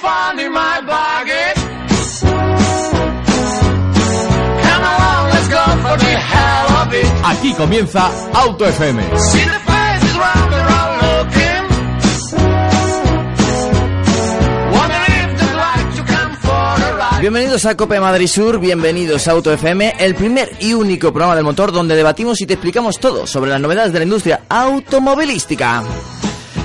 fun in my pocket. Come along, let's go for the hell of it. Aquí comienza Auto FM. See the faces round and round looking. Bienvenidos a Cope Madrid Sur, bienvenidos a Auto FM, el primer y único programa del motor donde debatimos y te explicamos todo sobre las novedades de la industria automovilística.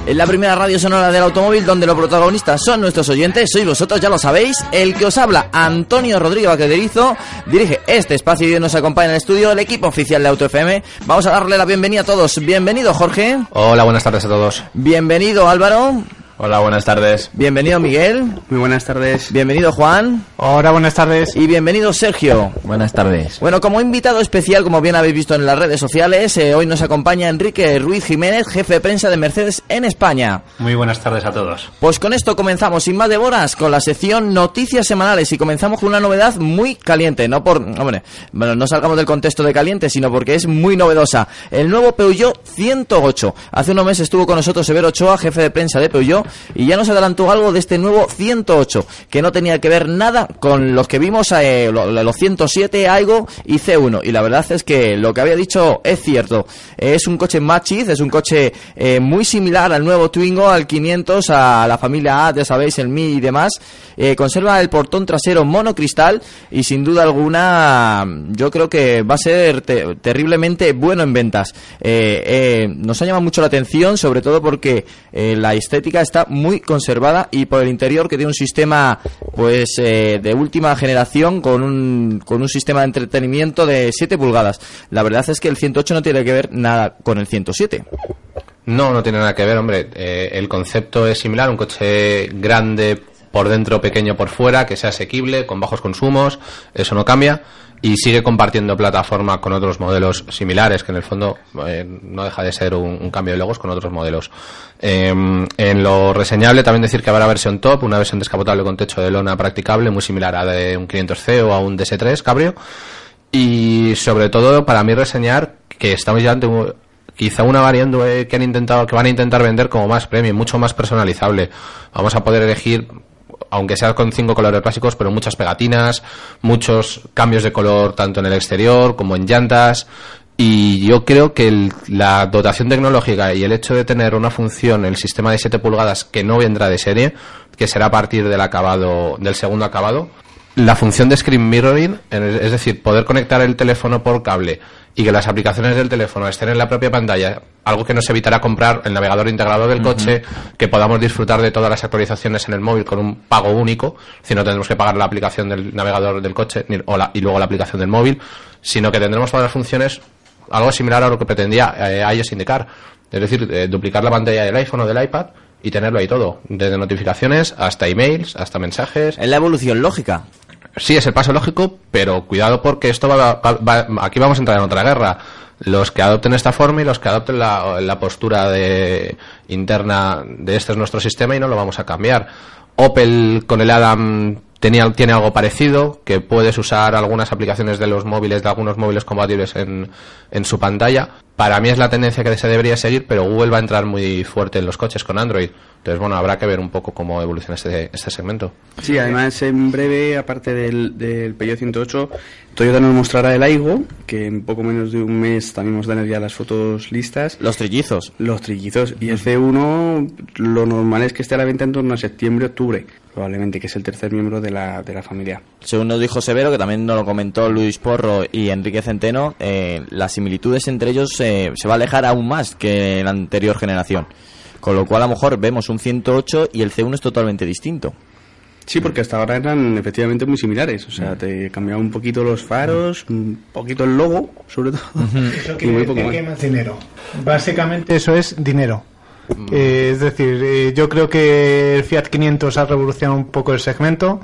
En la primera radio sonora del automóvil donde los protagonistas son nuestros oyentes, sois vosotros, ya lo sabéis. El que os habla, Antonio Rodríguez Vaquederizo, dirige este espacio y nos acompaña en el estudio el equipo oficial de Auto FM. Vamos a darle la bienvenida a todos. Bienvenido Jorge, Hola, buenas tardes a todos. bienvenido Álvaro, Hola, buenas tardes. bienvenido Miguel, Muy buenas tardes. bienvenido Juan Hola, buenas tardes. y bienvenido Sergio. Buenas tardes. Bueno, como invitado especial, como bien habéis visto en las redes sociales, eh, hoy nos acompaña Enrique Ruiz Jiménez, jefe de prensa de Mercedes en España. Muy buenas tardes a todos. Pues con esto comenzamos, sin más demoras, con la sección Noticias Semanales y comenzamos con una novedad muy caliente, no por, hombre, bueno, no salgamos del contexto de caliente, sino porque es muy novedosa. El nuevo Peugeot 108. Hace unos meses estuvo con nosotros Severo Ochoa, jefe de prensa de Peugeot, y ya nos adelantó algo de este nuevo 108, que no tenía que ver nada con los que vimos, eh, lo- lo- los 107, Aigo y C1. Y la verdad es que lo que había dicho es cierto. Es un coche Machis, es un coche eh, muy similar al nuevo Twingo, al 500, a la familia A, ya sabéis, el Mi y demás. Eh, conserva el portón trasero monocristal y sin duda alguna yo creo que va a ser te- terriblemente bueno en ventas. Eh, nos ha llamado mucho la atención, sobre todo porque la estética está muy conservada y por el interior que tiene un sistema pues eh, de última generación con un, con un sistema de entretenimiento de 7 pulgadas. La verdad es que el 108 no tiene que ver nada con el 107. No, no tiene nada que ver, hombre. Eh, el concepto es similar, un coche grande por dentro, pequeño por fuera, que sea asequible, con bajos consumos, eso no cambia. Y sigue compartiendo plataforma con otros modelos similares, que en el fondo eh, no deja de ser un, cambio de logos con otros modelos. Eh, en lo reseñable también decir que habrá versión top, una versión descapotable con techo de lona practicable, muy similar a de un 500C o a un DS3 Cabrio. Y sobre todo, para mí reseñar que estamos ya ante un- quizá una variante que han intentado, que van a intentar vender como más premium, mucho más personalizable. Vamos a poder elegir, aunque sea con cinco colores básicos, pero muchas pegatinas, muchos cambios de color tanto en el exterior como en llantas. Y yo creo que el- la dotación tecnológica y el hecho de tener una función, el sistema de 7 pulgadas que no vendrá de serie, que será a partir del acabado, del segundo acabado, la función de screen mirroring, es decir, poder conectar el teléfono por cable y que las aplicaciones del teléfono estén en la propia pantalla, algo que nos evitará comprar el navegador integrado del coche, que podamos disfrutar de todas las actualizaciones en el móvil con un pago único, si no tendremos que pagar la aplicación del navegador del coche ni- o la- y luego la aplicación del móvil, sino que tendremos todas las funciones algo similar a lo que pretendía eh, iOS indicar, es decir, eh, duplicar la pantalla del iPhone o del iPad y tenerlo ahí todo, desde notificaciones hasta emails, hasta mensajes, Es la evolución lógica. Sí, es el paso lógico, pero cuidado porque esto va, va- va- aquí vamos a entrar en otra guerra. Los que adopten esta forma y los que adopten la, la postura de, interna de este es nuestro sistema y no lo vamos a cambiar. Opel con el Adam tenía, tiene algo parecido, que puedes usar algunas aplicaciones de los móviles, de algunos móviles compatibles en, en su pantalla. Para mí es la tendencia que se debería seguir, pero Google va a entrar muy fuerte en los coches con Android. Entonces, bueno, habrá que ver un poco cómo evoluciona este, este segmento. Sí, además en breve, aparte del, del Peugeot 108, Toyota nos mostrará el Aigo, que en poco menos de un mes también a tener ya las fotos listas. Los trillizos. Los trillizos. Y el C1, lo normal es que esté a la venta en torno a septiembre-octubre, probablemente, que es el tercer miembro de la, de la familia. Según nos dijo Severo, que también nos lo comentó Luis Porro y Enrique Centeno, eh, las similitudes entre ellos se va a alejar aún más que en la anterior generación. Con lo cual, a lo mejor vemos un 108 y el C1 es totalmente distinto. Sí, porque hasta ahora eran efectivamente muy similares. O sea, te cambiaban un poquito los faros, un poquito el logo, sobre todo. Eso y quiere muy decir poco más. que más dinero. Básicamente eso es dinero. Eh, es decir, eh, yo creo que el Fiat 500 ha revolucionado un poco el segmento.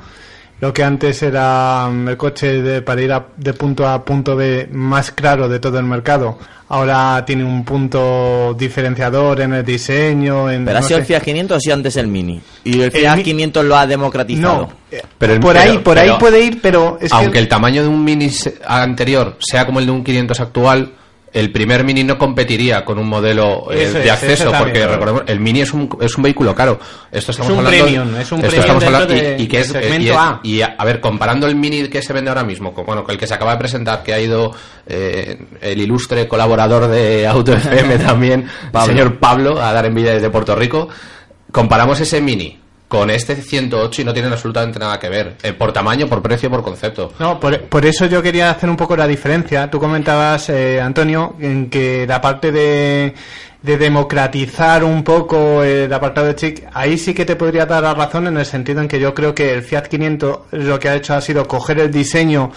Lo que antes era mm, el coche de, para ir a- de punto A punto B más claro de todo el mercado, ahora tiene un punto diferenciador en el diseño. En, Pero ha sido el. Fiat 500 ha sido antes el Mini. Y el El Fiat Mi- 500 lo ha democratizado. No, eh, Pero el- por ahí, pero- por ahí pero- puede ir, pero es Aunque que el tamaño de un Mini se- anterior sea como el de un 500 actual, el primer Mini no competiría con un modelo eh, de es, acceso, porque recordemos, el Mini es un, es un vehículo caro. Esto estamos un hablando, premium, es un premium hablando- y, que es, eh, y es- A. y a, ver, comparando el Mini que se vende ahora mismo, con, bueno, con el que se acaba de presentar, que ha ido eh, el ilustre colaborador de Auto FM también, el señor Pablo, a dar envidia desde Puerto Rico, comparamos ese Mini con este 108 y no tienen absolutamente nada que ver, eh, por tamaño, por precio, por concepto. No, por, eso yo quería hacer un poco la diferencia. Tú comentabas, eh, Antonio, en que la parte de, de democratizar un poco el apartado de chic, ahí sí que te podría dar la razón en el sentido en que yo creo que el Fiat 500 lo que ha hecho ha sido coger el diseño,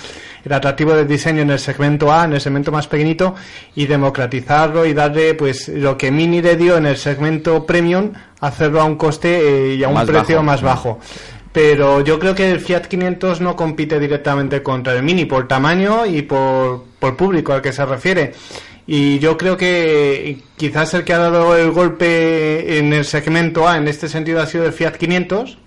el atractivo del diseño en el segmento A, en el segmento más pequeñito, y democratizarlo y darle pues lo que Mini le dio en el segmento premium, hacerlo a un coste eh, y a un Más precio bajo. más bajo. Pero yo creo que el Fiat 500 no compite directamente contra el Mini por tamaño y por, por público al que se refiere. Y yo creo que quizás el que ha dado el golpe en el segmento A en este sentido ha sido el Fiat 500.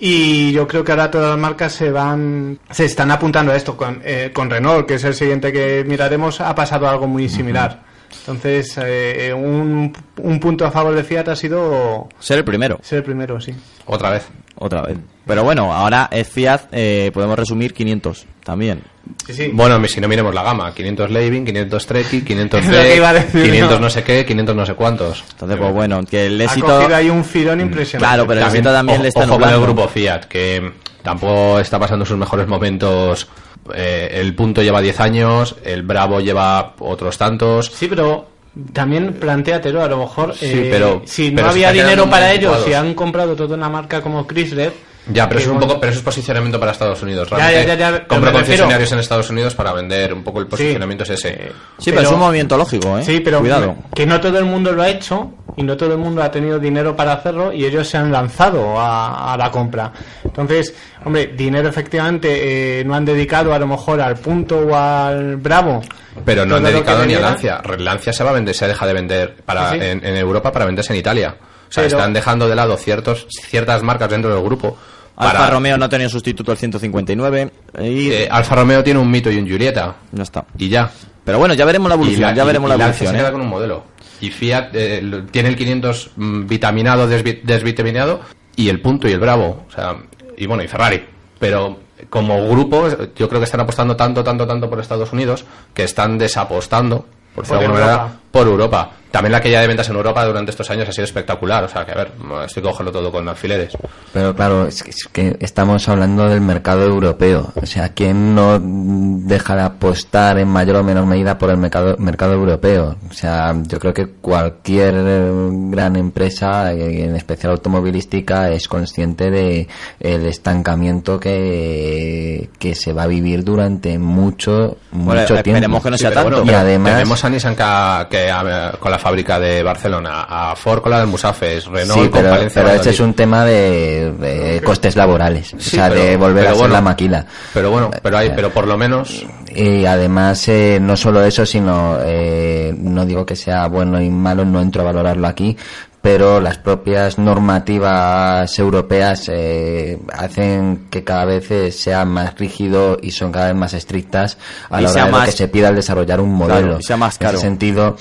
Y yo creo que ahora todas las marcas se van, se están apuntando a esto. Con, eh, con Renault, que es el siguiente que miraremos, ha pasado algo muy similar. Entonces, eh, un, un punto a favor de Fiat ha sido Ser el primero, ser el primero, sí. Otra vez. Otra vez. Pero bueno, ahora es Fiat, eh, podemos resumir 500 también. Sí, sí. Bueno, si no miremos la gama, 500 Levin, 500 Treki, 500 Es lo que iba a D, decir, 500 no. no sé qué, 500 no sé cuántos. Entonces, pues bueno, que el ha éxito... cogido ahí un filón impresionante. Claro, pero el éxito también ojo, le está ojo con el grupo Fiat, que tampoco está pasando sus mejores momentos. Eh, el punto lleva 10 años, el Bravo lleva otros tantos. Sí, pero también planteatelo, a lo mejor. Sí, eh, pero- si no pero había dinero para ellos, si han comprado toda una marca como Chrysler. Ya, pero eso es un poco, pero eso es posicionamiento para Estados Unidos. Realmente ya, ya, ya, pero compro concesionarios en Estados Unidos para vender un poco el posicionamiento es ese. Sí, pero, es un movimiento lógico, ¿eh? Sí, pero Cuidado. que no todo el mundo lo ha hecho y no todo el mundo ha tenido dinero para hacerlo y ellos se han lanzado a, a la compra. Entonces, hombre, dinero efectivamente eh, no han dedicado a lo mejor al punto o al bravo. Pero no han dedicado ni a. Lancia. Lancia se va a vender, se deja de vender para, Sí, sí. En, en Europa para venderse en Italia. O sea, Pero- están dejando de lado ciertos, ciertas marcas dentro del grupo. Alfa Para, Romeo no tenía sustituto el 159 y eh, Alfa Romeo tiene un Mito y un Julieta. ya está. Y ya. Pero bueno, ya veremos la evolución, Y la- ya veremos y la evolución, se queda ¿eh? con un modelo. Y Fiat eh, tiene el 500 mm, vitaminado, desvi- desvitaminado, y el Punto y el Bravo. O sea, y bueno, y Ferrari. Pero como grupo, yo creo que están apostando tanto, tanto, tanto por Estados Unidos que están desapostando, por, decirlo de Por manera, por Europa. También la que ya de ventas en Europa durante estos años ha sido espectacular. O sea, que a ver, estoy cogerlo todo con alfileres. Pero claro, es que, es que estamos hablando del mercado europeo. O sea, ¿quién no deja de apostar en mayor o menor medida por el mercado, mercado europeo? O sea, yo creo que cualquier eh, gran empresa, eh, en especial automovilística, es consciente de el estancamiento que, que se va a vivir durante mucho, Bueno, mucho tiempo. esperemos que no Sí, sea pero tanto. bueno, Y además- tenemos a Nissan ca- que, a- con la fábrica de Barcelona, a Ford con la del Musafes, Renault Sí, con pero, Palencia pero ese Valladolid. es un tema de, de costes laborales, o sea, de pero- volver pero a bueno, la maquila. Pero bueno, pero hay, Eh, pero por lo menos Y además, eh, no solo eso, sino, eh, no digo que sea bueno y malo, no entro a valorarlo aquí, pero las propias normativas europeas eh, hacen que cada vez eh, sea más rígido y son cada vez más estrictas a Y la hora de lo que se pida al desarrollar un modelo. Claro, sea más En caro. ese sentido,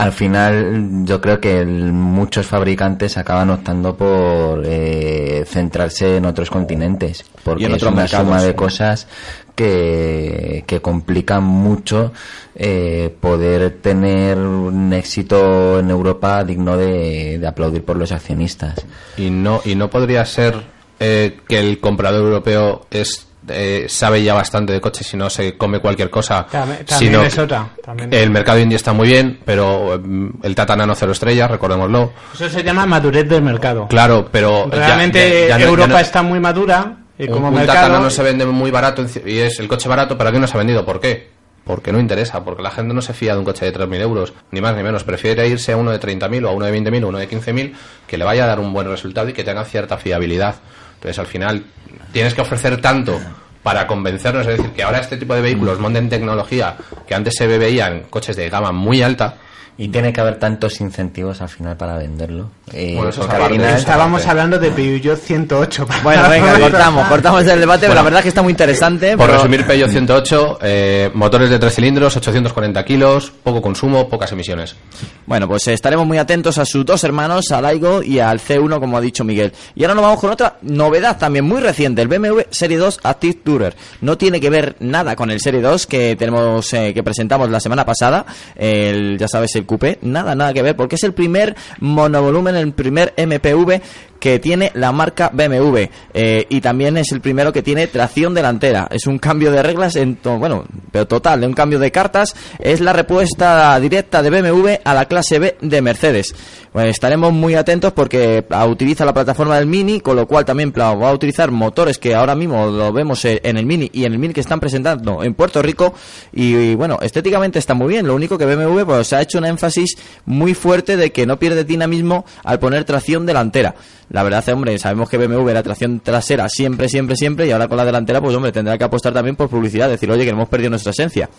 al final yo creo que el- muchos fabricantes acaban optando por eh, centrarse en otros continentes porque en es una mercados, suma de cosas que, que complican mucho eh, poder tener un éxito en Europa digno de, de aplaudir por los accionistas. y no y no podría ser eh, que el comprador europeo es eh, sabe ya bastante de coches y no se come cualquier cosa También- también es otra, también. el mercado indie está muy bien pero mm, el Tata Nano cero estrellas recordémoslo Eso se llama madurez del mercado. claro pero Realmente ya- ya no- Europa no- está muy madura y como un mercado. Tata Nano se vende muy barato y es el coche barato pero aquí no se ha vendido ¿por qué? porque no interesa, porque la gente no se fía de un coche de 3.000 euros, ni más ni menos. Prefiere irse a uno de 30.000 o a uno de 20.000 o uno de 15.000 que le vaya a dar un buen resultado y que tenga cierta fiabilidad. Entonces, al final, tienes que ofrecer tanto para convencernos, es decir, que ahora este tipo de vehículos monten tecnología que antes se veían coches de gama muy alta Y tiene que haber tantos incentivos al final para venderlo. Eh, Bueno, eso al final- Estábamos hablando de Peugeot 108. Bueno, venga, cortamos, cortamos el debate, pero la verdad es que está muy interesante. Por pero- resumir, Peugeot 108, eh, motores de 3 cilindros, 840 kilos, poco consumo, pocas emisiones. Bueno, pues eh, estaremos muy atentos a sus dos hermanos, al Aigo y al C1, como ha dicho Miguel. Y ahora nos vamos con otra novedad también muy reciente, el BMW Serie 2 Active Tourer. No tiene que ver nada con el Serie 2 que tenemos eh, que presentamos la semana pasada, el, ya sabes, el Nada, nada que ver, porque es el primer monovolumen, el primer MPV que tiene la marca BMW eh, y también es el primero que tiene tracción delantera. Es un cambio de reglas, en to- bueno, pero total, de un cambio de cartas. Es la respuesta directa de BMW a la clase B de Mercedes. Bueno, estaremos muy atentos porque ah, utiliza la plataforma del Mini, con lo cual también va a utilizar motores que ahora mismo lo vemos eh, en el Mini y en el Mini que están presentando en Puerto Rico. Y, y, bueno, estéticamente está muy bien. Lo único que BMW pues, ha hecho un énfasis muy fuerte de que no pierde dinamismo al poner tracción delantera. La verdad, hombre, sabemos que BMW era tracción trasera siempre, siempre, siempre, y ahora con la delantera, pues hombre, tendrá que apostar también por publicidad, decir, oye, que hemos perdido nuestra esencia.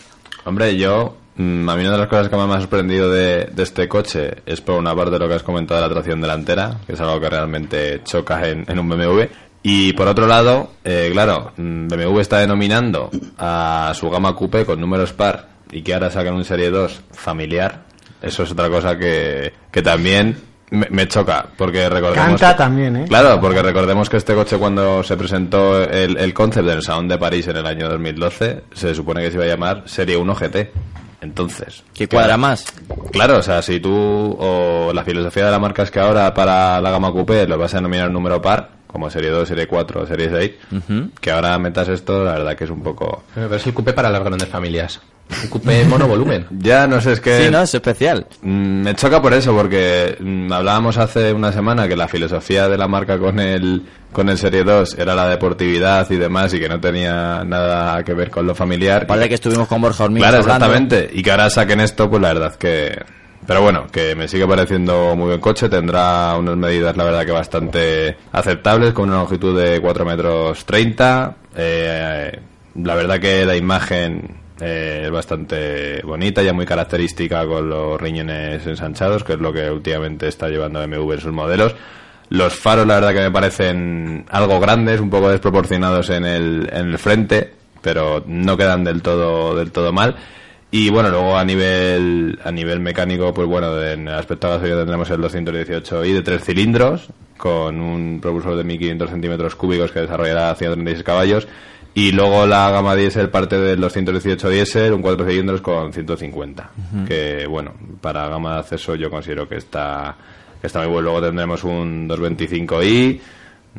Hombre, yo, mm, a mí una de las cosas que más me ha sorprendido de, este coche es por una parte lo que has comentado de la tracción delantera, que es algo que realmente choca en, en un BMW. Y por otro lado, eh, claro, mm, BMW está denominando a su gama coupé con números par y que ahora sacan un Serie 2 familiar. Eso es otra cosa que, que también me, me choca, porque recordemos... Canta que- también, ¿eh? Claro, porque recordemos que este coche cuando se presentó el, el concept del Salón de París en el año 2012, se supone que se iba a llamar Serie 1 GT. Entonces... Que cuadra más. Claro, o sea, si tú o la filosofía de la marca es que ahora para la gama coupé lo vas a denominar número par, como Serie 2, Serie 4, Serie 6, que ahora metas esto, la verdad que es un poco... Pero es el coupé para las grandes familias. Coupé monovolumen. Ya no sé, es que... Sí, ¿no? Es especial. Mm, Me choca por eso, porque mm, hablábamos hace una semana que la filosofía de la marca con el, con el Serie 2 era la deportividad y demás, y que no tenía nada que ver con lo familiar. Parece que estuvimos con Borja Hormigos Claro, hablando. exactamente. Y que ahora saquen esto, pues la verdad que... Pero bueno, que me sigue pareciendo muy buen coche. Tendrá unas medidas, la verdad, que bastante aceptables, con una longitud de 4 metros 30. Eh, la verdad que la imagen eh, es bastante bonita, ya muy característica con los riñones ensanchados, que es lo que últimamente está llevando BMW en sus modelos. Los faros, la verdad que me parecen algo grandes, un poco desproporcionados en el, en el frente, pero no quedan del todo, del todo mal. Y bueno, luego a nivel, a nivel mecánico, pues bueno, en el aspecto gasolina tendremos el 218i de tres cilindros, con un propulsor de 1500 centímetros cúbicos que desarrollará 136 caballos. Y luego la gama diésel parte del 218 diésel, un 4 cilindros con 150. Que bueno, para gama de acceso yo considero que está, que está muy bueno. Luego tendremos un 225i.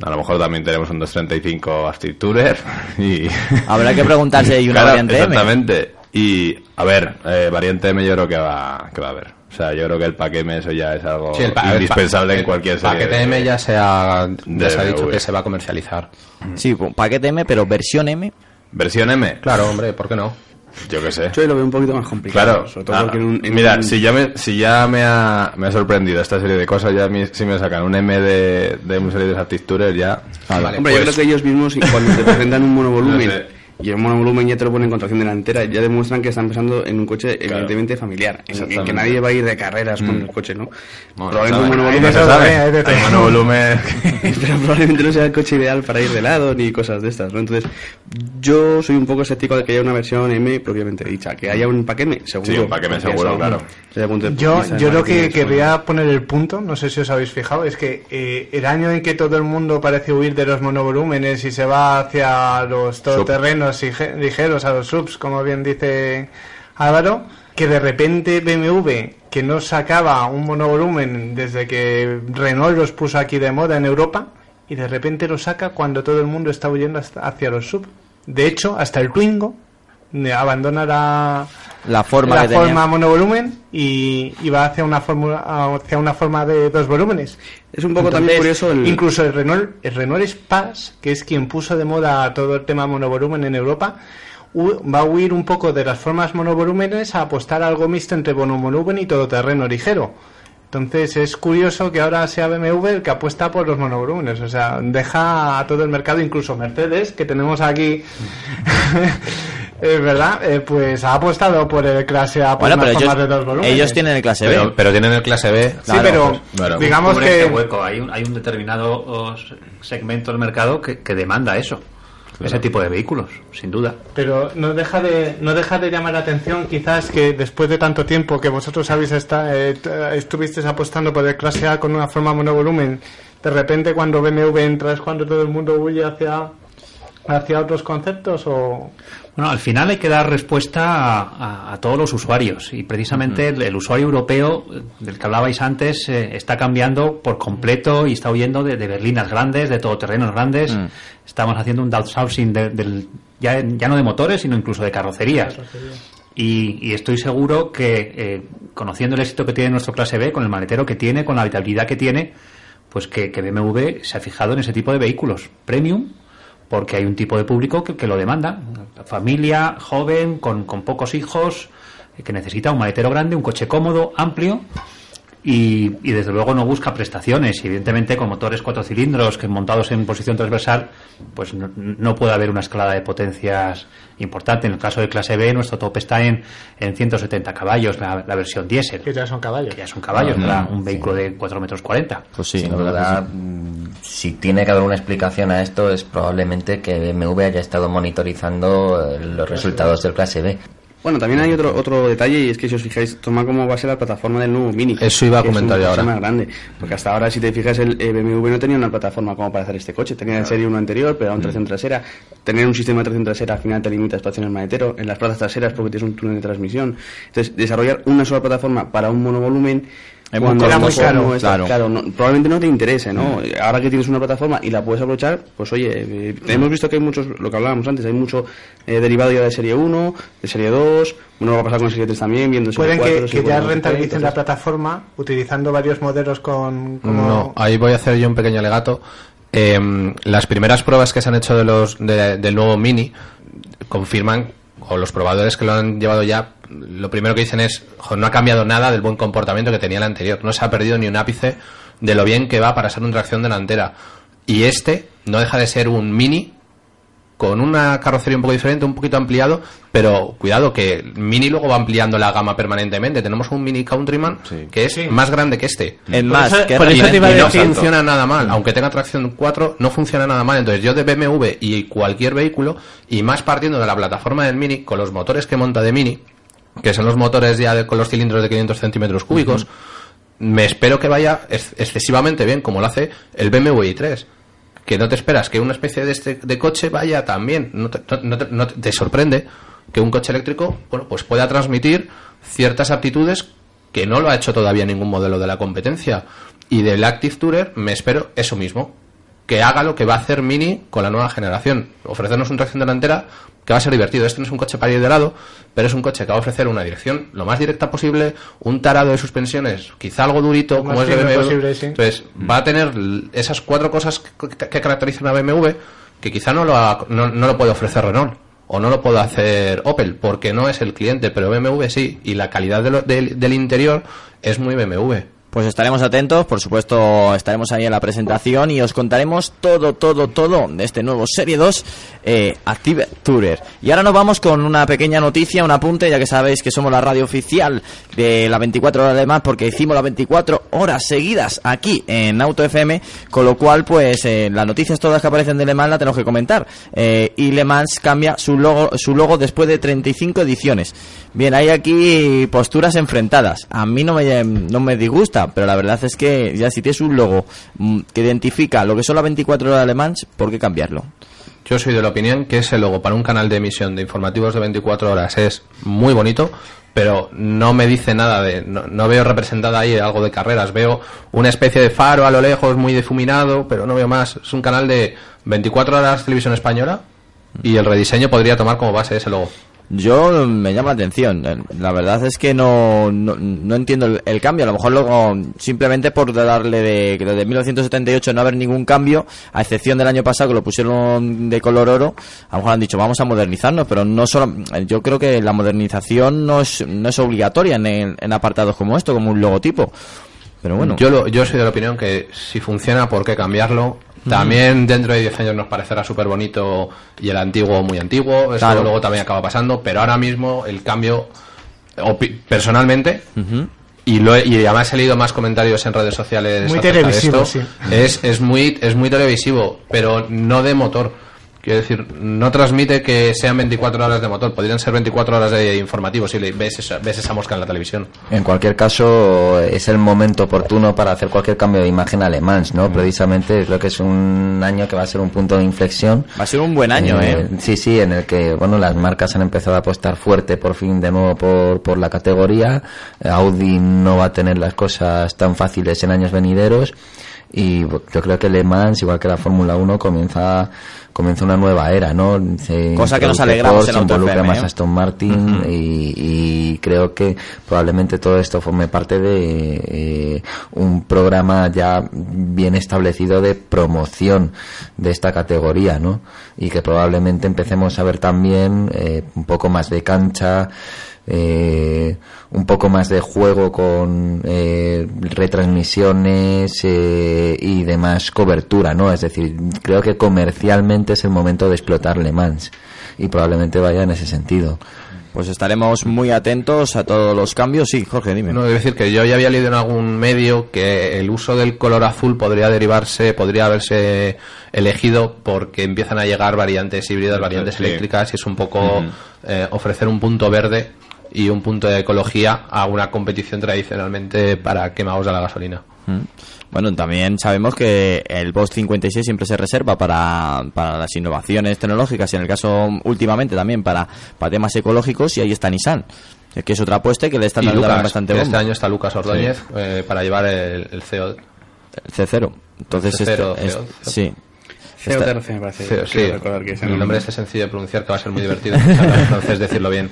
A lo mejor también tenemos un 235 Active Tourer. Y... Habrá que preguntarse si hay una Claro, variante M. Exactamente. Y, a ver, eh, variante M yo creo que va, que va a haber. O sea, yo creo que el M eso ya es algo Sí, indispensable en cualquier el serie. paquete M ya se ha, ya se ha dicho que se va a comercializar. Sí, paquete M, pero versión M. ¿Versión M? Claro, hombre, ¿por qué no? Yo qué sé. Yo lo veo un poquito más complicado. Claro, sobre todo Ah, porque en un, en mira, un- si ya, me, si ya me, ha, me ha sorprendido esta serie de cosas, ya mi- si me sacan un M de, de un serie de Tourer, ya... Vale, Hombre, yo pues- creo que ellos mismos, cuando te presentan un monovolumen No sé. Y el monovolumen ya te lo ponen con tracción delantera, ya demuestran que están pensando en un coche evidentemente familiar, en- en, que nadie va a ir de carreras con el coche, ¿no? Bueno, probablemente un monovolumen, sabe. Hay monovolumen... pero probablemente no sea el coche ideal para ir de lado ni cosas de estas, ¿no? Entonces, yo soy un poco escéptico de que haya una versión M propiamente dicha, que haya un paquete M, seguro. Sí, un porque seguro, eso, claro. Yo, yo lo que eso, querría poner el punto, no sé si os habéis fijado, es que eh, el año en que todo el mundo parece huir de los monovolúmenes y se va hacia los todoterrenos ge- ligeros, a los subs, como bien dice Álvaro, que de repente BMW, que no sacaba un monovolumen desde que Renault los puso aquí de moda en Europa, y de repente lo saca cuando todo el mundo está huyendo hacia los sub. De hecho, hasta el Twingo eh, abandona la, La forma la que tenía. forma monovolumen y, y va hacia una fórmula hacia una forma de dos volúmenes. Es un poco también curioso el- Incluso el Renault, el Renault Espace, que es quien puso de moda todo el tema monovolumen en Europa, va a huir un poco de las formas monovolúmenes a apostar a algo mixto entre monovolumen y todoterreno ligero. Entonces es curioso que ahora sea BMW el que apuesta por los monovolúmenes, o sea, deja a todo el mercado, incluso Mercedes, que tenemos aquí Es verdad, eh, pues ha apostado por el clase A por Bueno, pero ellos, de dos volúmenes. ellos tienen el clase B. Pero, pero tienen el clase B. Sí, Claro, pero pues, claro. digamos que ese hueco. Hay un, hay un determinado oh, segmento del mercado que, que demanda eso. Ese tipo de vehículos, sin duda. Pero no deja de no deja de llamar la atención quizás que después de tanto tiempo que vosotros habéis esta, eh, estuvisteis apostando por el clase A con una forma monovolumen, de repente cuando BMW entra es cuando todo el mundo huye hacia hacia otros conceptos o Bueno, al final hay que dar respuesta a, a- a todos los usuarios y precisamente el, el usuario europeo eh, del que hablabais antes eh, está cambiando por completo y está huyendo de, de berlinas grandes, de todoterrenos grandes. Estamos haciendo un downsizing de- del, ya, ya no de motores, sino incluso de carrocerías. Y, y estoy seguro que, eh, conociendo el éxito que tiene nuestro clase B, con el maletero que tiene, con la habitabilidad que tiene, pues que, que BMW se ha fijado en ese tipo de vehículos premium, porque hay un tipo de público que, que lo demanda. Familia, joven, con, con pocos hijos, que necesita un maletero grande, un coche cómodo, amplio. Y, y desde luego no busca prestaciones. Y evidentemente con motores cuatro cilindros que montados en posición transversal, pues no, no puede haber una escalada de potencias importante. En el caso de clase B, nuestro tope está en, en 170 caballos, la, la versión diésel. que ya son caballos. Que ya son caballos, para un vehículo de 4 metros 40. Pues sí, Sí, la verdad verdad, mm, si tiene que haber una explicación a esto es probablemente que BMW haya estado monitorizando eh, los resultados del clase B. Bueno, también hay otro otro detalle y es que si os fijáis, toma como base la plataforma del nuevo Mini. Eso iba a es comentar coche ahora. más grande, porque hasta ahora si te fijas el eh, BMW no tenía una plataforma como para hacer este coche, tenía el Serie 1 anterior, pero era un Mm. tracción trasera. Tener un sistema de tracción trasera al final te limita espacio en el maletero, en las plazas traseras porque tienes un túnel de transmisión. Entonces, desarrollar una sola plataforma para un monovolumen Es cuando costoso, a lo mejor claro, claro. claro, no- probablemente no te interese, ¿no? Ahora que tienes una plataforma y la puedes aprovechar, pues oye, eh, hemos visto que hay muchos, lo que hablábamos antes, hay mucho eh, derivado ya de serie 1, de serie 2, bueno, va a pasar con serie 3 también, viendo serie Pueden 4, que, que ya 4, rentalicen entonces- la plataforma utilizando varios modelos con como No, ahí voy a hacer yo un pequeño alegato. Em, las primeras pruebas que se han hecho de los de- del nuevo Mini confirman, o los probadores que lo han llevado ya, lo primero que dicen es, "Jo, no ha cambiado nada del buen comportamiento que tenía el anterior. No se ha perdido ni un ápice de lo bien que va para ser una tracción delantera. Y este no deja de ser un Mini con una carrocería un poco diferente, un poquito ampliado, pero cuidado que el Mini luego va ampliando la gama permanentemente. Tenemos un Mini Countryman que es más grande que este. Es más, que por es eso te iba a Y no funciona nada mal, aunque tenga tracción 4, no funciona nada mal. Entonces yo de BMW y cualquier vehículo, y más partiendo de la plataforma del Mini, con los motores que monta de Mini, que son los motores ya de- con los cilindros de 500 centímetros cúbicos, me espero que vaya ex- excesivamente bien, como lo hace el BMW i3. Que no te esperas que una especie de este de coche vaya tan bien. No te, no- no te- no te- te sorprende que un coche eléctrico bueno, pues pueda transmitir ciertas aptitudes que no lo ha hecho todavía ningún modelo de la competencia. Y del Active Tourer me espero eso mismo. Que haga lo que va a hacer Mini con la nueva generación. Ofrecernos una tracción delantera que va a ser divertido. Este no es un coche para ir de lado, pero es un coche que va a ofrecer una dirección lo más directa posible, un tarado de suspensiones, quizá algo durito, Lo como es de BMW. posible, sí. Entonces, va a tener esas cuatro cosas que, caracterizan a BMW que quizá no lo, ha- no, no lo puede ofrecer Renault o no lo puede hacer Opel porque no es el cliente, pero BMW sí. Y la calidad de lo- del- del interior es muy BMW. Pues estaremos atentos, por supuesto estaremos ahí en la presentación y os contaremos todo, todo, todo de este nuevo Serie 2 eh, Active Tourer. Y ahora nos vamos con una pequeña noticia, un apunte, ya que sabéis que somos la radio oficial de la 24 horas de más porque hicimos las 24 horas seguidas aquí en Auto FM, con lo cual pues eh, las noticias todas que aparecen de Le Mans las tenemos que comentar. Eh, y Le Mans cambia su logo, su logo después de 35 ediciones. Bien, hay aquí posturas enfrentadas. A mí no me, no me disgusta, pero la verdad es que ya si tienes un logo mm, que identifica lo que son las 24 horas de Mans, ¿por qué cambiarlo? Yo soy de la opinión que ese logo para un canal de emisión de informativos de 24 horas es muy bonito, pero no me dice nada de. No, no veo representada ahí algo de carreras. Veo una especie de faro a lo lejos, muy difuminado, pero no veo más. Es un canal de 24 horas televisión española y el rediseño podría tomar como base ese logo. Yo me llama la atención. Eh, La verdad es que no, no, no entiendo el, cambio. A lo mejor luego, simplemente por darle de, desde 1978 no haber ningún cambio, a excepción del año pasado que lo pusieron de color oro, a lo mejor han dicho vamos a modernizarnos, pero no solo. Yo creo que la modernización no es, no es obligatoria en, en apartados como esto, como un logotipo. Pero bueno. Yo, lo- yo soy de la opinión que si funciona, ¿por qué cambiarlo? También dentro de 10 años nos parecerá súper bonito y el antiguo muy antiguo. Eso Claro. luego también acaba pasando. Pero ahora mismo el cambio, opi- personalmente, y, lo he- y además he leído más comentarios en redes sociales Muy televisivo, esto, sí. es, es, muy, es muy televisivo, pero no de motor. Quiero decir, no transmite que sean 24 horas de motor, podrían ser 24 horas de informativo si le- ves esa, ves esa mosca en la televisión. En cualquier caso, es el momento oportuno para hacer cualquier cambio de imagen alemán, ¿no? Precisamente creo que es un año que va a ser un punto de inflexión. Va a ser un buen año, ¿eh? Sí, sí, en el que, bueno, las marcas han empezado a apostar fuerte por fin de nuevo por, por la categoría. Audi no va a tener las cosas tan fáciles en años venideros. Y yo creo que Le Mans, igual que la Fórmula 1, comienza, comienza una nueva era, ¿no? Se Cosa que nos alegramos Ford, en se involucra más ¿eh? Aston Martin y, y creo que probablemente todo esto forme parte de eh, un programa ya bien establecido de promoción de esta categoría, ¿no? Y que probablemente empecemos a ver también eh, un poco más de cancha, eh, un poco más de juego con eh, retransmisiones eh, y demás cobertura, ¿no? Es decir, creo que comercialmente es el momento de explotar Le Mans y probablemente vaya en ese sentido. Pues estaremos muy atentos a todos los cambios. Sí, Jorge, dime. No, debo decir que yo ya había leído en algún medio que el uso del color azul podría derivarse, podría haberse elegido porque empiezan a llegar variantes híbridas, variantes Sí. eléctricas y es un poco eh, ofrecer un punto verde y un punto de ecología a una competición tradicionalmente para quemados de la gasolina. Mm. Bueno, también sabemos que el Boss 56 siempre se reserva para, para las innovaciones tecnológicas y en el caso últimamente también para, para temas ecológicos y ahí está Nissan, que es otra apuesta y que le están dando Lucas, bastante este bomba. año está Lucas Ordóñez eh, para llevar el, el CO. El C0. Entonces, C0, este- es- C0. sí. COTRC me parece. CO, sí, que es el nombre este sencillo de pronunciar que va a ser muy divertido entonces decirlo bien.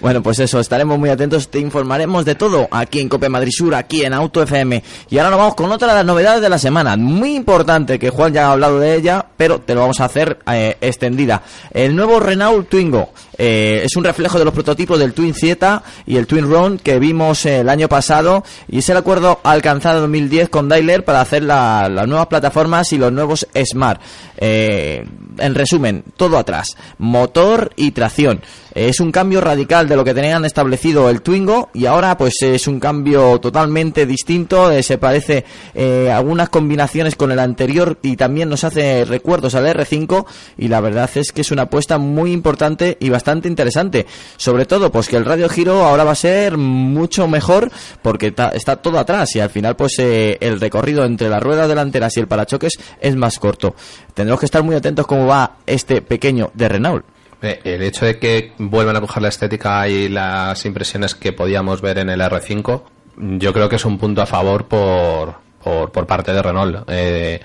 Bueno, pues eso, estaremos muy atentos, te informaremos de todo aquí en Cope Madrid Sur, aquí en Auto FM. Y ahora nos vamos con otra de las novedades de la semana, muy importante, que Juan ya ha hablado de ella, pero te lo vamos a hacer eh, extendida. El nuevo Renault Twingo eh, es un reflejo de los prototipos del Twin Zeta y el Twin Round que vimos eh, el año pasado y es el acuerdo alcanzado en 2010 con Daimler para hacer la- las nuevas plataformas y los nuevos Smart. En resumen, todo atrás, motor y tracción. Es un cambio radical de lo que tenían establecido el Twingo y ahora pues es un cambio totalmente distinto. eh, se parece eh, algunas combinaciones con el anterior y también nos hace recuerdos al R5 y la verdad es que es una apuesta muy importante y bastante interesante. Sobre todo pues que el radio giro ahora va a ser mucho mejor porque está todo atrás y al final pues eh, el recorrido entre las ruedas delanteras y el parachoques es más corto. Tendremos que estar muy atentos cómo va este pequeño de Renault. Eh, El hecho de que vuelvan a coger la estética y las impresiones que podíamos ver en el R5, yo creo que es un punto a favor por, por, por parte de Renault. Eh,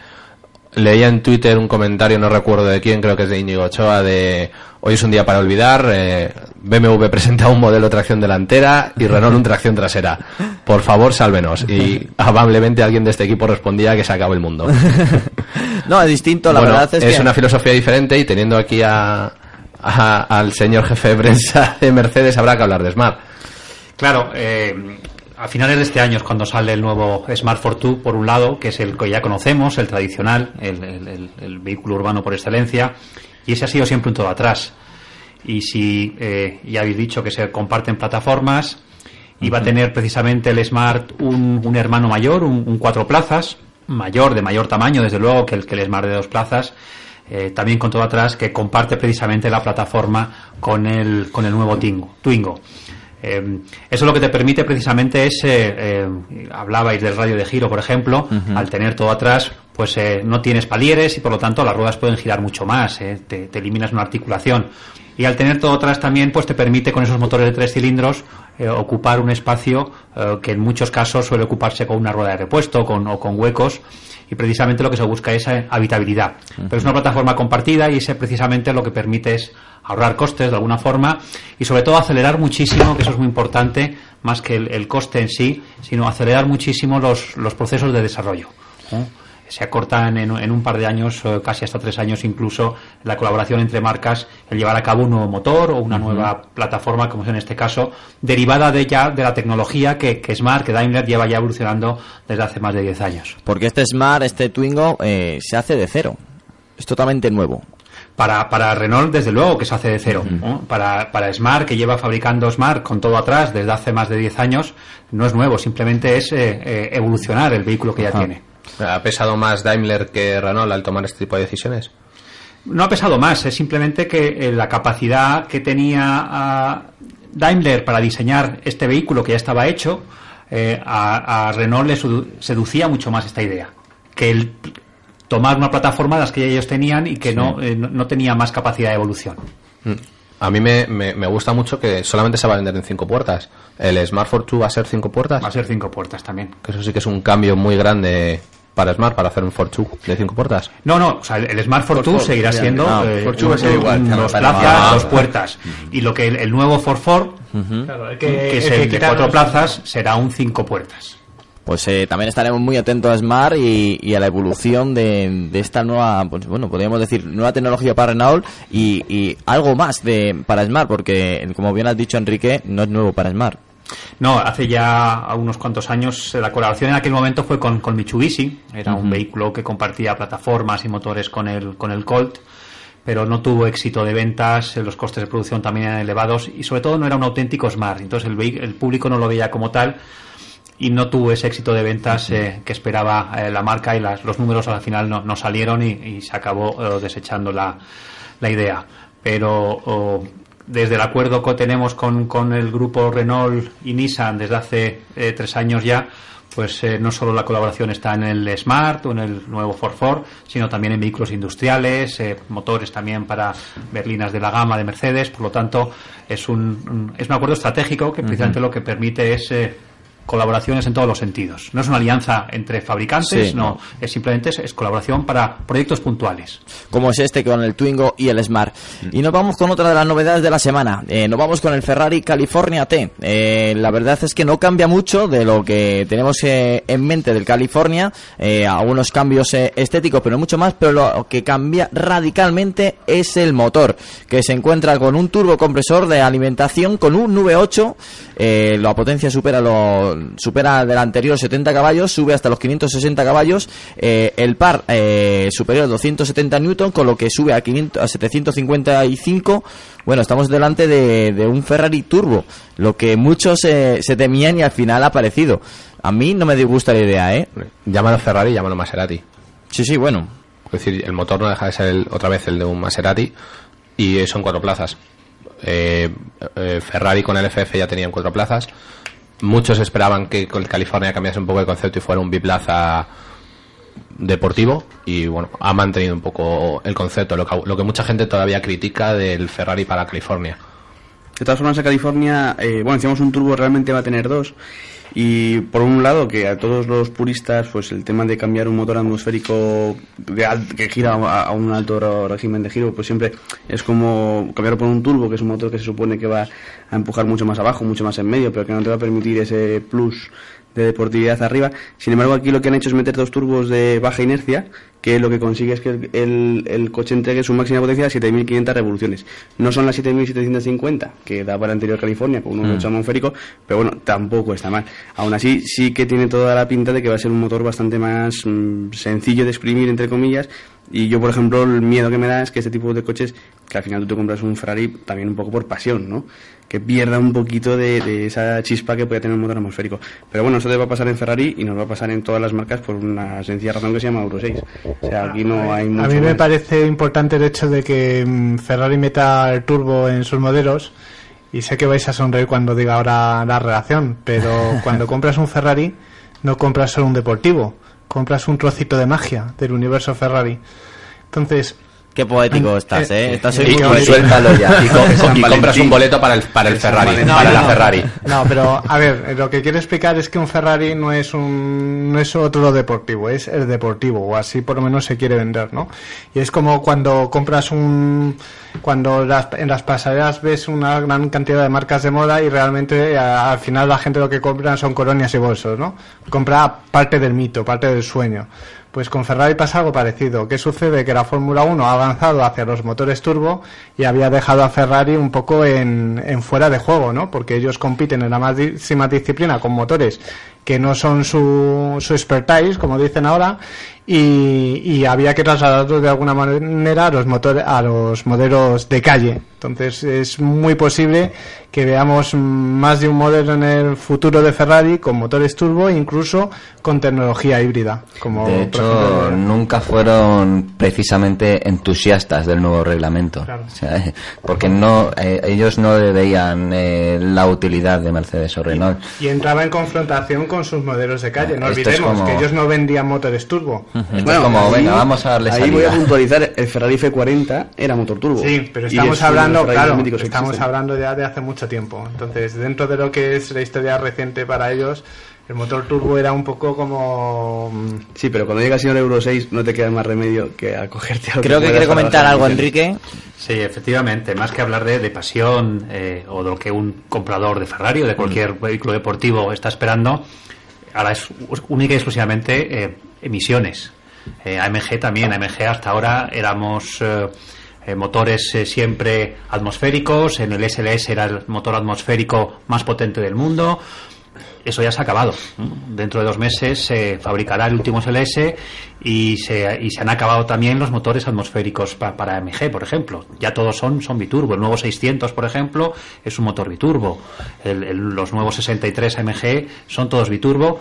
leía en Twitter un comentario, no recuerdo de quién, creo que es de Íñigo Ochoa, de hoy es un día para olvidar, eh, BMW presenta un modelo de tracción delantera y Renault un tracción trasera. Por favor, sálvenos. Y amablemente alguien de este equipo respondía que se acabó el mundo. No, es distinto, la Bueno, verdad es, que... una filosofía diferente y teniendo aquí a, a- al señor jefe de prensa de Mercedes habrá que hablar de Smart. Claro, eh, a finales de este año es cuando sale el nuevo Smart Fortwo, por un lado, que es el que ya conocemos, el tradicional, el, el- vehículo urbano por excelencia, y ese ha sido siempre un todo atrás. Y si eh, ya habéis dicho que se comparten plataformas, y va a tener precisamente el Smart un, un hermano mayor, un, un cuatro plazas, mayor, de mayor tamaño, desde luego, que el, que el Smart de dos plazas, eh, también con todo atrás, que comparte precisamente la plataforma con el, con el nuevo Twingo. Twingo. Eh, eso lo que te permite precisamente es, eh, hablabais del radio de giro, por ejemplo, al tener todo atrás, pues eh, no tienes palieres y por lo tanto las ruedas pueden girar mucho más, te, te eliminas una articulación. Y al tener todo atrás también, pues te permite con esos motores de tres cilindros eh, ocupar un espacio eh, que en muchos casos suele ocuparse con una rueda de repuesto con, o con huecos y precisamente lo que se busca es eh, habitabilidad. Pero es una plataforma compartida y ese precisamente lo que permite es ahorrar costes de alguna forma y sobre todo acelerar muchísimo, que eso es muy importante, más que el, el coste en sí, sino acelerar muchísimo los, los procesos de desarrollo. Se acortan en, en un par de años, eh, casi hasta tres años incluso, la colaboración entre marcas, el llevar a cabo un nuevo motor o una nueva plataforma, como es en este caso, derivada de ya de la tecnología que, que Smart, que Daimler lleva ya evolucionando desde hace más de 10 años. Porque este Smart, este Twingo, eh, se hace de cero. Es totalmente nuevo. Para, para Renault, desde luego, que se hace de cero. ¿no? Para, para Smart, que lleva fabricando Smart con todo atrás desde hace más de 10 años, no es nuevo, simplemente es eh, eh, evolucionar el vehículo que ya tiene. ¿Ha pesado más Daimler que Renault al tomar este tipo de decisiones? No ha pesado más, es simplemente que eh, la capacidad que tenía ah, Daimler para diseñar este vehículo que ya estaba hecho, eh, a, a Renault le sedu- seducía mucho más esta idea. Que el tomar una plataforma de las que ellos tenían y que no, eh, no, no tenía más capacidad de evolución. Mm. A mí me, me, me gusta mucho que solamente se va a vender en cinco puertas. ¿El Smart Fortwo va a ser cinco puertas? Va a ser cinco puertas también. Que eso sí que es un cambio muy grande para Smart, para hacer un Fortwo de cinco puertas. No, no, o sea, el, Smart Fortwo Ford, seguirá siendo Ah, eh, Fortwo va a ser un- igual, un- dos plazas, Ah. dos puertas. Y lo que el, el nuevo Ford Ford, Claro, el que, que- es el el, que de cuatro plazas, será un cinco puertas. Pues eh, también estaremos muy atentos a Smart y, y a la evolución de, de esta nueva, pues bueno, podríamos decir, nueva tecnología para Renault y, y algo más de para Smart, porque como bien has dicho Enrique, no es nuevo para Smart. No, hace ya unos cuantos años eh, la colaboración en aquel momento fue con, con Mitsubishi. Era un vehículo que compartía plataformas y motores con el, con el Colt, pero no tuvo éxito de ventas, eh, los costes de producción también eran elevados y sobre todo no era un auténtico Smart. Entonces el, público no lo veía como tal y no tuvo ese éxito de ventas eh, que esperaba eh, la marca y las- los números al final no, no salieron y, y se acabó eh, desechando la, la idea. Pero oh, desde el acuerdo que tenemos con, con el grupo Renault y Nissan desde hace eh, tres años ya, pues eh, no solo la colaboración está en el Smart o en el nuevo Ford Ford, sino también en vehículos industriales, eh, motores también para berlinas de la gama de Mercedes. Por lo tanto, es un, es un acuerdo estratégico que precisamente lo que permite es colaboraciones en todos los sentidos. No es una alianza entre fabricantes, Sí, no, no. es simplemente es, es colaboración para proyectos puntuales. como es este con el Twingo y el Smart. Y nos vamos con otra de las novedades de la semana. Eh, nos vamos con el Ferrari California T. Eh, la verdad es que no cambia mucho de lo que tenemos eh, en mente del California. Eh, algunos cambios eh, estéticos, pero mucho más. Pero lo que cambia radicalmente es el motor, que se encuentra con un turbocompresor de alimentación con un V8. Eh, la potencia supera lo supera del anterior 70 caballos, sube hasta los 560 caballos. Eh, el par eh, superior a 270 newton, con lo que sube a, 500, a 755. Bueno, estamos delante de, de un Ferrari turbo, lo que muchos eh, se temían y al final ha aparecido. A mí no me disgusta la idea, ¿eh? Llámalo Ferrari, llámalo Maserati. Sí, sí, bueno. Es decir, el motor no deja de ser el- otra vez el de un Maserati y son cuatro plazas. Eh, eh, Ferrari con el FF ya tenían cuatro plazas. Muchos esperaban que con California cambiase un poco el concepto y fuera un biplaza deportivo y bueno, ha mantenido un poco el concepto, lo que, lo que mucha gente todavía critica del Ferrari para California. De todas formas, a California, eh, bueno, decíamos un turbo realmente va a tener dos. Y por un lado, que a todos los puristas, pues el tema de cambiar un motor atmosférico de al- que gira a, un alto régimen de giro, pues siempre es como cambiarlo por un turbo, que es un motor que se supone que va a empujar mucho más abajo, mucho más en medio, pero que no te va a permitir ese plus de deportividad arriba. Sin embargo, aquí lo que han hecho es meter dos turbos de baja inercia, que lo que consigue es que el, el- el coche entregue su máxima potencia a 7.500 revoluciones. No son las 7.750 que daba el anterior California con un Mm. 8 atmosférico, pero bueno, tampoco está mal. Aún así, sí que tiene toda la pinta de que va a ser un motor bastante más mm, sencillo de exprimir, entre comillas. Y yo, por ejemplo, el miedo que me da es que este tipo de coches, que al final tú te compras un Ferrari también un poco por pasión, ¿no? Que pierda un poquito de, de esa chispa que puede tener un motor atmosférico. Pero bueno, eso te va a pasar en Ferrari y nos va a pasar en todas las marcas por una sencilla razón que se llama Euro 6. O sea, aquí no hay mucho A mí me más. parece importante el hecho de que mm, Ferrari meta el turbo en sus modelos y sé que vais a sonreír cuando diga ahora la relación, pero cuando compras un Ferrari no compras solo un deportivo, compras un trocito de magia del universo Ferrari. Entonces, Qué poético estás, eh, ¿eh? Estás eh, muy y-. Suéltalo ya. Y, co- compras un boleto para el, para el Ferrari, Valentín. para la no. Ferrari. No, pero a ver, lo que quiero explicar es que un Ferrari no es un no es otro deportivo, es el deportivo o así por lo menos se quiere vender, ¿no? Y es como cuando compras un cuando las- en las pasarelas ves una gran cantidad de marcas de moda y realmente a- al final la gente lo que compra son colonias y bolsos, ¿no? Compra parte del mito, parte del sueño. Pues con Ferrari pasa algo parecido. ¿Qué sucede? Que la Fórmula 1 ha avanzado hacia los motores turbo y había dejado a Ferrari un poco en, en fuera de juego, ¿no? Porque ellos compiten en la máxima disciplina con motores que no son su, su expertise, como dicen ahora, y, y había que trasladarlos de alguna manera a los motores, a los modelos de calle. Entonces es muy posible que veamos más de un modelo en el futuro de Ferrari con motores turbo, incluso con tecnología híbrida. Como De hecho, ejemplo, nunca fueron precisamente entusiastas del nuevo reglamento. Claro. O sea, porque no, eh, ellos no le veían eh, la utilidad de Mercedes o Renault. y entraba en confrontación con sus modelos de calle. No Esto olvidemos como- que ellos no vendían motores turbo. Como, venga, vamos a darle ahí salida. voy a puntualizar, el Ferrari F40 era motor turbo. Sí, pero estamos hablando, claro, que estamos hablando ya de hace mucho tiempo. Entonces, dentro de lo que es la historia reciente para ellos, el motor turbo era un poco como... mm, Sí, pero cuando llegas a Euro 6 no te queda más remedio que acogerte a lo Creo que puedas quiere comentar algo. Enrique. Sí, efectivamente, más que hablar de, de pasión eh, o de lo que un comprador de Ferrari o de cualquier vehículo deportivo está esperando, ahora es única y exclusivamente eh, emisiones. Eh, AMG también, AMG hasta ahora éramos eh, motores siempre atmosféricos, en el SLS era el motor atmosférico más potente del mundo. Eso ya se ha acabado. Dentro de dos meses se fabricará el último SLS y se, y se han acabado también los motores atmosféricos pa- para AMG, por ejemplo. Ya todos son, son biturbo. El nuevo 600, por ejemplo, es un motor biturbo. El- los nuevos 63 AMG son todos biturbo.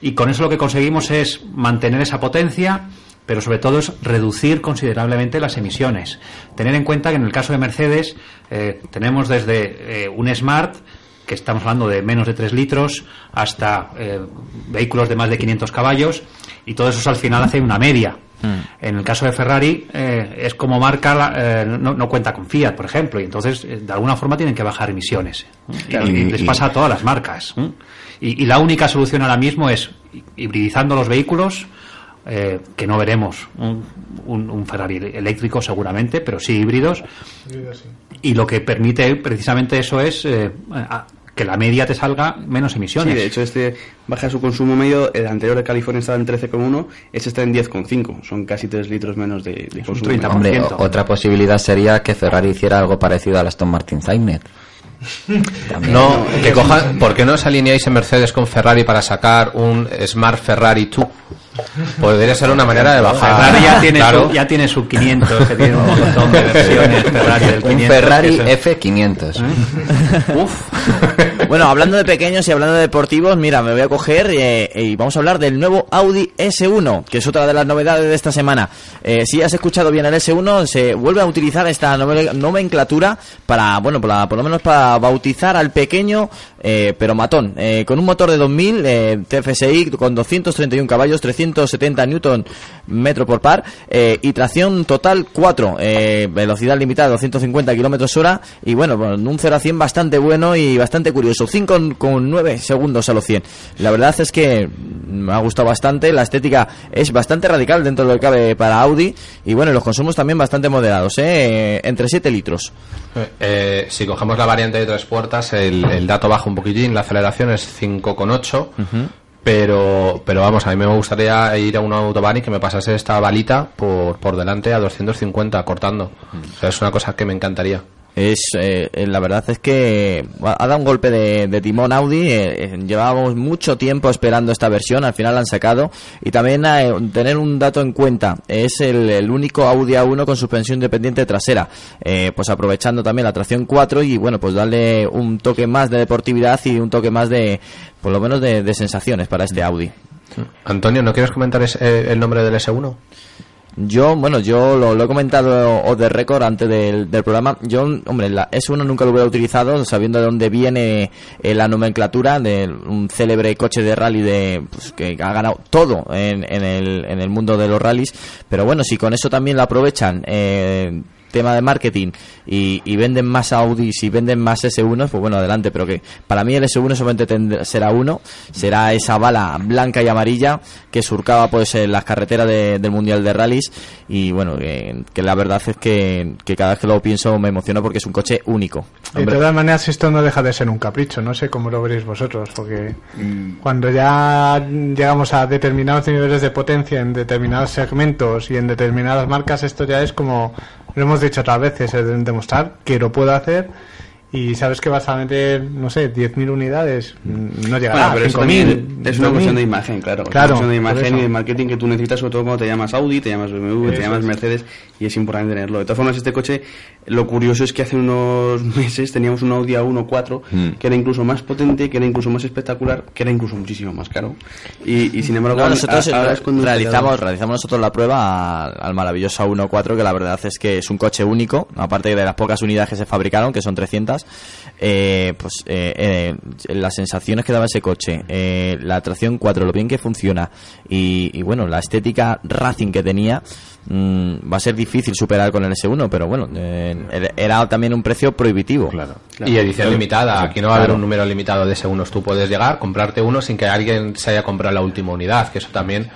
Y con eso lo que conseguimos es mantener esa potencia, pero sobre todo es reducir considerablemente las emisiones. Tener en cuenta que en el caso de Mercedes eh, tenemos desde eh, un Smart que estamos hablando de menos de 3 litros, hasta eh, vehículos de más de 500 caballos, y todo eso al final hace una media. En el caso de Ferrari eh, es como marca, la- eh, no, no cuenta con Fiat, por ejemplo, y entonces de alguna forma tienen que bajar emisiones. Y, y les pasa a todas las marcas. ¿eh? Y, y la única solución ahora mismo es hibridizando los vehículos, eh, que no veremos un, un- un Ferrari eléctrico seguramente, pero sí híbridos, y lo que permite precisamente eso es eh, a- que la media te salga menos emisiones. Sí, de hecho este baja su consumo medio, el anterior de California estaba en 13,1, este está en 10,5, son casi 3 litros menos de, de consumo. 30%. Hombre, otra posibilidad sería que Ferrari hiciera algo parecido al Aston Martin. También. No, que cojan, ¿por qué no os alineáis en Mercedes con Ferrari para sacar un Smart Ferrari 2? Podría ser una manera de bajar. Ferrari ya tiene, Claro. su, ya tiene su 500, que tiene un montón de versiones Ferrari del 500. Un Ferrari que se- F500. Bueno, hablando de pequeños y hablando de deportivos, mira, me voy a coger eh, y vamos a hablar del nuevo Audi S1, que es otra de las novedades de esta semana. Eh, si has escuchado bien el S1, se vuelve a utilizar esta nome- nomenclatura para, bueno, para, por lo menos para bautizar al pequeño, eh, pero matón, con un motor de 2000 eh, TFSI con 231 caballos, 370 newton metro por par y tracción total 4, eh, velocidad limitada 250 kilómetros hora y bueno, un 0 a 100 bastante bueno y bastante curioso, 5,9 segundos a los 100. La verdad es que me ha gustado bastante, la estética es bastante radical dentro de lo que cabe para Audi y bueno, los consumos también bastante moderados, eh, entre 7 litros. Eh, si cogemos la variante de tres puertas, el, el dato baja un poquitín, la aceleración es 5,8. Pero, pero vamos, a mí me gustaría ir a un autobahn y que me pasase esta balita por, por delante a 250 cortando. O sea, es una cosa que me encantaría. Es, eh, la verdad es que ha dado un golpe de, timón Audi. eh, eh, llevábamos mucho tiempo esperando esta versión, al final la han sacado. Y también eh, tener un dato en cuenta: es el, único Audi A1 con suspensión independiente trasera. Eh, pues aprovechando también la tracción 4 y bueno, pues darle un toque más de deportividad y un toque más de, por lo menos, de, de sensaciones para este Audi. Antonio, ¿no quieres comentar el nombre del S1? Yo, bueno, yo lo, lo he comentado o de récord antes del, del programa. Yo, hombre, la S1 nunca lo hubiera utilizado, sabiendo de dónde viene eh, la nomenclatura de un célebre coche de rally de pues, que ha ganado todo en, en, el, en el mundo de los rallies. Pero bueno, si con eso también lo aprovechan, eh, tema de marketing y, y venden más Audis y venden más S1, pues bueno, adelante, pero que para mí el S1 solamente tendrá- será uno, será esa bala blanca y amarilla que surcaba pues en las carreteras de- del Mundial de Rallys y bueno, que, que la verdad es que, que cada vez que lo pienso me emociono porque es un coche único. De todas maneras, esto no deja de ser un capricho. No sé cómo lo veréis vosotros, porque cuando ya llegamos a determinados niveles de potencia en determinados segmentos y en determinadas marcas, esto ya es como lo hemos dicho otras veces, es demostrar que lo puedo hacer y sabes que vas a meter, no sé, 10.000 unidades, mm, no llegará Bueno, pero a eso 5.000. también es una 2.000. cuestión de imagen, claro. Es Claro, una cuestión de imagen y de marketing que tú necesitas, sobre todo cuando te llamas Audi, te llamas BMW, te Eso llamas es. Mercedes, y es importante tenerlo. De todas formas, este coche, lo curioso es que hace unos meses teníamos un Audi A1 4 Mm. que era incluso más potente, que era incluso más espectacular, que era incluso muchísimo más caro. Y, y sin embargo, No, nosotros a- ahora es cuando realizamos, realizamos nosotros la prueba al, al maravilloso 1.4 que la verdad es que es un coche único, aparte de las pocas unidades que se fabricaron, que son 300, eh, pues eh, eh, las sensaciones que daba ese coche, eh, la tracción 4, lo bien que funciona y, y, bueno, la estética racing que tenía, mm, va a ser difícil superar con el S1, pero bueno, eh, era también un precio prohibitivo. Claro. Y edición limitada. Aquí no va a haber Claro. un número limitado de S1. Tú puedes llegar, comprarte uno sin que alguien se haya comprado la última unidad, que eso también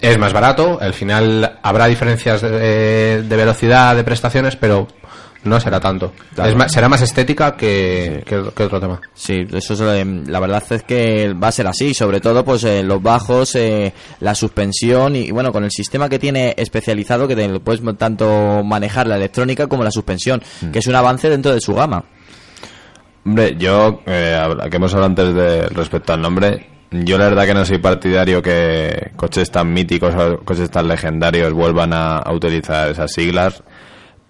es más barato. Al final habrá diferencias de, de velocidad, de prestaciones, pero no será tanto. Claro. Es más- será más estética que, que- que otro tema. Sí, eso es, eh, la verdad es que va a ser así, sobre todo pues eh, los bajos, eh, la suspensión y, bueno, con el sistema que tiene especializado que te, puedes tanto manejar la electrónica como la suspensión, que es un avance dentro de su gama. Hombre, yo, eh, que hemos hablado antes de respecto al nombre, yo la verdad que no soy partidario que coches tan míticos o coches tan legendarios vuelvan a, a utilizar esas siglas,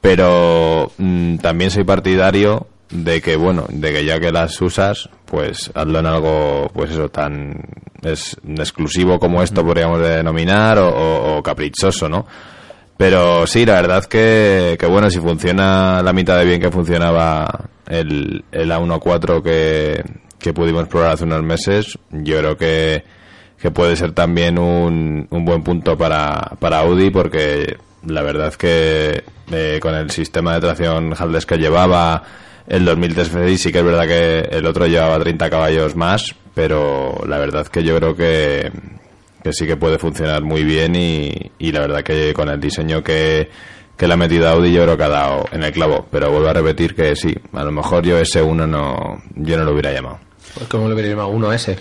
pero mm, también soy partidario de que, bueno, de que ya que las usas, pues hazlo en algo, pues eso, tan es, exclusivo como esto podríamos denominar o, o- o caprichoso, ¿no? Pero sí, la verdad que, que bueno, si funciona la mitad de bien que funcionaba el, el A1.4 que, que pudimos probar hace unos meses, yo creo que, que puede ser también un, un buen punto para, para Audi porque la verdad que eh, con el sistema de tracción Haldes que llevaba el 2003 FDI sí que es verdad que el otro llevaba 30 caballos más, pero la verdad que yo creo que, que sí que puede funcionar muy bien y, y la verdad que con el diseño que, que le ha metido Audi yo creo que ha dado en el clavo. Pero vuelvo a repetir que sí, a lo mejor yo ese uno no, yo no lo hubiera llamado. Pues ¿Cómo lo hubiera llamado? Uno S.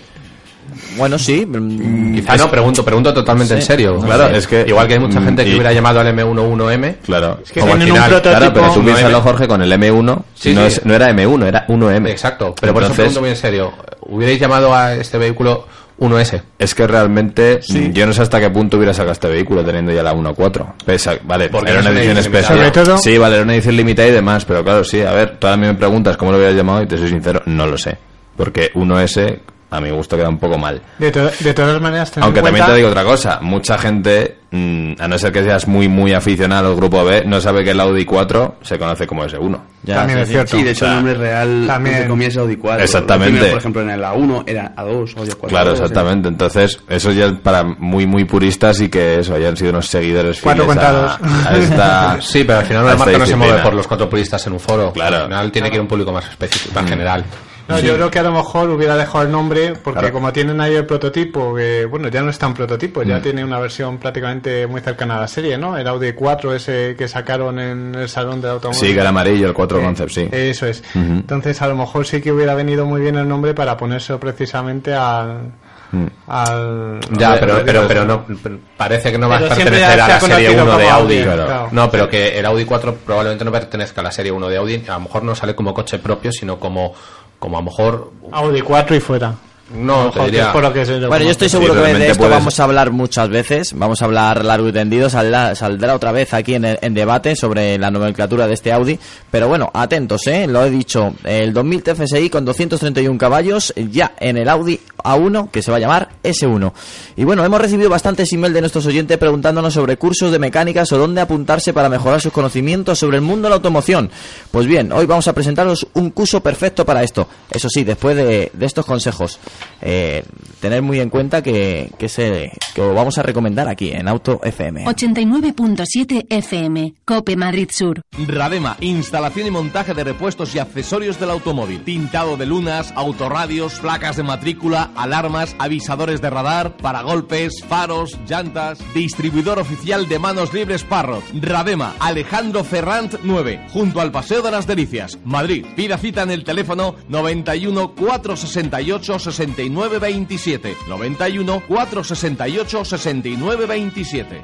Bueno, sí. mm, Quizá no, pregunto, pregunto totalmente Sí. en serio. Claro, es que- Igual que hay mucha gente que hubiera llamado al M11M. Claro. que como al un final- prototipo- Claro, pero tú piénsalo. Jorge, con el M1 Sí, no, sí. es- no era M1, era 1M. Exacto. Pero por eso Entonces, pregunto muy en serio. ¿Hubierais llamado a este vehículo 1S? Es que realmente mm, yo no sé hasta qué punto hubiera sacado este vehículo teniendo ya la 1.4. Pesa, vale, Porque era una es edición edición especial. limitada. Sobre todo- Sí, vale, era una edición limitada y demás, pero claro, sí, a ver, tú ahora me preguntas cómo lo hubieras llamado y te soy sincero, no lo sé. Porque 1S, a mi gusto, queda un poco mal. De, to- de todas maneras, Aunque también cuenta- te digo otra cosa, mucha gente, mm, a no ser que seas muy, muy aficionado al grupo B, no sabe que el Audi 4 se conoce como S1. ya, También sí, es cierto. Sí, de hecho O sea, el nombre real también- comillas, es Audi 4. Exactamente. Los primeros, por ejemplo, en el A1 era A2, Audi 4. Claro, exactamente. Entonces, eso ya para muy, muy puristas y que eso hayan sido unos seguidores Cuatro fieles contados. a esta... Sí, pero al final a una esta marca no se mueve por los cuatro puristas en un foro. Claro. Al final tiene que ir un público más específico, más general. No, yo creo que a lo mejor hubiera dejado el nombre porque Claro. como tienen ahí el prototipo, que bueno, ya no es tan prototipo, Mm. ya tiene una versión prácticamente muy cercana a la serie, ¿no? El Audi 4 ese que sacaron en el salón del automóvil. Sí, que era amarillo, el 4 Eh, Concept, sí. Eso es. Entonces, a lo mejor sí que hubiera venido muy bien el nombre para ponerse precisamente al. Mm. al Ya, al- pero, pero, pero no, pero parece que no va a pertenecer a la serie conocido 1 de. Audi, claro. No, pero que el Audi 4 probablemente no pertenezca a la serie 1 de Audi. A lo mejor no sale como coche propio, sino como, como a lo mejor. Audi 4 y fuera. No, Ojo, te diría. por lo que se Bueno, yo estoy seguro que de esto puedes- vamos a hablar muchas veces, vamos a hablar largo y tendido, saldrá, saldrá otra vez aquí en, debate sobre la nomenclatura de este Audi, pero bueno, atentos, ¿eh? lo he dicho, el 2000 TFSI con 231 caballos ya en el Audi A1 que se va a llamar S1. Y bueno, hemos recibido bastantes emails de nuestros oyentes preguntándonos sobre cursos de mecánicas o dónde apuntarse para mejorar sus conocimientos sobre el mundo de la automoción. Pues bien, hoy vamos a presentaros un curso perfecto para esto, eso sí, después de, de estos consejos. Eh, tener muy en cuenta que, que, se, que lo vamos a recomendar aquí en Auto FM. 89.7 FM, Cope Madrid Sur. Radema, instalación y montaje de repuestos y accesorios del automóvil. Tintado de lunas, autorradios, placas de matrícula, alarmas, avisadores de radar, paragolpes, faros, llantas. Distribuidor oficial de manos libres Parrot. Radema, Alejandro Ferrant 9, junto al Paseo de las Delicias, Madrid. Pida cita en el teléfono 91 468 69 27. 91 468 69 27.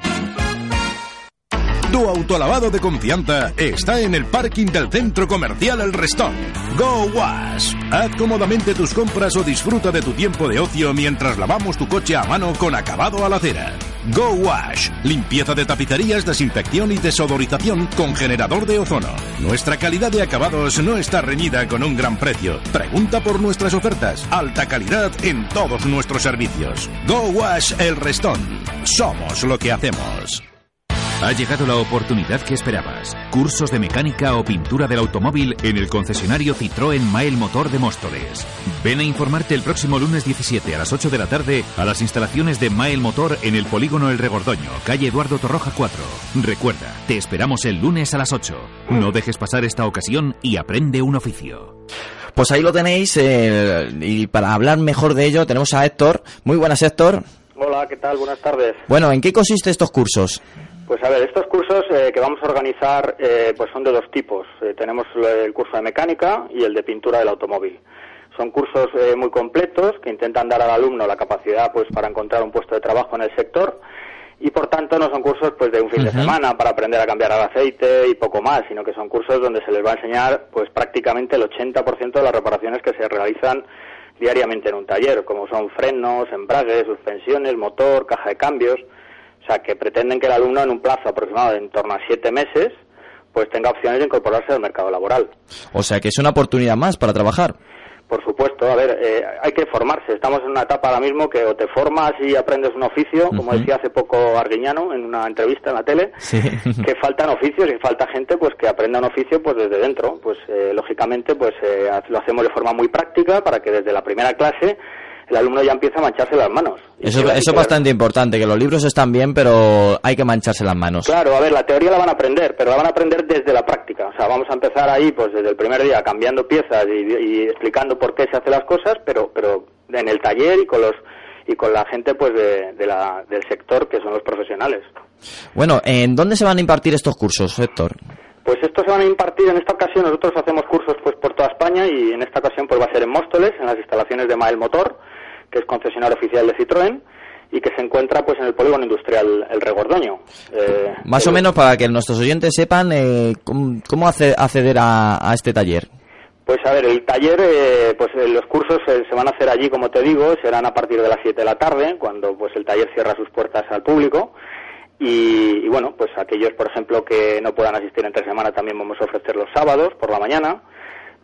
Tu autolavado de confianza está en el parking del centro comercial El Restón. Go Wash. Haz cómodamente tus compras o disfruta de tu tiempo de ocio mientras lavamos tu coche a mano con acabado a la cera. Go Wash. Limpieza de tapicerías, desinfección y desodorización con generador de ozono. Nuestra calidad de acabados no está reñida con un gran precio. Pregunta por nuestras ofertas. Alta calidad en todos nuestros servicios. Go Wash El Restón. Somos lo que hacemos. Ha llegado la oportunidad que esperabas. Cursos de mecánica o pintura del automóvil en el concesionario Citroën Mael Motor de Móstoles. Ven a informarte el próximo lunes 17 a las 8 de la tarde a las instalaciones de Mael Motor en el polígono El Regordoño, calle Eduardo Torroja 4. Recuerda, te esperamos el lunes a las 8. No dejes pasar esta ocasión y aprende un oficio. Pues ahí lo tenéis eh, y para hablar mejor de ello tenemos a Héctor. Muy buenas Héctor. Hola, ¿qué tal? Buenas tardes. Bueno, ¿en qué consiste estos cursos? Pues a ver, estos cursos eh, que vamos a organizar eh, pues son de dos tipos. Eh, tenemos el curso de mecánica y el de pintura del automóvil. Son cursos eh, muy completos que intentan dar al alumno la capacidad pues para encontrar un puesto de trabajo en el sector y por tanto no son cursos pues de un fin de semana para aprender a cambiar el aceite y poco más, sino que son cursos donde se les va a enseñar pues prácticamente el 80% de las reparaciones que se realizan diariamente en un taller, como son frenos, embragues, suspensiones, motor, caja de cambios. O sea, que pretenden que el alumno en un plazo aproximado de en torno a siete meses pues tenga opciones de incorporarse al mercado laboral. O sea que es una oportunidad más para trabajar. Por supuesto, a ver, eh, hay que formarse. Estamos en una etapa ahora mismo que o te formas y aprendes un oficio, como decía hace poco Arguiñano en una entrevista en la tele, Sí. que faltan oficios y falta gente pues que aprenda un oficio pues desde dentro. Pues eh, lógicamente pues eh, lo hacemos de forma muy práctica para que desde la primera clase el alumno ya empiece a mancharse las manos. Eso, es bastante importante, que los libros están bien, pero hay que mancharse las manos. Claro, a ver, la teoría la van a aprender, pero la van a aprender desde la práctica. O sea, vamos a empezar ahí, pues desde el primer día, cambiando piezas y, y explicando por qué se hacen las cosas, pero, pero en el taller y con los y con la gente, pues de, de la, del sector que son los profesionales. Bueno, ¿en dónde se van a impartir estos cursos, Héctor? Pues estos se van a impartir en esta ocasión. Nosotros hacemos cursos pues por toda España y en esta ocasión pues va a ser en Móstoles, en las instalaciones de Mael Motor, que es concesionario oficial de Citroën y que se encuentra pues en el polígono industrial El Regordoño. Eh, Más o menos para que nuestros oyentes sepan eh, cómo, cómo hace- acceder a, a este taller. Pues a ver, el taller, eh, pues eh, los cursos eh, se van a hacer allí, como te digo, serán a partir de las 7 de la tarde, cuando pues el taller cierra sus puertas al público. Y, y, bueno, pues aquellos, por ejemplo, que no puedan asistir entre semana también vamos a ofrecer los sábados por la mañana,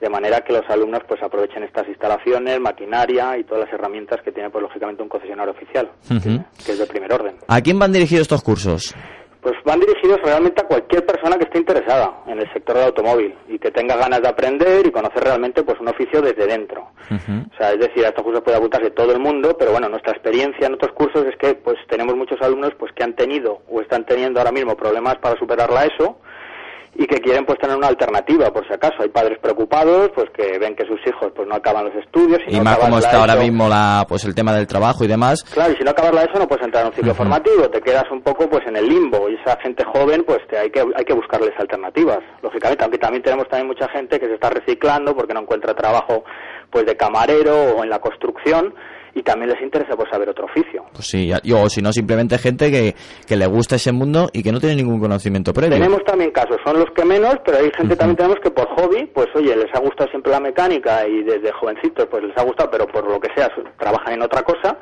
de manera que los alumnos pues aprovechen estas instalaciones, maquinaria y todas las herramientas que tiene pues lógicamente un concesionario oficial, que es de primer orden. ¿A quién van dirigidos estos cursos? Pues van dirigidos realmente a cualquier persona que esté interesada en el sector del automóvil y que tenga ganas de aprender y conocer realmente pues un oficio desde dentro. O sea, es decir, a estos cursos puede apuntarse todo el mundo, pero bueno, nuestra experiencia en otros cursos es que pues tenemos muchos alumnos pues que han tenido o están teniendo ahora mismo problemas para superar la ESO y que quieren pues tener una alternativa por si acaso. Hay padres preocupados pues que ven que sus hijos pues no acaban los estudios y, Y no más como está ahora ESO. mismo la, pues el tema del trabajo y demás. Claro, y si no acabas la ESO no puedes entrar en un ciclo formativo, te quedas un poco pues en el limbo y esa gente joven pues te, hay que hay que buscarles alternativas, lógicamente, aunque también tenemos también mucha gente que se está reciclando porque no encuentra trabajo pues de camarero o en la construcción y también les interesa pues saber otro oficio. Pues sí, o si no, simplemente gente que, que le gusta ese mundo y que no tiene ningún conocimiento previo. Tenemos también casos, son los que menos, pero hay gente también tenemos que por hobby, pues oye, les ha gustado siempre la mecánica y desde jovencitos pues les ha gustado, pero por lo que sea trabajan en otra cosa,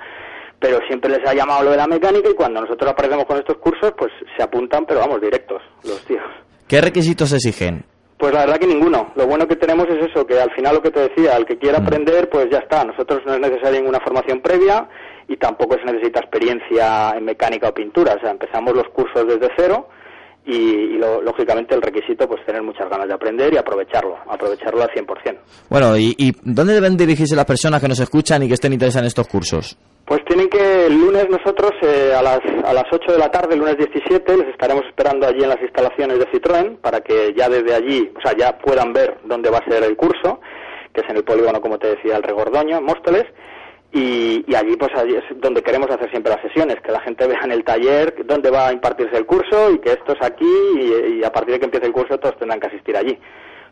pero siempre les ha llamado lo de la mecánica y cuando nosotros aparecemos con estos cursos pues se apuntan, pero vamos, directos, los tíos. ¿Qué requisitos exigen? Pues la verdad que ninguno. Lo bueno que tenemos es eso, que al final lo que te decía, al que quiera aprender, pues ya está. Nosotros no es necesaria ninguna formación previa y tampoco se necesita experiencia en mecánica o pintura. O sea, empezamos los cursos desde cero y, y lo- lógicamente el requisito pues tener muchas ganas de aprender y aprovecharlo, aprovecharlo al 100%. Bueno, ¿y, y dónde deben dirigirse las personas que nos escuchan y que estén interesadas en estos cursos? Pues tienen que el lunes nosotros eh, a, las, a las 8 de la tarde, el lunes 17, les estaremos esperando allí en las instalaciones de Citroën para que ya desde allí, o sea, ya puedan ver dónde va a ser el curso, que es en el polígono, como te decía, el Regordoño, Móstoles. Y, allí pues allí es donde queremos hacer siempre las sesiones, que la gente vea en el taller dónde va a impartirse el curso y que esto es aquí y, y a partir de que empiece el curso todos tendrán que asistir allí.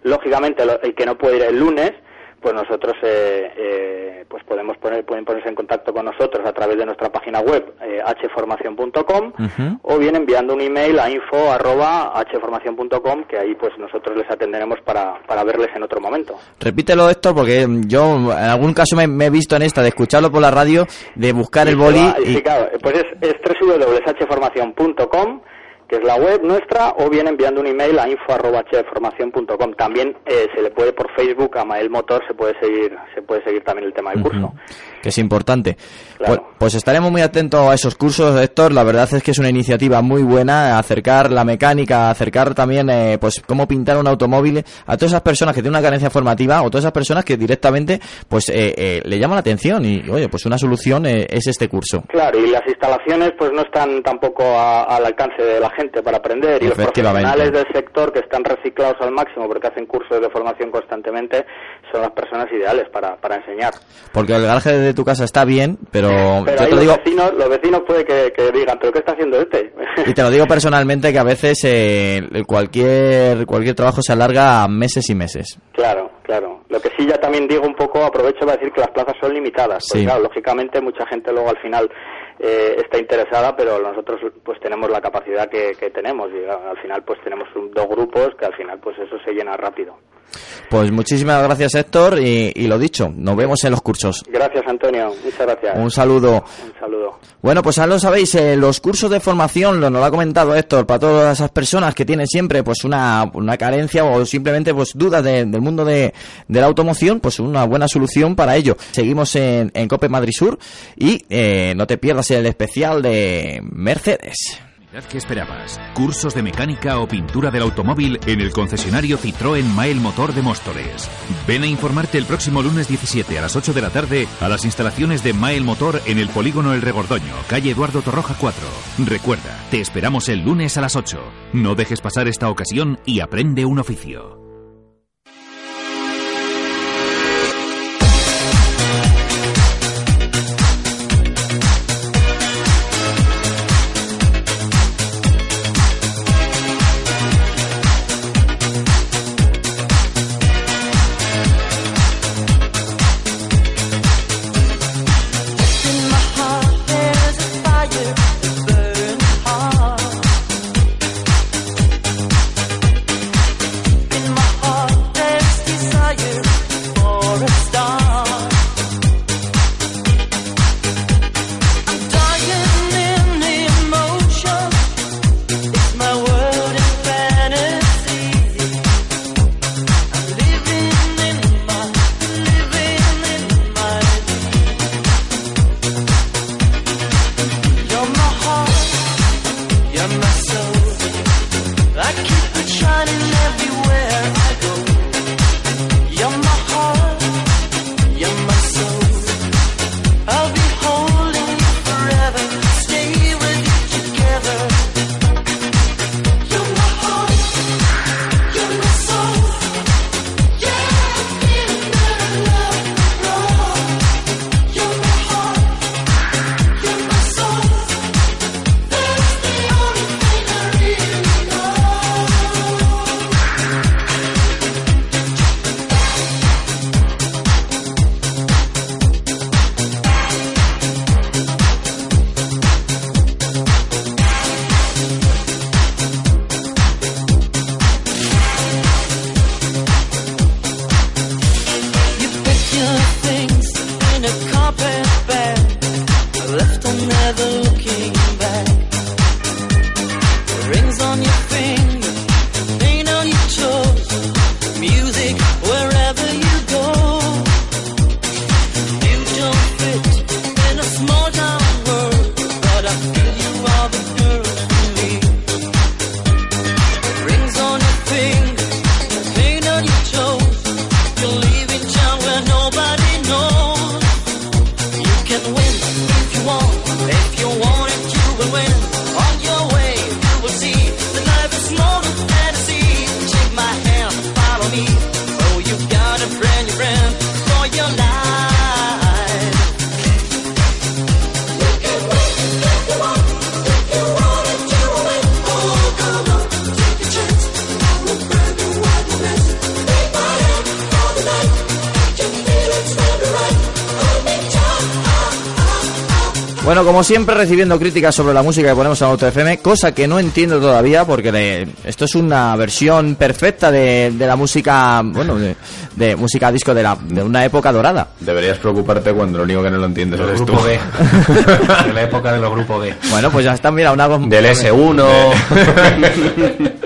Lógicamente el que no puede ir el lunes, pues nosotros eh, eh, pues podemos poner, pueden ponerse en contacto con nosotros a través de nuestra página web eh, hformacion.com o bien enviando un email a info arroba hformacion.com que ahí pues nosotros les atenderemos para, para verles en otro momento. Repítelo, Héctor, porque yo en algún caso me, me he visto en esta de escucharlo por la radio, de buscar el boli Ah, y... sí, claro, pues es, es www.hformacion.com que es la web nuestra, o bien enviando un email a info.hformacion.com. También eh, se le puede por Facebook a Mael Motor, se puede seguir, se puede seguir también el tema del curso. Que es importante. Pues, pues estaremos muy atentos a esos cursos, Héctor. La verdad es que es una iniciativa muy buena, acercar la mecánica, acercar también, eh, pues, cómo pintar un automóvil a todas esas personas que tienen una carencia formativa o todas esas personas que directamente, pues, eh, eh, le llaman la atención y, oye, pues una solución eh, es este curso. Claro, y las instalaciones pues no están tampoco a- al alcance de la gente para aprender y los profesionales del sector que están reciclados al máximo porque hacen cursos de formación constantemente son las personas ideales para, para enseñar. Porque el garaje de tu casa está bien, pero, Pero yo ahí te lo los vecinos, los vecinos puede que, que digan, pero ¿qué está haciendo este? y te lo digo personalmente, que a veces eh, cualquier, cualquier trabajo se alarga a meses y meses. Claro, claro. Lo que sí ya también digo un poco, aprovecho para decir que las plazas son limitadas. Porque Sí. claro, lógicamente mucha gente luego al final eh, está interesada, pero nosotros pues tenemos la capacidad que, que tenemos y a- al final pues tenemos un- dos grupos que al final pues eso se llena rápido. Pues muchísimas gracias, Héctor, y, y lo dicho, nos vemos en los cursos. Gracias Antonio, muchas gracias. Un saludo. Un saludo. Bueno, pues ya lo sabéis, eh, los cursos de formación, lo nos lo ha comentado Héctor, para todas esas personas que tienen siempre pues una, una carencia o simplemente pues dudas de- del mundo de, de la automoción, pues una buena solución para ello. Seguimos en, en Cope Madrid Sur y eh, no te pierdas el especial de Mercedes. ¿Qué esperabas? Cursos de mecánica o pintura del automóvil en el concesionario Citroën Mael Motor de Móstoles. Ven a informarte el próximo lunes 17 a las 8 de la tarde a las instalaciones de Mael Motor en el polígono El Regordoño, calle Eduardo Torroja 4. Recuerda, te esperamos el lunes a las 8. No dejes pasar esta ocasión y aprende un oficio. Siempre, recibiendo críticas sobre la música que ponemos en Auto FM, cosa que no entiendo todavía, porque le- esto es una versión perfecta de, de la música, bueno, de, de música disco de, la, de una época dorada. Deberías preocuparte cuando lo único que no lo entiendes Del eres grupo tú. B. de la época de los grupos B. Bueno, pues ya está, mira, una Del S1.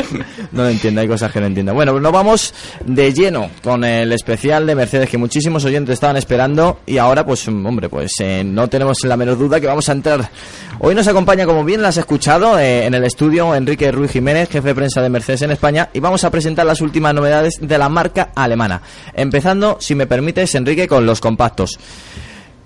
No lo entiendo, hay cosas que no entiendo. Bueno, nos vamos de lleno con el especial de Mercedes que muchísimos oyentes estaban esperando y ahora, pues, hombre, pues eh, no tenemos la menor duda que vamos a entrar. Hoy nos acompaña, como bien lo has escuchado, eh, en el estudio Enrique Ruiz Jiménez, jefe de prensa de Mercedes en España, y vamos a presentar las últimas novedades de la marca alemana. Empezando, si me permites, Enrique, con los compactos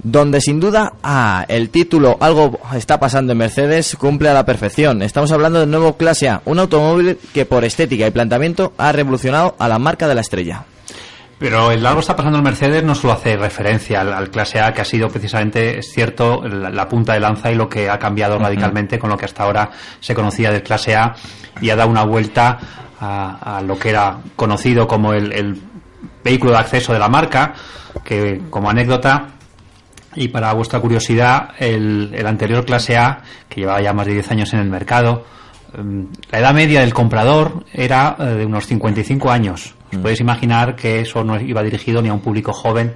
donde sin duda ah, el título Algo está pasando en Mercedes cumple a la perfección. Estamos hablando del nuevo Clase A, un automóvil que por estética y planteamiento ha revolucionado a la marca de la estrella. Pero el algo está pasando en Mercedes no solo hace referencia al, al clase A, que ha sido precisamente, es cierto, la, la punta de lanza y lo que ha cambiado radicalmente con lo que hasta ahora se conocía del clase A y ha dado una vuelta a, a lo que era conocido como el, el vehículo de acceso de la marca, que como anécdota y para vuestra curiosidad, el, el anterior clase A, que llevaba ya más de 10 años en el mercado, em, la edad media del comprador era eh, de unos 55 años. Os podéis imaginar que eso no iba dirigido ni a un público joven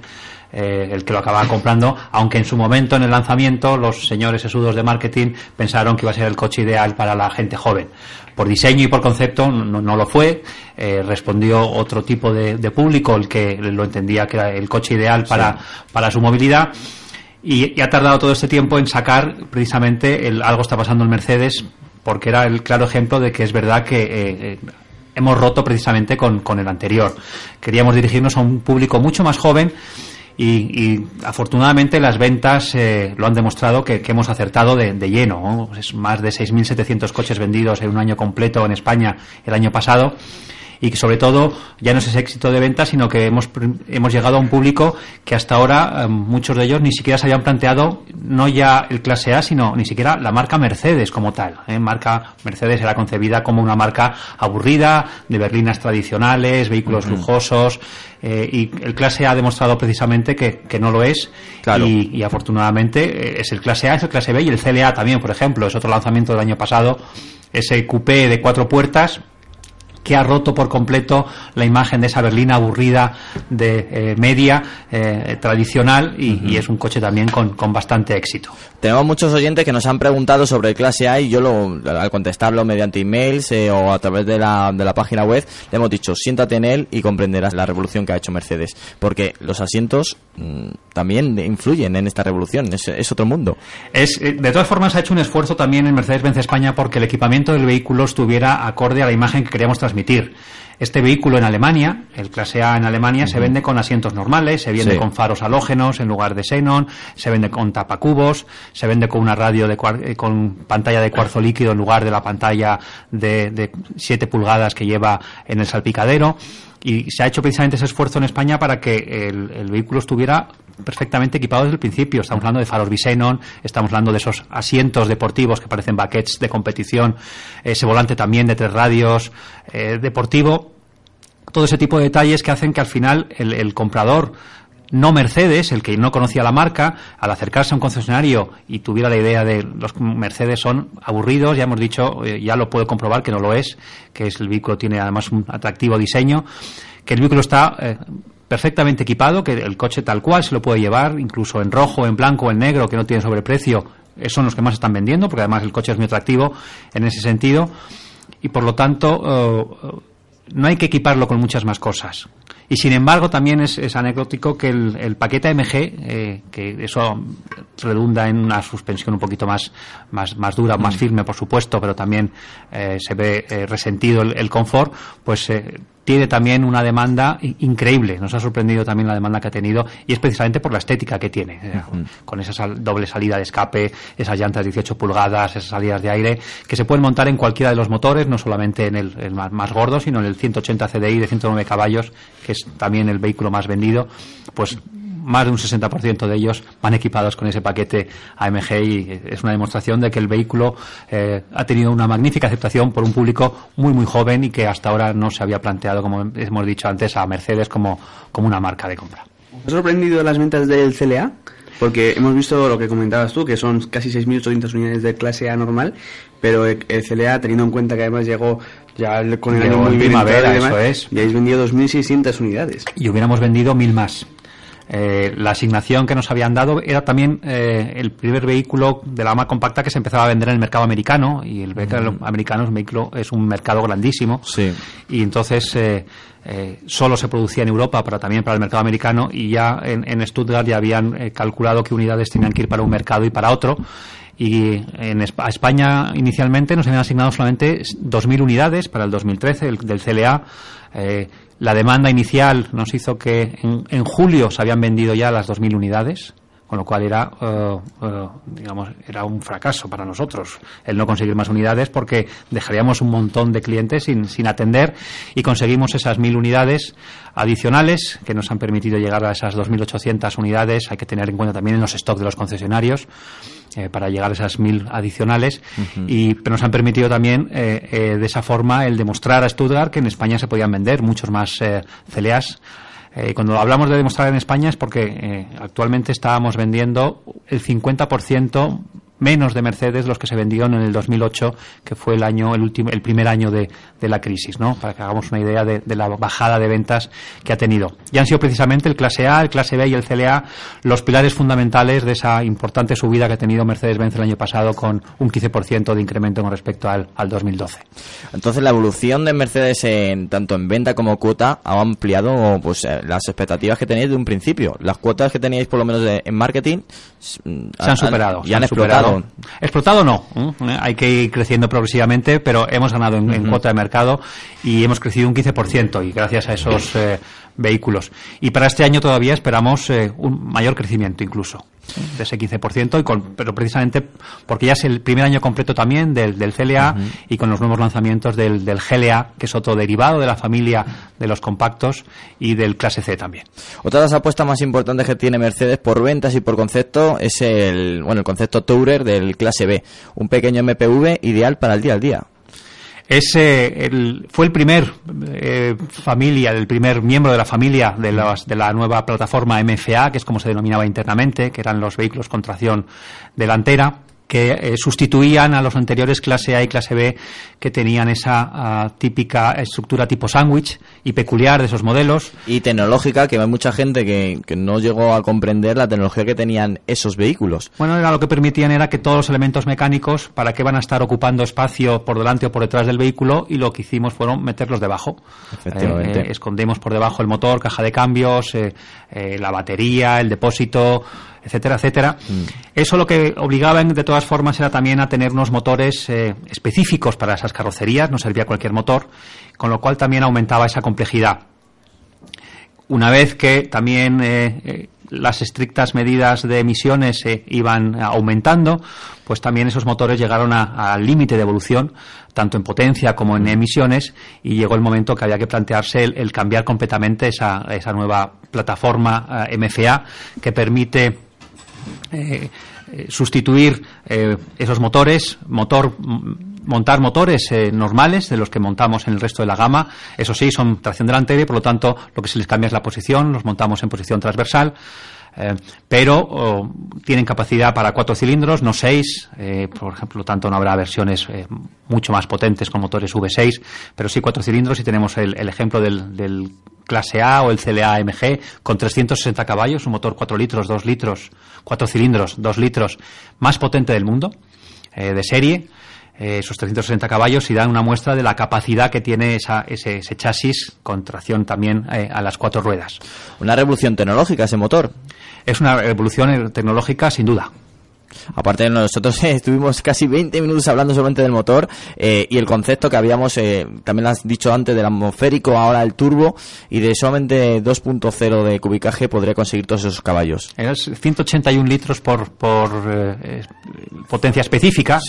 eh, el que lo acababa comprando, aunque en su momento, en el lanzamiento, los señores sesudos de marketing pensaron que iba a ser el coche ideal para la gente joven. Por diseño y por concepto no, no lo fue, eh, respondió otro tipo de, de público, el que lo entendía que era el coche ideal para, para su movilidad. Y, ha tardado todo este tiempo en sacar precisamente el algo está pasando en Mercedes, porque era el claro ejemplo de que es verdad que eh, eh, hemos roto precisamente con, con el anterior. Queríamos dirigirnos a un público mucho más joven y, afortunadamente las ventas eh, lo han demostrado que, que hemos acertado de, de lleno. ¿no? Es más de 6.700 coches vendidos en un año completo en España el año pasado y que sobre todo ya no es ese éxito de venta, sino que hemos, hemos llegado a un público que hasta ahora eh, muchos de ellos ni siquiera se habían planteado no ya el clase A, sino ni siquiera la marca Mercedes como tal. ¿eh? Marca Mercedes era concebida como una marca aburrida, de berlinas tradicionales, vehículos lujosos, eh, y el clase A ha demostrado precisamente que, que no lo es, Claro. y, y afortunadamente eh, es el clase A, es el clase B y el CLA también, por ejemplo, es otro lanzamiento del año pasado, ese coupé de cuatro puertas que ha roto por completo la imagen de esa berlina aburrida de eh, media eh, tradicional y, y es un coche también con, con bastante éxito. Tenemos muchos oyentes que nos han preguntado sobre el clase A y yo lo, al contestarlo mediante emails eh, o a través de la, de la página web le hemos dicho siéntate en él y comprenderás la revolución que ha hecho Mercedes porque los asientos mm, también influyen en esta revolución es, es otro mundo Es, de todas formas, ha hecho un esfuerzo también en Mercedes-Benz España porque el equipamiento del vehículo estuviera acorde a la imagen que queríamos transmitir. Este vehículo en Alemania, el clase A en Alemania, se vende con asientos normales, se vende Sí. con faros halógenos en lugar de xenón, se vende con tapacubos, se vende con una radio de eh, con pantalla de cuarzo líquido en lugar de la pantalla de, de 7 pulgadas que lleva en el salpicadero. Y se ha hecho precisamente ese esfuerzo en España para que el, vehículo estuviera perfectamente equipado desde el principio. Estamos hablando de faros bisenon, estamos hablando de esos asientos deportivos que parecen baquets de competición, ese volante también de tres radios eh, deportivo. Todo ese tipo de detalles que hacen que al final el, el comprador no Mercedes, el que no conocía la marca, al acercarse a un concesionario y tuviera la idea de los Mercedes son aburridos, ya hemos dicho, eh, ya lo puedo comprobar que no lo es, que es el vehículo tiene además un atractivo diseño, que el vehículo está eh, perfectamente equipado, que el coche tal cual se lo puede llevar, incluso en rojo, en blanco, en negro, que no tiene sobreprecio, son los que más están vendiendo, porque además el coche es muy atractivo en ese sentido, y por lo tanto eh, no hay que equiparlo con muchas más cosas. Y sin embargo, también es, es anecdótico que el, el paquete AMG, eh, que eso redunda en una suspensión un poquito más, más, más dura, más firme, por supuesto, pero también eh, se ve eh, resentido el, el confort, pues tiene también una demanda increíble. Nos ha sorprendido también la demanda que ha tenido y es precisamente por la estética que tiene. eh, Con esa sal- doble salida de escape, esas llantas 18 pulgadas, esas salidas de aire, que se pueden montar en cualquiera de los motores, no solamente en el, el más, más gordo, sino en el 180 CDI de 109 caballos, que es también el vehículo más vendido. Pues más de un 60% de ellos van equipados con ese paquete AMG y es una demostración de que el vehículo eh, ha tenido una magnífica aceptación por un público muy muy joven y que hasta ahora no se había planteado, como hemos dicho antes, a Mercedes como, como una marca de compra. ¿Has sorprendido las ventas del CLA? Porque hemos visto lo que comentabas tú, que son casi 6.800 unidades de clase A normal, pero el CLA, teniendo en cuenta que además llegó ya con el Llegó año muy primavera, y demás, eso es. y habéis vendido 2.600 unidades. y hubiéramos vendido mil más. Eh, la asignación que nos habían dado era también eh, el primer vehículo de la gama compacta que se empezaba a vender en el mercado americano y el mercado americano es un, vehículo- es un mercado grandísimo. Y entonces eh, solo se producía en Europa pero también para el mercado americano y ya en, en Stuttgart ya habían calculado qué unidades tenían que ir para un mercado y para otro. Y en España inicialmente nos habían asignado solamente 2.000 unidades para el 2013 el- del CLA. Eh, la demanda inicial nos hizo que en, julio se habían vendido ya las 2.000 unidades, con lo cual era, eh, eh, digamos, era un fracaso para nosotros el no conseguir más unidades porque dejaríamos un montón de clientes sin, sin atender y conseguimos esas 1.000 unidades adicionales que nos han permitido llegar a esas 2.800 unidades. Hay que tener en cuenta también en los stocks de los concesionarios eh, para llegar a esas 1.000 adicionales y nos han permitido también eh, eh, de esa forma el demostrar a Stuttgart que en España se podían vender muchos más eh, CLAs. Eh, cuando hablamos de demostrar en España es porque actualmente estábamos vendiendo el 50% menos de Mercedes los que se vendieron en el 2008, que fue el año, el último, el primer año de, de la crisis, ¿no? Para que hagamos una idea de, de la bajada de ventas que ha tenido. Y han sido precisamente el clase A, el clase B y el CLA los pilares fundamentales de esa importante subida que ha tenido Mercedes-Benz el año pasado con un 15% de incremento con respecto al, al 2012. Entonces la evolución de Mercedes en, tanto en venta como cuota ha ampliado pues eh, las expectativas que teníais de un principio. Las cuotas que teníais por lo menos en marketing se han superado. y se han, superado. Explotado. Explotado no, ¿eh? hay que ir creciendo progresivamente, pero hemos ganado en, cuota de mercado y hemos crecido un 15% y gracias a esos eh, vehículos. Y para este año todavía esperamos eh, un mayor crecimiento incluso de ese 15%, y con, pero precisamente porque ya es el primer año completo también del, del CLA y con los nuevos lanzamientos del, del GLA, que es otro derivado de la familia de los compactos y del clase C también. Otra de las apuestas más importantes que tiene Mercedes por ventas y por concepto es el bueno el concepto Tourer del clase B, un pequeño MPV ideal para el día al día. Es, el, fue el primer eh, familia, el primer miembro de la familia de, las- de la nueva plataforma MFA, que es como se denominaba internamente, que eran los vehículos con tracción delantera, que eh, sustituían a los anteriores clase A y clase B, que tenían esa ah, típica estructura tipo sándwich y peculiar de esos modelos. Y tecnológica, que hay mucha gente que, que no llegó a comprender la tecnología que tenían esos vehículos. Bueno, era lo que permitían era que todos los elementos mecánicos, para qué van a estar ocupando espacio por delante o por detrás del vehículo, y lo que hicimos fueron meterlos debajo. Efectivamente. Eh, eh, escondemos por debajo el motor, caja de cambios, la batería, el depósito, etcétera, etcétera. Eso lo que obligaban de todas formas era también a tener unos motores eh, específicos para esas carrocerías, no servía cualquier motor, con lo cual también aumentaba esa complejidad. Una vez que también eh, eh, las estrictas medidas de emisiones se iban aumentando, pues también esos motores llegaron a- al límite de evolución, tanto en potencia como en emisiones, y llegó el momento que había que plantearse el, el cambiar completamente esa, esa nueva plataforma eh, MFA que permite eh, eh, sustituir eh, esos motores, motor, montar motores eh, normales de los que montamos en el resto de la gama. Eso sí, son tracción delantera y por lo tanto lo que se les cambia es la posición, los montamos en posición transversal. Eh, pero tienen capacidad para cuatro cilindros, no seis. eh, por ejemplo, tanto no habrá versiones eh, mucho más potentes con motores V6, pero sí cuatro cilindros y tenemos el, el ejemplo del, del clase A o el CLA AMG con 360 caballos, un motor 4 litros, 2 litros, 4 cilindros, 2 litros más potente del mundo, eh, de serie. Eh, esos 360 caballos y dan una muestra de la capacidad que tiene esa, ese, ese chasis con tracción también eh, a las cuatro ruedas. Una revolución tecnológica ese motor. Es una evolución eh, tecnológica sin duda. Aparte nosotros eh, estuvimos casi 20 minutos hablando solamente del motor eh, y el concepto que habíamos, eh, también lo has dicho antes, del atmosférico, ahora el turbo y de solamente 2.0 de cubicaje podría conseguir todos esos caballos. Es 181 litros por, por eh, potencia específica,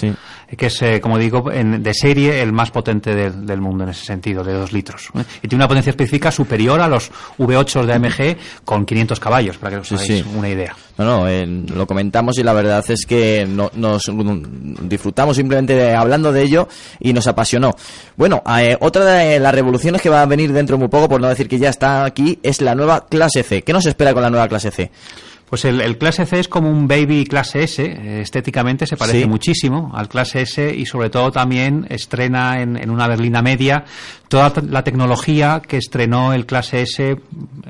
que es, como digo, en- de serie el más potente del, del mundo en ese sentido, de 2 litros. Y tiene una potencia específica superior a los V8 de AMG con 500 caballos, para que os hagáis sí. una idea. No, no, lo comentamos y la verdad es que no- nos disfrutamos simplemente de- hablando de ello y nos apasionó. Bueno, eh, otra de las revoluciones que va a venir dentro de muy poco, por no decir que ya está aquí, es la nueva clase C. ¿Qué nos espera con la nueva clase C? Pues el, el clase C es como un baby clase S, eh, estéticamente se parece Sí. muchísimo al clase S y sobre todo también estrena en, en una berlina media toda la tecnología que estrenó el clase S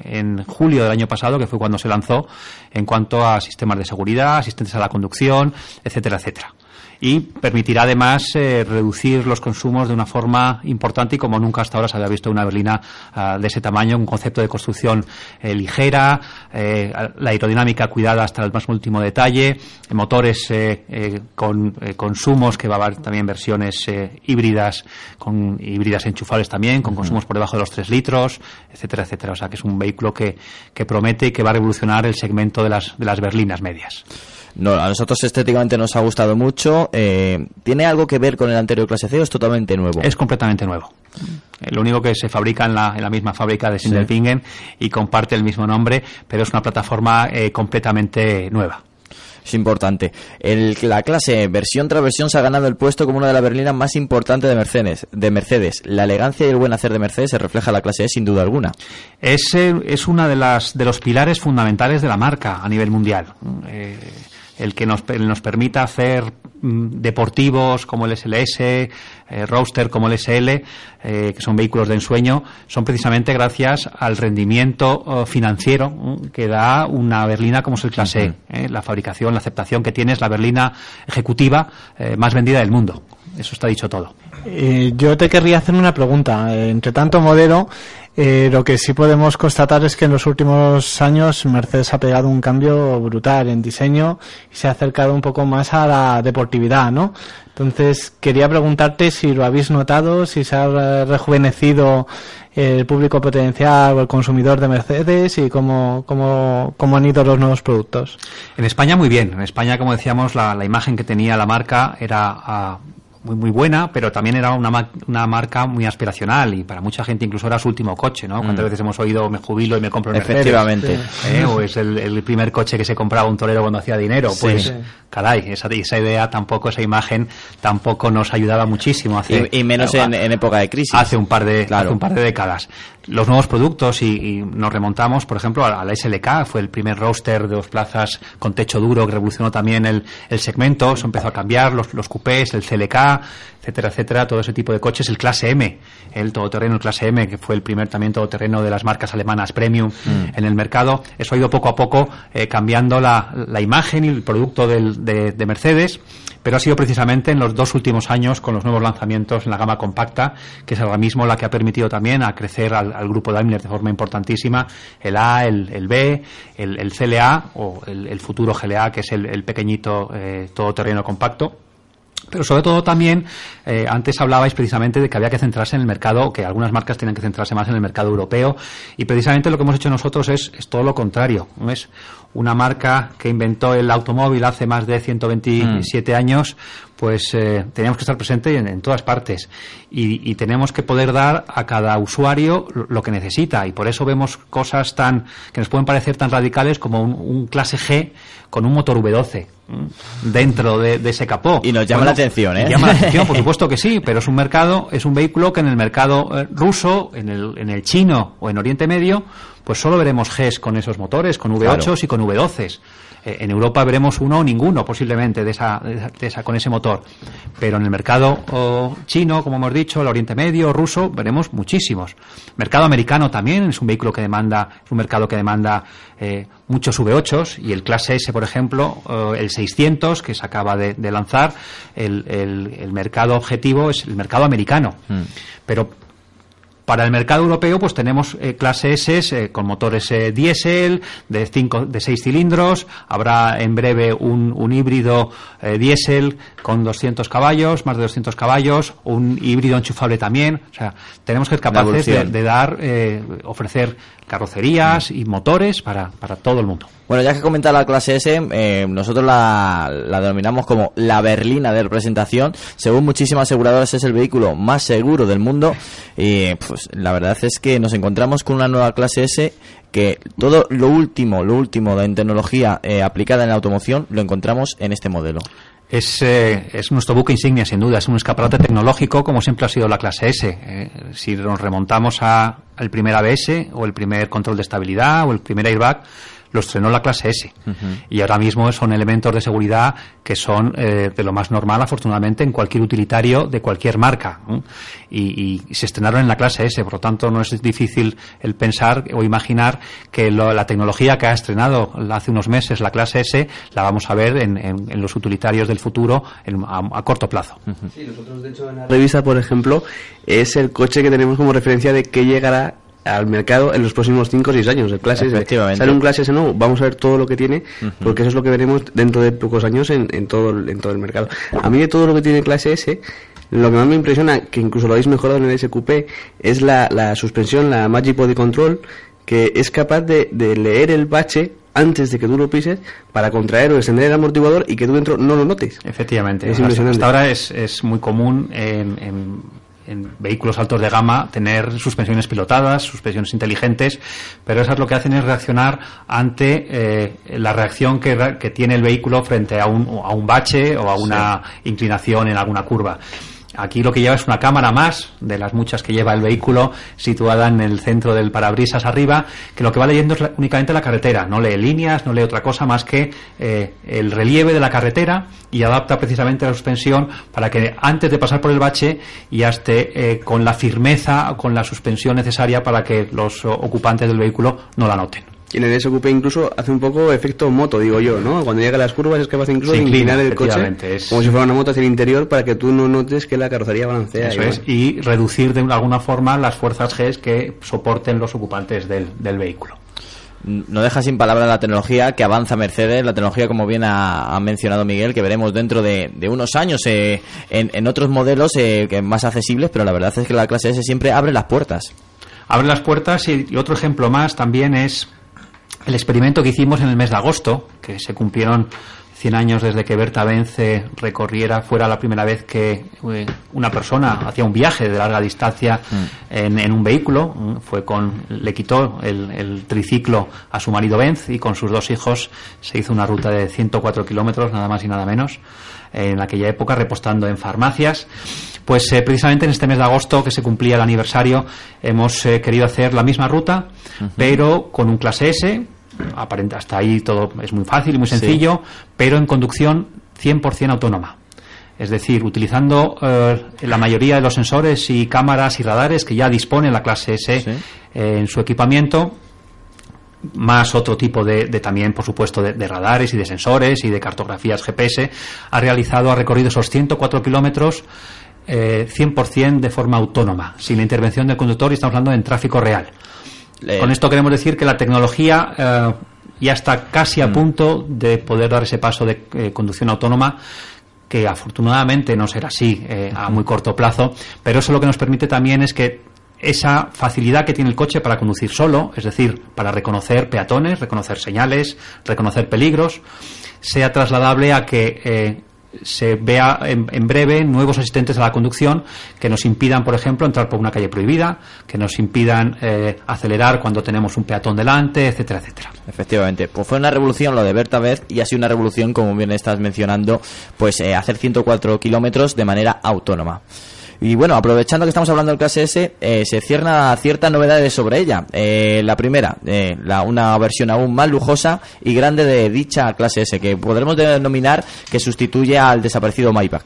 en julio del año pasado, que fue cuando se lanzó, en cuanto a sistemas de seguridad, asistentes a la conducción, etcétera, etcétera y permitirá además eh, reducir los consumos de una forma importante y como nunca hasta ahora se había visto una berlina ah, de ese tamaño, un concepto de construcción eh, ligera, eh, la aerodinámica cuidada hasta el más último detalle, motores eh, eh, con eh, consumos que va a haber también versiones eh, híbridas, con híbridas enchufables también, con consumos por debajo de los 3 litros, etcétera, etcétera. O sea que es un vehículo que, que promete y que va a revolucionar el segmento de las, de las berlinas medias. No, a nosotros estéticamente nos ha gustado mucho. Eh, ¿Tiene algo que ver con el anterior clase C o es totalmente nuevo? Es completamente nuevo. Eh, Lo único que se fabrica en la, en la misma fábrica de Sindelfingen y comparte el mismo nombre, pero es una plataforma eh, completamente nueva. Es importante. El- la clase versión tras versión se ha ganado el puesto como una de las berlinas más importantes de Mercedes. De Mercedes. La elegancia y el buen hacer de Mercedes se refleja en la clase E sin duda alguna. Es, eh, es una de las de los pilares fundamentales de la marca a nivel mundial. Eh, el que nos, nos permita hacer mm, deportivos como el SLS, eh, roadster como el SL, eh, que son vehículos de ensueño, son precisamente gracias al rendimiento eh, financiero mm, que da una berlina como es el clase E. eh, la fabricación, la aceptación que tiene es la berlina ejecutiva eh, más vendida del mundo. Eso está dicho todo. Eh, yo te querría hacer una pregunta. Entre tanto modelo, eh, lo que sí podemos constatar es que en los últimos años Mercedes ha pegado un cambio brutal en diseño y se ha acercado un poco más a la deportividad, ¿no? Entonces, quería preguntarte si lo habéis notado, si se ha rejuvenecido el público potencial o el consumidor de Mercedes y cómo, cómo, cómo han ido los nuevos productos. En España muy bien. En España, como decíamos, la, imagen que tenía la marca era ah, muy muy buena, pero también era una, una marca muy aspiracional y para mucha gente incluso era su último coche, ¿no? Cuántas Mm. veces hemos oído me jubilo y me compro un Mercedes", Efectivamente. ¿eh? O es el, el primer coche que se compraba un torero cuando hacía dinero. Pues, Sí. caray, esa, esa idea tampoco, esa imagen tampoco nos ayudaba muchísimo. Hace, Y, y menos en, en época de crisis. hace un par de hace un par de décadas los nuevos productos y, nos remontamos por ejemplo a, la SLK fue el primer roadster de dos plazas con techo duro que revolucionó también el, segmento. Se empezó a cambiar los, los coupés el CLK etcétera etcétera todo ese tipo de coches el clase M el todoterreno el clase M que fue el primer también todoterreno de las marcas alemanas premium Mm. en el mercado eso ha ido poco a poco eh, cambiando la, la imagen y el producto del- de, de Mercedes pero ha sido precisamente en los dos últimos años con los nuevos lanzamientos en la gama compacta, que es ahora mismo la que ha permitido también a crecer al, al grupo Daimler de forma importantísima, el A, el, el B, el, el CLA o el, el futuro GLA, que es el, el pequeñito eh, todoterreno compacto. Pero sobre todo también, eh, antes hablabais precisamente de que había que centrarse en el mercado, que algunas marcas tienen que centrarse más en el mercado europeo, y precisamente lo que hemos hecho nosotros es, es todo lo contrario. ¿no? Es una marca que inventó el automóvil hace más de 127 años, pues eh, teníamos que estar presente en, en todas partes y, y tenemos que poder dar a cada usuario lo- que necesita y por eso vemos cosas tan que nos pueden parecer tan radicales como un, un clase G con un motor V12 ¿m? Dentro de, de ese capó Y nos llama la atención, ¿eh? Llama la atención, por supuesto que sí, pero es un mercado, es un vehículo que en el mercado eh, ruso, en el, en el chino o en Oriente Medio, pues solo veremos Gs con esos motores, con V8s Claro. y con V12s. Eh, en Europa veremos uno o ninguno posiblemente de esa, de esa- con ese motor. Pero en el mercado oh, chino, como hemos dicho, el Oriente Medio, ruso, veremos muchísimos. Mercado americano también es un vehículo que demanda, es un mercado que demanda eh, muchos V8s y el clase S, por ejemplo, eh, el 600 que se acaba de, de lanzar, el, el- el mercado objetivo es el mercado americano. Pero para el mercado europeo, pues tenemos eh, clase S eh, con motores eh, diésel de cinco, de 6 cilindros. Habrá en breve un, un híbrido eh, diésel con 200 caballos, más de 200 caballos, un híbrido enchufable también. O sea, tenemos que ser capaces de, de dar, eh, ofrecer carrocerías y motores para, para todo el mundo. Bueno, ya que comenta la clase S, eh, nosotros la, la denominamos como la berlina de representación. Según muchísimas aseguradoras es el vehículo más seguro del mundo. Y pues la verdad es que nos encontramos con una nueva clase S que todo lo último, lo último en tecnología eh, aplicada en la automoción lo encontramos en este modelo. Es, eh, es nuestro buque insignia, sin duda. Es un escaparate tecnológico, como siempre ha sido la clase S. Eh, si nos remontamos al primer ABS, o el primer control de estabilidad, o el primer airbag, lo estrenó la clase S. Y ahora mismo son elementos de seguridad que son eh, de lo más normal, afortunadamente, en cualquier utilitario de cualquier marca. ¿no? Y, y se estrenaron en la clase S, por lo tanto no es difícil el pensar o imaginar que lo- la tecnología que ha estrenado hace unos meses la clase S la vamos a ver en, en- en los utilitarios del futuro en- a, a corto plazo. La revista, por ejemplo, es el coche que tenemos como referencia de que llegará al mercado en los próximos 5 o 6 años, el clase S. Efectivamente. Sale un clase S nuevo, vamos a ver todo lo que tiene, porque eso es lo que veremos dentro de pocos años en, en todo, el- en todo el mercado. A mí de todo lo que tiene clase S, lo que más me impresiona, que incluso lo habéis mejorado en el SQP, es la, la suspensión, la Magic Body Control, que es capaz de, de leer el bache antes de que tú lo pises para contraer o extender el amortiguador y que tú dentro no lo notes. Efectivamente. Es impresionante. Hasta ahora es, es muy común en, en- en vehículos altos de gama tener suspensiones pilotadas, suspensiones inteligentes, pero esas lo que hacen es reaccionar ante eh, la reacción que, que tiene el vehículo frente a un, a un bache o a una inclinación en alguna curva. Aquí lo que lleva es una cámara más de las muchas que lleva el vehículo situada en el centro del parabrisas arriba, que lo que va leyendo es únicamente la carretera, no lee líneas, no lee otra cosa más que eh, el relieve de la carretera y adapta precisamente la suspensión para que antes de pasar por el bache ya esté eh, con la firmeza, con la suspensión necesaria para que los ocupantes del vehículo no la noten. Y en el SQP incluso hace un poco efecto moto, digo yo, ¿no? Cuando llega a las curvas es capaz incluso de inclina, inclinar el coche es- como si fuera una moto hacia el interior para que tú no notes que la carrocería balancea. Eso y es, bueno. y reducir de alguna forma las fuerzas G que soporten los ocupantes del, del vehículo. No deja sin palabras la tecnología que avanza Mercedes, la tecnología, como bien ha, ha mencionado Miguel, que veremos dentro de, de unos años eh, en, en otros modelos eh, que más accesibles, pero la verdad es que la clase S siempre abre las puertas. Abre las puertas y, y otro ejemplo más también es el experimento que hicimos en el mes de agosto, que se cumplieron 100 años desde que Berta Vence recorriera, fuera la primera vez que eh, una persona hacía un viaje de larga distancia en, en un vehículo. Mm, Fue con, le quitó el, el triciclo a su marido Benz y con sus dos hijos se hizo una ruta de 104 kilómetros, nada más y nada menos, en aquella época, repostando en farmacias. Pues eh, precisamente en este mes de agosto, que se cumplía el aniversario, hemos eh, querido hacer la misma ruta, pero con un clase S. Hasta ahí todo es muy fácil y muy Sí. sencillo, pero en conducción 100% autónoma. Es decir, utilizando eh, la mayoría de los sensores y cámaras y radares que ya dispone la clase S eh, en su equipamiento, más otro tipo de, de también, por supuesto, de, de radares y de sensores y de cartografías GPS, ha realizado, ha recorrido esos 104 kilómetros eh, 100% de forma autónoma, sin la intervención del conductor y estamos hablando en tráfico real. Con esto queremos decir que la tecnología eh, ya está casi a punto de poder dar ese paso de eh, conducción autónoma que afortunadamente no será así eh, a muy corto plazo, pero eso lo que nos permite también es que esa facilidad que tiene el coche para conducir solo, es decir, para reconocer peatones, reconocer señales, reconocer peligros, sea trasladable a que eh, se vea en, en breve nuevos asistentes a la conducción que nos impidan, por ejemplo, entrar por una calle prohibida, que nos impidan eh, acelerar cuando tenemos un peatón delante, etcétera, etcétera. Efectivamente, pues fue una revolución lo de Berta Vez y ha sido una revolución, como bien estás mencionando, pues eh, hacer 104 kilómetros de manera autónoma. Y bueno, aprovechando que estamos hablando del clase S, eh, se cierran ciertas novedades sobre ella. Eh, la primera, eh, la, una versión aún más lujosa y grande de dicha clase S, que podremos denominar que sustituye al desaparecido Maybach.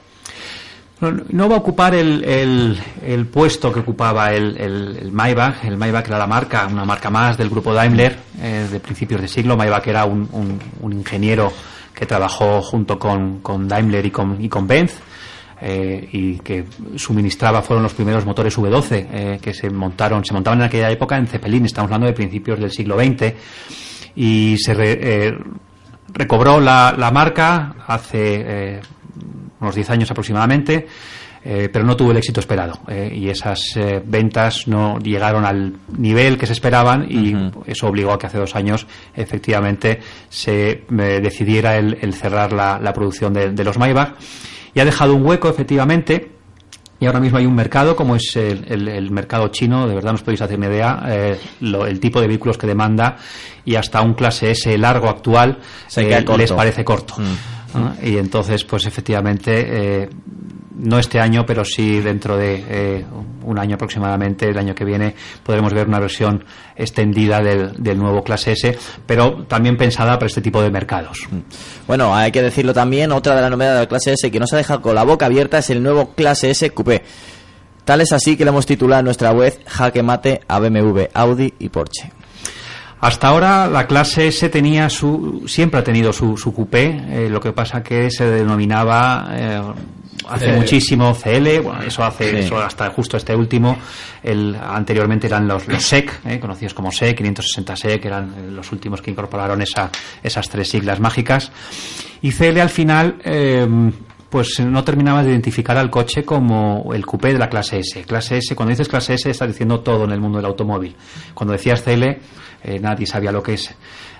No, va a ocupar el, el- puesto que ocupaba el, Maybach. El Maybach era la marca, una marca más del grupo Daimler eh, de principios de siglo. Maybach era un, un- un ingeniero que trabajó junto con, con Daimler y con, y con Benz. Eh, y que suministraba fueron los primeros motores V12 eh, que se montaron se montaban en aquella época en Zeppelin estamos hablando de principios del siglo XX y se re- eh, recobró la, la marca hace unos 10 años aproximadamente, eh, pero no tuvo el éxito esperado. eh, y esas eh, ventas no llegaron al nivel que se esperaban y eso obligó a que hace dos años efectivamente se decidiera el, el cerrar la, la producción de, de los Maybach. Y ha dejado un hueco efectivamente y ahora mismo hay un mercado, como es el, el- el mercado chino, de verdad no os podéis hacer una idea, eh, lo- el tipo de vehículos que demanda y hasta un clase S largo actual eh, les parece corto. Mm. ¿no? Y entonces, pues efectivamente, eh, no este año, pero sí dentro de eh, un año aproximadamente, el año que viene, podremos ver una versión extendida del, del nuevo clase S, pero también pensada para este tipo de mercados. Bueno, hay que decirlo también, otra de las novedades de la clase S que nos ha dejado con la boca abierta es el nuevo clase S Coupé. Tal es así que le hemos titulado en nuestra web Jaque Mate a BMW, Audi y Porsche. Hasta ahora la clase S tenía su, siempre ha tenido su, su coupé, eh, lo que pasa que se denominaba eh, hace CL. muchísimo CL, bueno, eso hace Sí. eso hasta justo este último, el, anteriormente eran los, los SEC, eh, conocidos como SEC, 560 SEC, que eran los últimos que incorporaron esa, esas tres siglas mágicas. Y CL al final, eh, pues no terminaba de identificar al coche como el coupé de la clase S. Clase S, cuando dices clase S, estás diciendo todo en el mundo del automóvil. Cuando decías CL, eh, nadie sabía lo que es.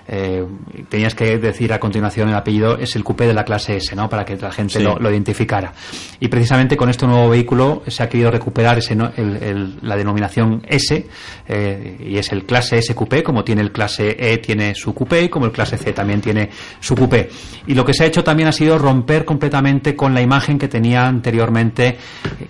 Eh, tenías que decir a continuación el apellido es el coupé de la clase S, ¿no? Para que la gente Sí. lo, lo identificara. Y precisamente con este nuevo vehículo se ha querido recuperar ese, no- el- el- la denominación S eh, y es el clase S coupé, como tiene el clase E tiene su coupé y como el clase C también tiene su coupé. Y lo que se ha hecho también ha sido romper completamente con la imagen que tenía anteriormente,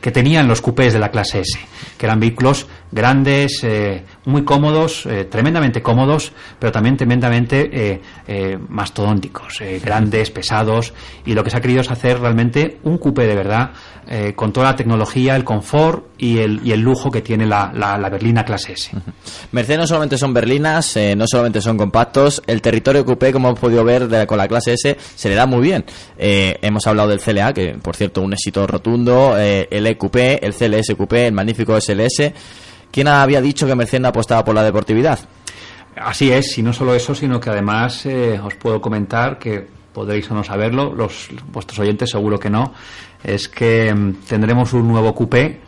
que tenían los coupés de la clase S, que eran vehículos grandes, eh, muy cómodos, eh, tremendamente cómodos, pero también tremendamente eh, eh, mastodónticos, eh, grandes, pesados, y lo que se ha querido es hacer realmente un coupé de verdad, eh, con toda la tecnología, el confort y el, y el lujo que tiene la, la- la berlina clase S. Mercedes no solamente son berlinas, eh, no solamente son compactos, el territorio coupé, como hemos podido ver de- con la clase S, se le da muy bien. Eh, hemos hablado del CLA, que por cierto un éxito rotundo, el EQP, el CLS Coupé, el magnífico SLS. ¿Quién había dicho que Mercedes no apostaba por la deportividad? Así es, y no solo eso, sino que además eh, os puedo comentar que podréis o no saberlo, los vuestros oyentes seguro que no, es que mm, tendremos un nuevo coupé.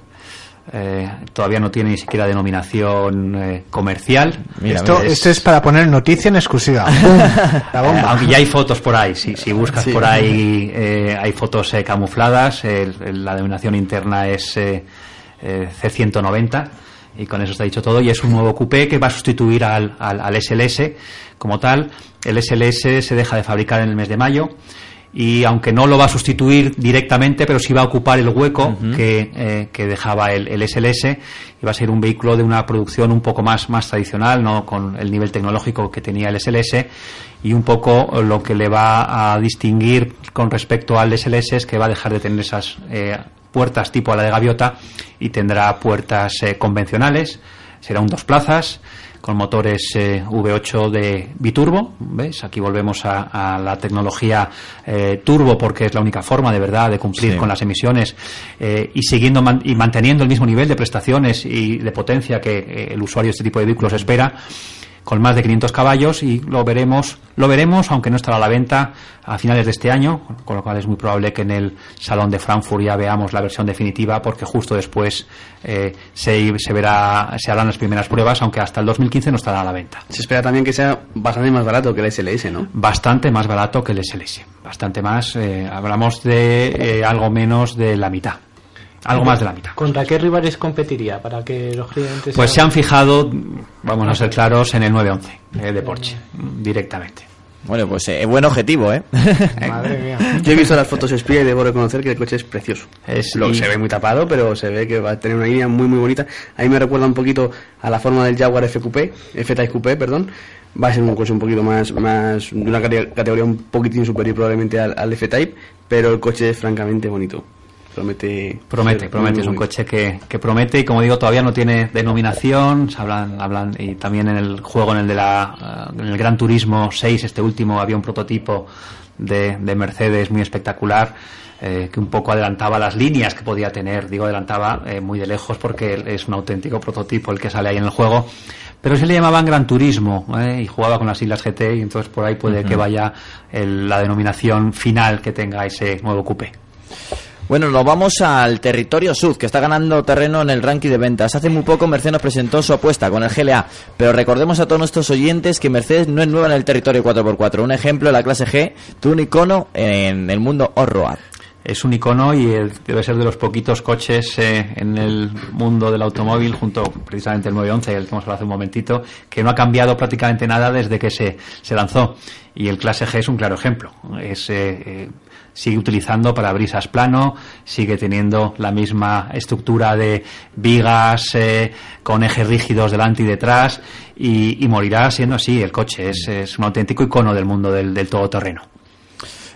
eh, todavía no tiene ni siquiera denominación eh, comercial. esto, Es- esto es para poner noticia en exclusiva. La eh, aunque ya hay fotos por ahí, si, si buscas Sí. por ahí eh, hay fotos eh, camufladas, la denominación interna es eh, eh, C190 y con eso está dicho todo y es un nuevo coupé que va a sustituir al, al, al SLS como tal. El SLS se deja de fabricar en el mes de mayo y aunque no lo va a sustituir directamente, pero sí va a ocupar el hueco que, eh, que dejaba el, el SLS y va a ser un vehículo de una producción un poco más, más tradicional, no con el nivel tecnológico que tenía el SLS y un poco lo que le va a distinguir con respecto al SLS es que va a dejar de tener esas eh, puertas tipo a la de gaviota y tendrá puertas eh, convencionales, será un dos plazas con motores eh, V8 de biturbo, ¿ves? Aquí volvemos a, a la tecnología eh, turbo porque es la única forma de verdad de cumplir Sí. con las emisiones eh, y siguiendo man- y manteniendo el mismo nivel de prestaciones y de potencia que eh, el usuario de este tipo de vehículos espera con más de 500 caballos y lo veremos, lo veremos, aunque no estará a la venta a finales de este año, con lo cual es muy probable que en el Salón de Frankfurt ya veamos la versión definitiva, porque justo después eh, se, se verá, se harán las primeras pruebas, aunque hasta el 2015 no estará a la venta. Se espera también que sea bastante más barato que el SLS, ¿no? Bastante más barato que el SLS, bastante más, eh, hablamos de eh, algo menos de la mitad, algo más de la mitad. ¿Contra qué rivales competiría? Para que los clientes. Pues se han fijado, vamos a ser claros, en el 911 eh, de Porsche, directamente. Bueno, pues eh, buen objetivo, ¿eh? Madre mía. Yo he visto las fotos espía y debo reconocer que el coche es precioso. Es- Lo, y- Se ve muy tapado, pero se ve que va a tener una línea muy muy bonita. A mí me recuerda un poquito a la forma del Jaguar FQP, F-Type Coupé, perdón. Va a ser un coche un poquito más, más de una cate- categoría un poquitín superior probablemente al, al F-Type, pero el coche es francamente bonito. Promete. Promete, promete, es un coche que, que promete y como digo todavía no tiene denominación, se hablan, hablan y también en el juego en el de la eh, en el Gran Turismo 6, este último había un prototipo de, de Mercedes muy espectacular eh, que un poco adelantaba las líneas que podía tener, digo adelantaba eh, muy de lejos porque es un auténtico prototipo el que sale ahí en el juego, pero se le llamaban Gran Turismo eh, y jugaba con las islas GT y entonces por ahí puede que vaya el- la denominación final que tenga ese nuevo coupé. Bueno, nos vamos al territorio sur, que está ganando terreno en el ranking de ventas. Hace muy poco Mercedes nos presentó su apuesta con el GLA, pero recordemos a todos nuestros oyentes que Mercedes no es nueva en el territorio 4x4. Un ejemplo, la clase G, tuvo un icono en el mundo off-road. es un icono y debe ser de los poquitos coches eh, en el mundo del automóvil, junto precisamente el 911, el que hemos hablado hace un momentito, que no ha cambiado prácticamente nada desde que se, se lanzó. Y el Clase G es un claro ejemplo. Es, eh, eh, sigue utilizando parabrisas plano, sigue teniendo la misma estructura de vigas eh, con ejes rígidos delante y detrás y, y morirá siendo así el coche. Es, es un auténtico icono del mundo del, del todoterreno.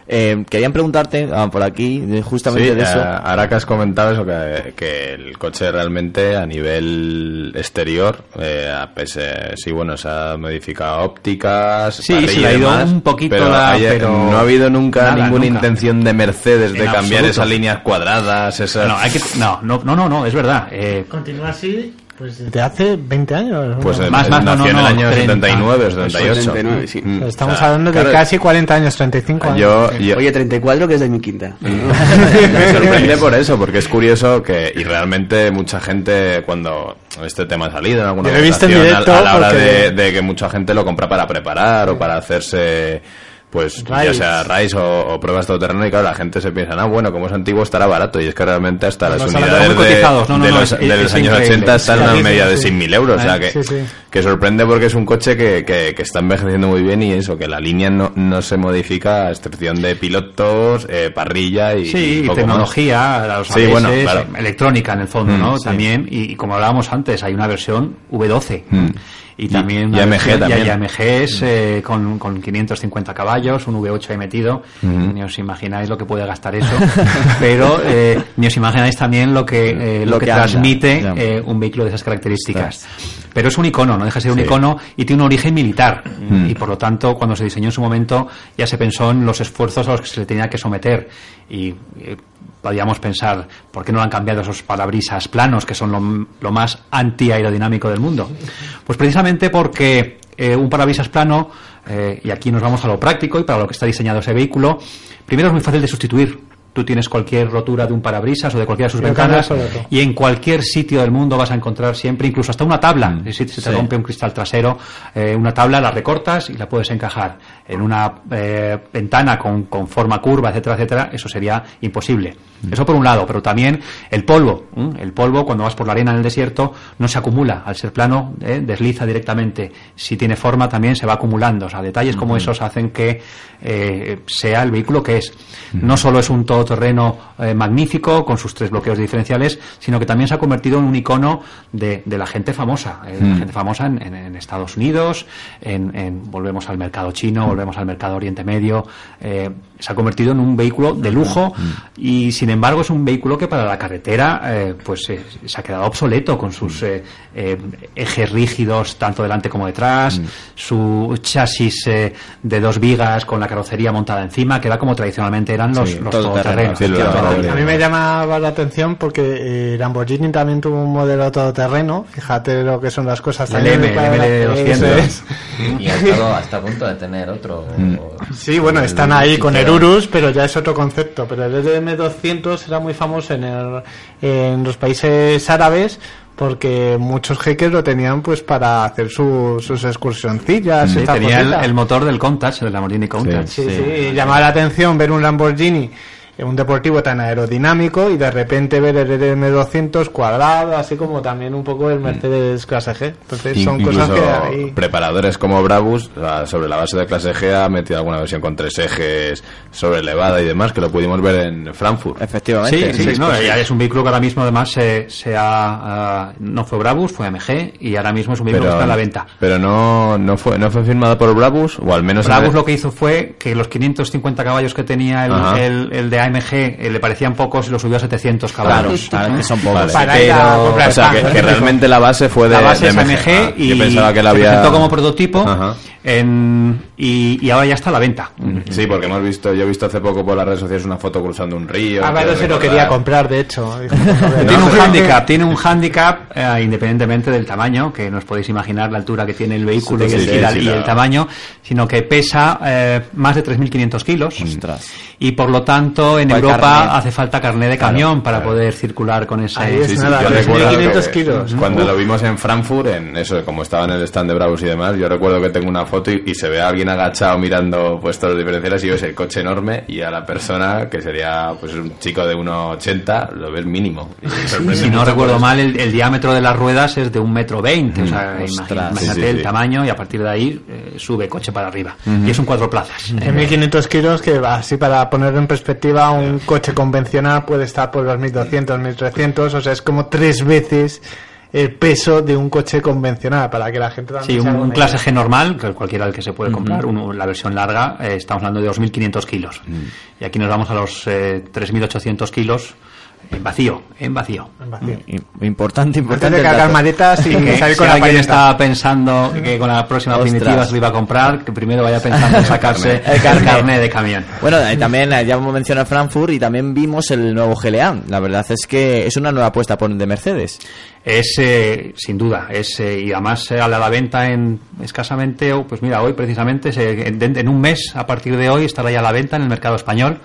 Eh, querían preguntarte ah, por aquí justamente Sí, de eso. ahora que has comentado eso, que, que el coche realmente a nivel exterior, eh, pues, eh, sí, bueno, se ha modificado ópticas, Sí, se ha ido demás, un poquito pero, la- hay- pero no ha habido nunca nada, ninguna nunca. intención de Mercedes de cambiar absoluto. esas líneas cuadradas, esas... No, hay que, no, no, no, no, no, es verdad. Eh, Continúa así, pues desde hace 20 años. Pues ¿no? Más, más, no, nació no, en el no, año 30, 79 o 78. 79, sí. Mm, Estamos o sea, hablando de claro, casi 40 años, 35 años. Yo, yo- Oye, 34 que es de mi quinta. Me sorprende por eso, porque es curioso que, y realmente mucha gente, cuando este tema ha salido en alguna Yo lo he visto en directo a, a la hora porque- de, de que mucha gente lo compra para preparar o para hacerse, pues, ya sea RAIS o, o pruebas todoterreno, y claro, la gente se piensa, ah, bueno, como es antiguo estará barato, y es que realmente hasta las Estamos hablando unidades de. No, no, no, los, es- de los años increíble. 80 están en una media de sí. 6.000 euros, o sea que, Sí, sí. que sorprende porque es un coche que, que, que está envejeciendo muy bien y eso, que la línea no, no se modifica a excepción de pilotos, eh, parrilla y, Sí, y y poco tecnología, los Sí, ABS, bueno, claro. electrónica en el fondo, Mm, ¿no? También, y, y como hablábamos antes, hay una versión V12. Mm. Y también Y una AMG también. Y, AMGs eh, con, con 550 caballos, un V8 ahí metido. Ni os imagináis lo que puede gastar eso. pero eh, ni os imagináis también lo que, eh, lo Lo que, transmite eh, un vehículo de esas características. Pero es un icono, no deja de ser un icono y tiene un origen militar. Mm. Y por lo tanto, cuando se diseñó en su momento, ya se pensó en los esfuerzos a los que se le tenía que someter. Y eh, podríamos pensar, ¿por qué no han cambiado esos parabrisas planos, que son lo, lo más anti-aerodinámico del mundo? Pues precisamente porque eh, un parabrisas plano, eh, y aquí nos vamos a lo práctico y para lo que está diseñado ese vehículo, primero es muy fácil de sustituir. Tú tienes cualquier rotura de un parabrisas o de cualquiera de sus ventanas y en cualquier sitio del mundo vas a encontrar siempre, incluso hasta una tabla. Si se te Sí. rompe un cristal trasero, eh, una tabla la recortas y la puedes encajar. En una eh, ventana con, con forma curva, etcétera, etcétera, eso sería imposible. Eso por un lado, pero también el polvo. El polvo, cuando vas por la arena en el desierto, no se acumula. Al ser plano, eh, desliza directamente. Si tiene forma, también se va acumulando. O sea, detalles como esos hacen que eh, sea el vehículo que es. No solo es un todoterreno eh, magnífico, con sus tres bloqueos diferenciales, sino que también se ha convertido en un icono de, de la gente famosa. la gente famosa en, en- en Estados Unidos, en, en- volvemos al mercado chino, volvemos al mercado Oriente Medio. se ha convertido en un vehículo de lujo y, sin embargo, es un vehículo que para la carretera eh, pues eh, se ha quedado obsoleto con sus eh, eh, ejes rígidos tanto delante como detrás, su chasis eh, de dos vigas con la carrocería montada encima, que era como tradicionalmente eran los, Sí, los todoterreno, todoterrenos. sí. A mí me llamaba la atención porque eh, Lamborghini también tuvo un modelo todoterreno. Fíjate lo que son las cosas. El también M, para- el M200. Eso es. Y ha estado hasta a punto de tener otro. Sí, bueno, están ahí con el. Urus, pero ya es otro concepto. Pero el M200 era muy famoso en, el- en los países árabes porque muchos jeques lo tenían pues para hacer su- sus excursioncillas. Sí, tenía el, motor del Countach, el Lamborghini Countach. Sí, sí, llamaba la atención ver un Lamborghini, un deportivo tan aerodinámico y de repente ver el M200 cuadrado, así como también un poco el Mercedes Clase G. Entonces son cosas que hay. preparadores como Brabus, sobre la base de clase G, ha metido alguna versión con tres ejes sobre elevada y demás, que lo pudimos ver en Frankfurt. Efectivamente. Sí, sí, no, es un vehículo que ahora mismo además se, se ha, ah, no fue Brabus, fue AMG y ahora mismo es un vehículo que está en la venta. pero no, no, fue, no fue firmado por Brabus, o al menos... en Brabus el- lo que hizo fue que los 550 caballos que tenía el, el- el de AMG eh, le parecían pocos y lo subió a 700 caballos. Claro, que son pocos. Vale. Para ir a Pero- comprar O sea, que, realmente la base fue de, la base de es AMG Ah, y yo pensaba que la se había... presentó como prototipo en- y, y ahora ya está a la venta. Sí, porque hemos visto, yo he visto hace poco por las redes sociales una foto cruzando un río. Quiero se lo quería comprar, de hecho. Tiene un handicap, tiene un handicap eh, independientemente del tamaño, que no os podéis imaginar la altura que tiene el vehículo Sí, y, el, sí, y la- sí, y la- el tamaño, sino que pesa eh, más de 3.500 kilos Ostras. y por lo tanto en Europa carnet. hace falta carnet de Claro, camión para poder circular con ese. Ahí es Sí, sí, nada, yo 3.500 recuerdo que kilos. Cuando Uf. lo vimos en Frankfurt, en eso, como estaba en el stand de Bravos y demás, yo recuerdo que tengo una foto y, y se ve a alguien agachado mirando pues todos los diferenciales y ves el coche enorme y a la persona que sería pues un chico de 1,80 lo ves mínimo. Y sorprende Si no recuerdo mal, el, el diámetro de las ruedas es de un metro veinte. O sea, Mm, ostras, imagínate sí, sí, el sí. tamaño y a partir de ahí eh, sube coche para arriba. Y es un cuatro plazas. En 1500 kilos, que así para ponerlo en perspectiva, un coche convencional puede estar por los 1200, 1300, o sea, es como tres veces el peso de un coche convencional, para que la gente también Sí, un, un clase. G normal, que cualquiera el que se puede comprar, uno- la versión larga, eh, estamos hablando de 2.500 kilos. Y aquí nos vamos a los eh, 3.800 kilos en vacío, en vacío. I- Importante, importante. Antes de cargar maletas y Que salir si con la alguien estaba pensando que con la próxima Ostras. primitiva se lo iba a comprar, que primero vaya pensando en sacarse El carnet de camión. Bueno, eh, también eh, ya hemos mencionado Frankfurt y también vimos el nuevo GLA. La verdad es que es una nueva apuesta por de Mercedes. Es, eh, sin duda, es, eh, y además eh, a la, a la venta en escasamente, oh, pues mira, hoy precisamente, se- en, en un mes, a partir de hoy, estará ya a la venta en el mercado español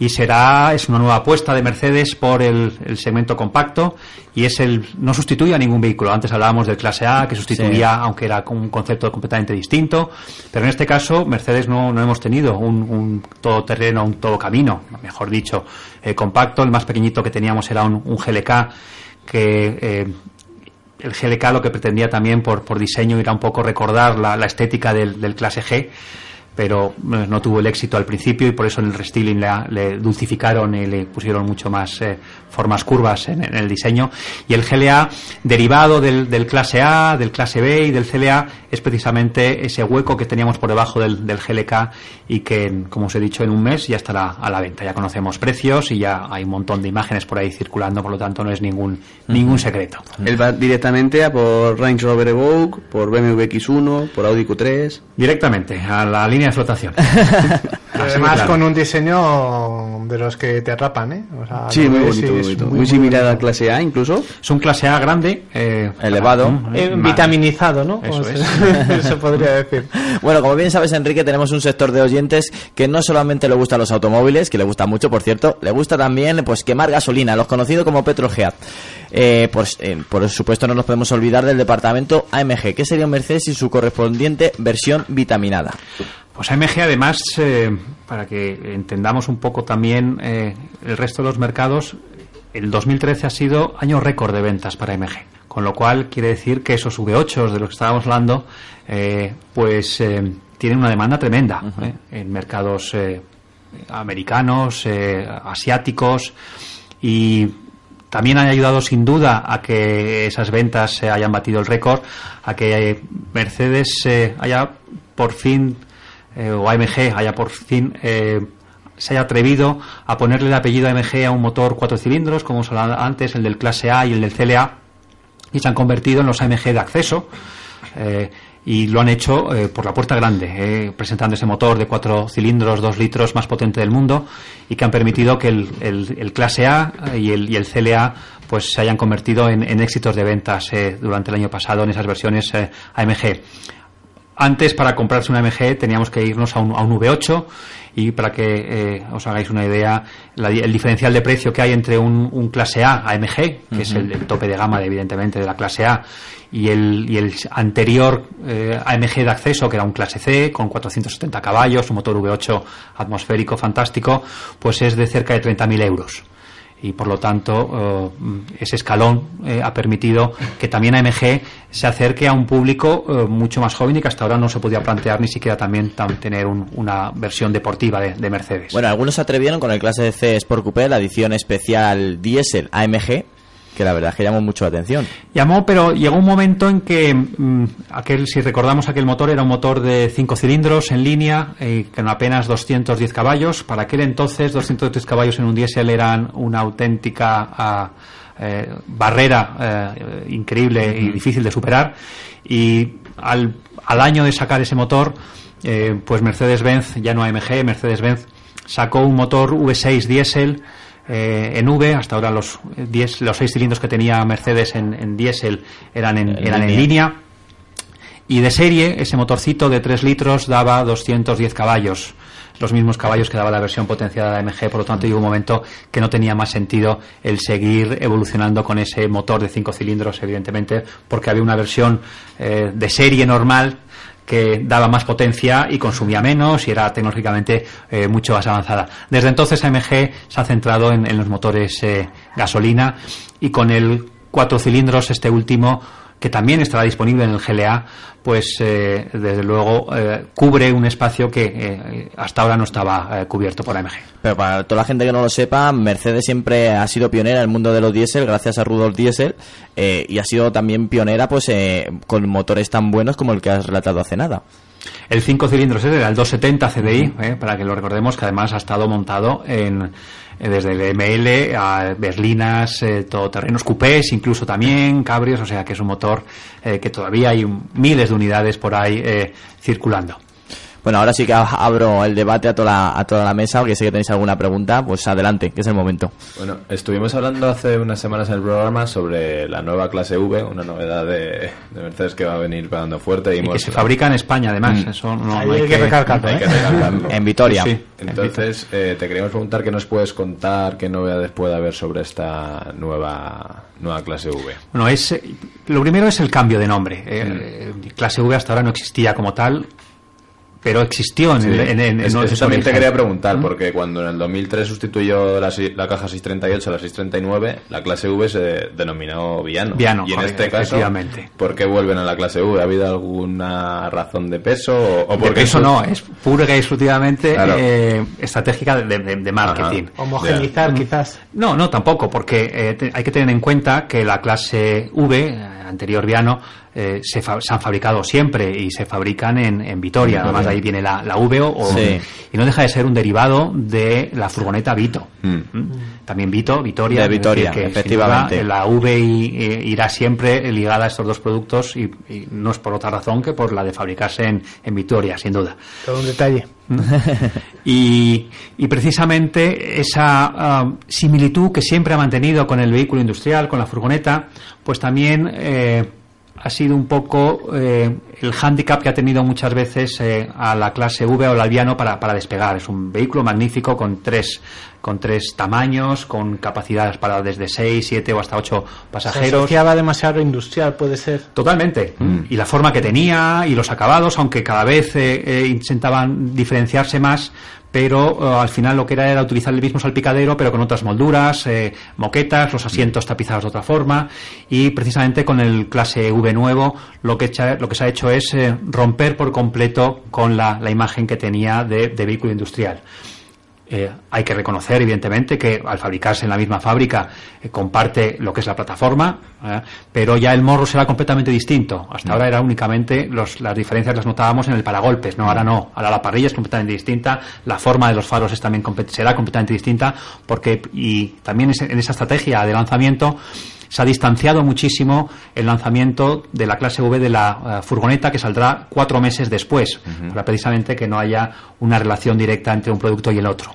y será, es una nueva apuesta de Mercedes por el, el segmento compacto y es el, no sustituye a ningún vehículo. Antes hablábamos del clase A, que sustituía, Sí. aunque era un concepto completamente distinto, pero en este caso Mercedes no, no hemos tenido un, un todoterreno, un todo camino, mejor dicho, eh, compacto. El más pequeñito que teníamos era un, un GLK que eh, el GLK lo que pretendía también por, por diseño era un poco recordar la, la estética del, del clase G, pero no tuvo el éxito al principio y por eso en el restyling le, le dulcificaron y le pusieron mucho más eh, formas curvas en, en el diseño. Y el GLA, derivado del, del clase A, del clase B y del CLA, es precisamente ese hueco que teníamos por debajo del, del GLK y que, como os he dicho, en un mes ya estará a la venta. Ya conocemos precios y ya hay un montón de imágenes por ahí circulando, por lo tanto no es ningún, ningún secreto. Él va directamente a por Range Rover Evoque, por BMW X1, por Audi Q3. Directamente, a la línea de flotación. Además, de claro. con un diseño de los que te atrapan, ¿eh? O sea, Sí, muy bonito, muy bonito. muy, Muy, similar al clase A incluso. Es un clase A grande, eh, Elevado. Eh, vitaminizado, ¿no? Eso Como es. se, se podría decir. Bueno, como bien sabes, Enrique, tenemos un sector de oyentes que no solamente le gustan los automóviles, que le gusta mucho, por cierto, le gusta también pues quemar gasolina, los conocidos como Petrogeat. Eh, pues, eh, por supuesto, no nos podemos olvidar del departamento AMG, que sería un Mercedes y su correspondiente versión vitaminada. Pues AMG además, eh, para que entendamos un poco también eh, el resto de los mercados, el 2013 ha sido año récord de ventas para AMG. Con lo cual quiere decir que esos V8 de los que estábamos hablando, eh, pues tienen una demanda tremenda en mercados americanos, asiáticos y también ha ayudado sin duda a que esas ventas se hayan batido el récord, a que Mercedes haya por fin, eh, o AMG haya por fin eh, se haya atrevido a ponerle el apellido AMG a un motor cuatro cilindros, como os antes, el del clase A y el del CLA, y se han convertido en los AMG de acceso. eh, y lo han hecho por la puerta grande, presentando ese motor de cuatro cilindros, dos litros más potente del mundo y que han permitido que el, el- clase A y el, y el CLA pues se hayan convertido en, en éxitos de ventas eh, durante el año pasado en esas versiones AMG. Antes, para comprarse un AMG, teníamos que irnos a un, a un V8 y para que eh, os hagáis una idea, la el diferencial de precio que hay entre un, un clase A AMG, que es el, el tope de gama, de, evidentemente, de la clase A, y el, y el anterior eh, AMG de acceso, que era un clase C, con 470 caballos, un motor V8 atmosférico fantástico, pues es de cerca de 30.000 euros y por lo tanto eh, ese escalón eh, ha permitido que también AMG se acerque a un público eh, mucho más joven y que hasta ahora no se podía plantear ni siquiera también tam- tener un- una versión deportiva de, de Mercedes. Bueno, algunos se atrevieron con el clase C Sport Coupé, la edición especial Diesel AMG, que la verdad es que llamó mucho la atención. Llamó, pero llegó un momento en que mm, aquel, si recordamos aquel motor, era un motor de 5 cilindros en línea, eh, con apenas 210 caballos. Para aquel entonces, 210 caballos en un diésel eran una auténtica ah, eh, barrera eh, increíble y difícil de superar. Y al, al año de sacar ese motor, eh, pues Mercedes-Benz, ya no AMG, Mercedes-Benz sacó un motor V6 diésel eh, en V, hasta ahora los, eh, 10 los seis cilindros que tenía Mercedes en, en diésel eran, en, En eran en línea. línea. Y de serie, ese motorcito de 3 litros daba 210 caballos. los mismos caballos que daba la versión potenciada de la MG, por lo tanto llegó un momento que no tenía más sentido el seguir evolucionando con ese motor de cinco cilindros, evidentemente, porque había una versión eh, de serie normal que daba más potencia y consumía menos y era tecnológicamente eh, mucho más avanzada. Desde entonces AMG se ha centrado en, los motores eh, gasolina y con el cuatro cilindros, este último, que también estará disponible en el GLA, pues eh, desde luego eh, cubre un espacio que eh, hasta ahora no estaba cubierto por AMG. Pero para toda la gente que no lo sepa, Mercedes siempre ha sido pionera en el mundo de los diésel, gracias a Rudolf Diesel, y ha sido también pionera pues con motores tan buenos como el que has relatado hace nada. El 5 cilindros era el 270 CDI, para que lo recordemos, que además ha estado montado en desde el ML a berlinas, eh, todoterrenos, coupés, incluso también cabrios, o sea que es un motor eh, que todavía hay miles de unidades por ahí eh, circulando. Bueno, ahora sí que ab- abro el debate a toda la, a toda la mesa, porque sé que tenéis alguna pregunta, pues adelante, que es el momento. Bueno, estuvimos hablando hace unas semanas en el programa sobre la nueva clase V, una novedad de, de Mercedes que va a venir pegando fuerte. Y que se fabrica en España, además. Mm. Eso no, hay, hay que recalcarlo, Hay ¿eh? que recalcarlo. En Vitoria. Sí. Entonces, eh, te queríamos preguntar qué nos puedes contar, qué novedades puede haber sobre esta nueva, nueva clase V. Bueno, es, eh, lo primero es el cambio de nombre. Eh, eh, clase V hasta ahora no existía como tal, pero existió en, Sí. el- en, en- en eso también te quería preguntar, porque cuando en el 2003 sustituyó la, la caja 638 a la 639, la clase V se denominó Viano. Viano, y en este caso. ¿por qué vuelven a la clase V? ¿Ha habido alguna razón de peso? ¿O, o De peso no, es pura y exclusivamente Claro. eh, estratégica de, de- de marketing. Homogenizar, quizás. No, no, tampoco, porque eh, te- hay que tener en cuenta que la clase V, eh, anterior Viano, eh, se, fa- se han fabricado siempre y se fabrican en, en Vitoria. Además, Vitoria. ahí viene la, la V o, Sí. y no deja de ser un derivado de la furgoneta Vito. ¿Mm? También Vito, Vitoria. De Vitoria, que efectivamente. duda, la V eh, irá siempre ligada a estos dos productos y, y no es por otra razón que por la de fabricarse en, en Vitoria, sin duda. Todo un detalle. Y, y precisamente esa ah, similitud que siempre ha mantenido con el vehículo industrial, con la furgoneta, pues también eh, ha sido un poco eh, el hándicap que ha tenido muchas veces eh, a la clase V o al Alviano para, para despegar. Es un vehículo magnífico con tres, con tres tamaños, con capacidades para desde 6, 7 o hasta 8 Se pasajeros. asociaba demasiado industrial, puede ser. Totalmente. Y la forma que tenía y los acabados, aunque cada vez eh, eh, intentaban diferenciarse más, pero eh, al final lo que era era utilizar el mismo salpicadero, pero con otras molduras, eh, moquetas, los asientos tapizados de otra forma. Y precisamente con el clase V nuevo, lo que, lo que se ha hecho es eh, romper por completo con la, la imagen que tenía de vehículo industrial. Eh, hay que reconocer, evidentemente, que al fabricarse en la misma fábrica eh, comparte lo que es la plataforma, ¿eh? pero ya el morro será completamente distinto. Hasta ahora era únicamente los- las diferencias las notábamos en el paragolpes, no, ahora no. Ahora la parrilla es completamente distinta, la forma de los faros es también será completamente distinta, porque y también es- en esa estrategia de lanzamiento se ha distanciado muchísimo el lanzamiento de la clase V de la eh, furgoneta que saldrá cuatro meses después, para precisamente que no haya una relación directa entre un producto y el otro.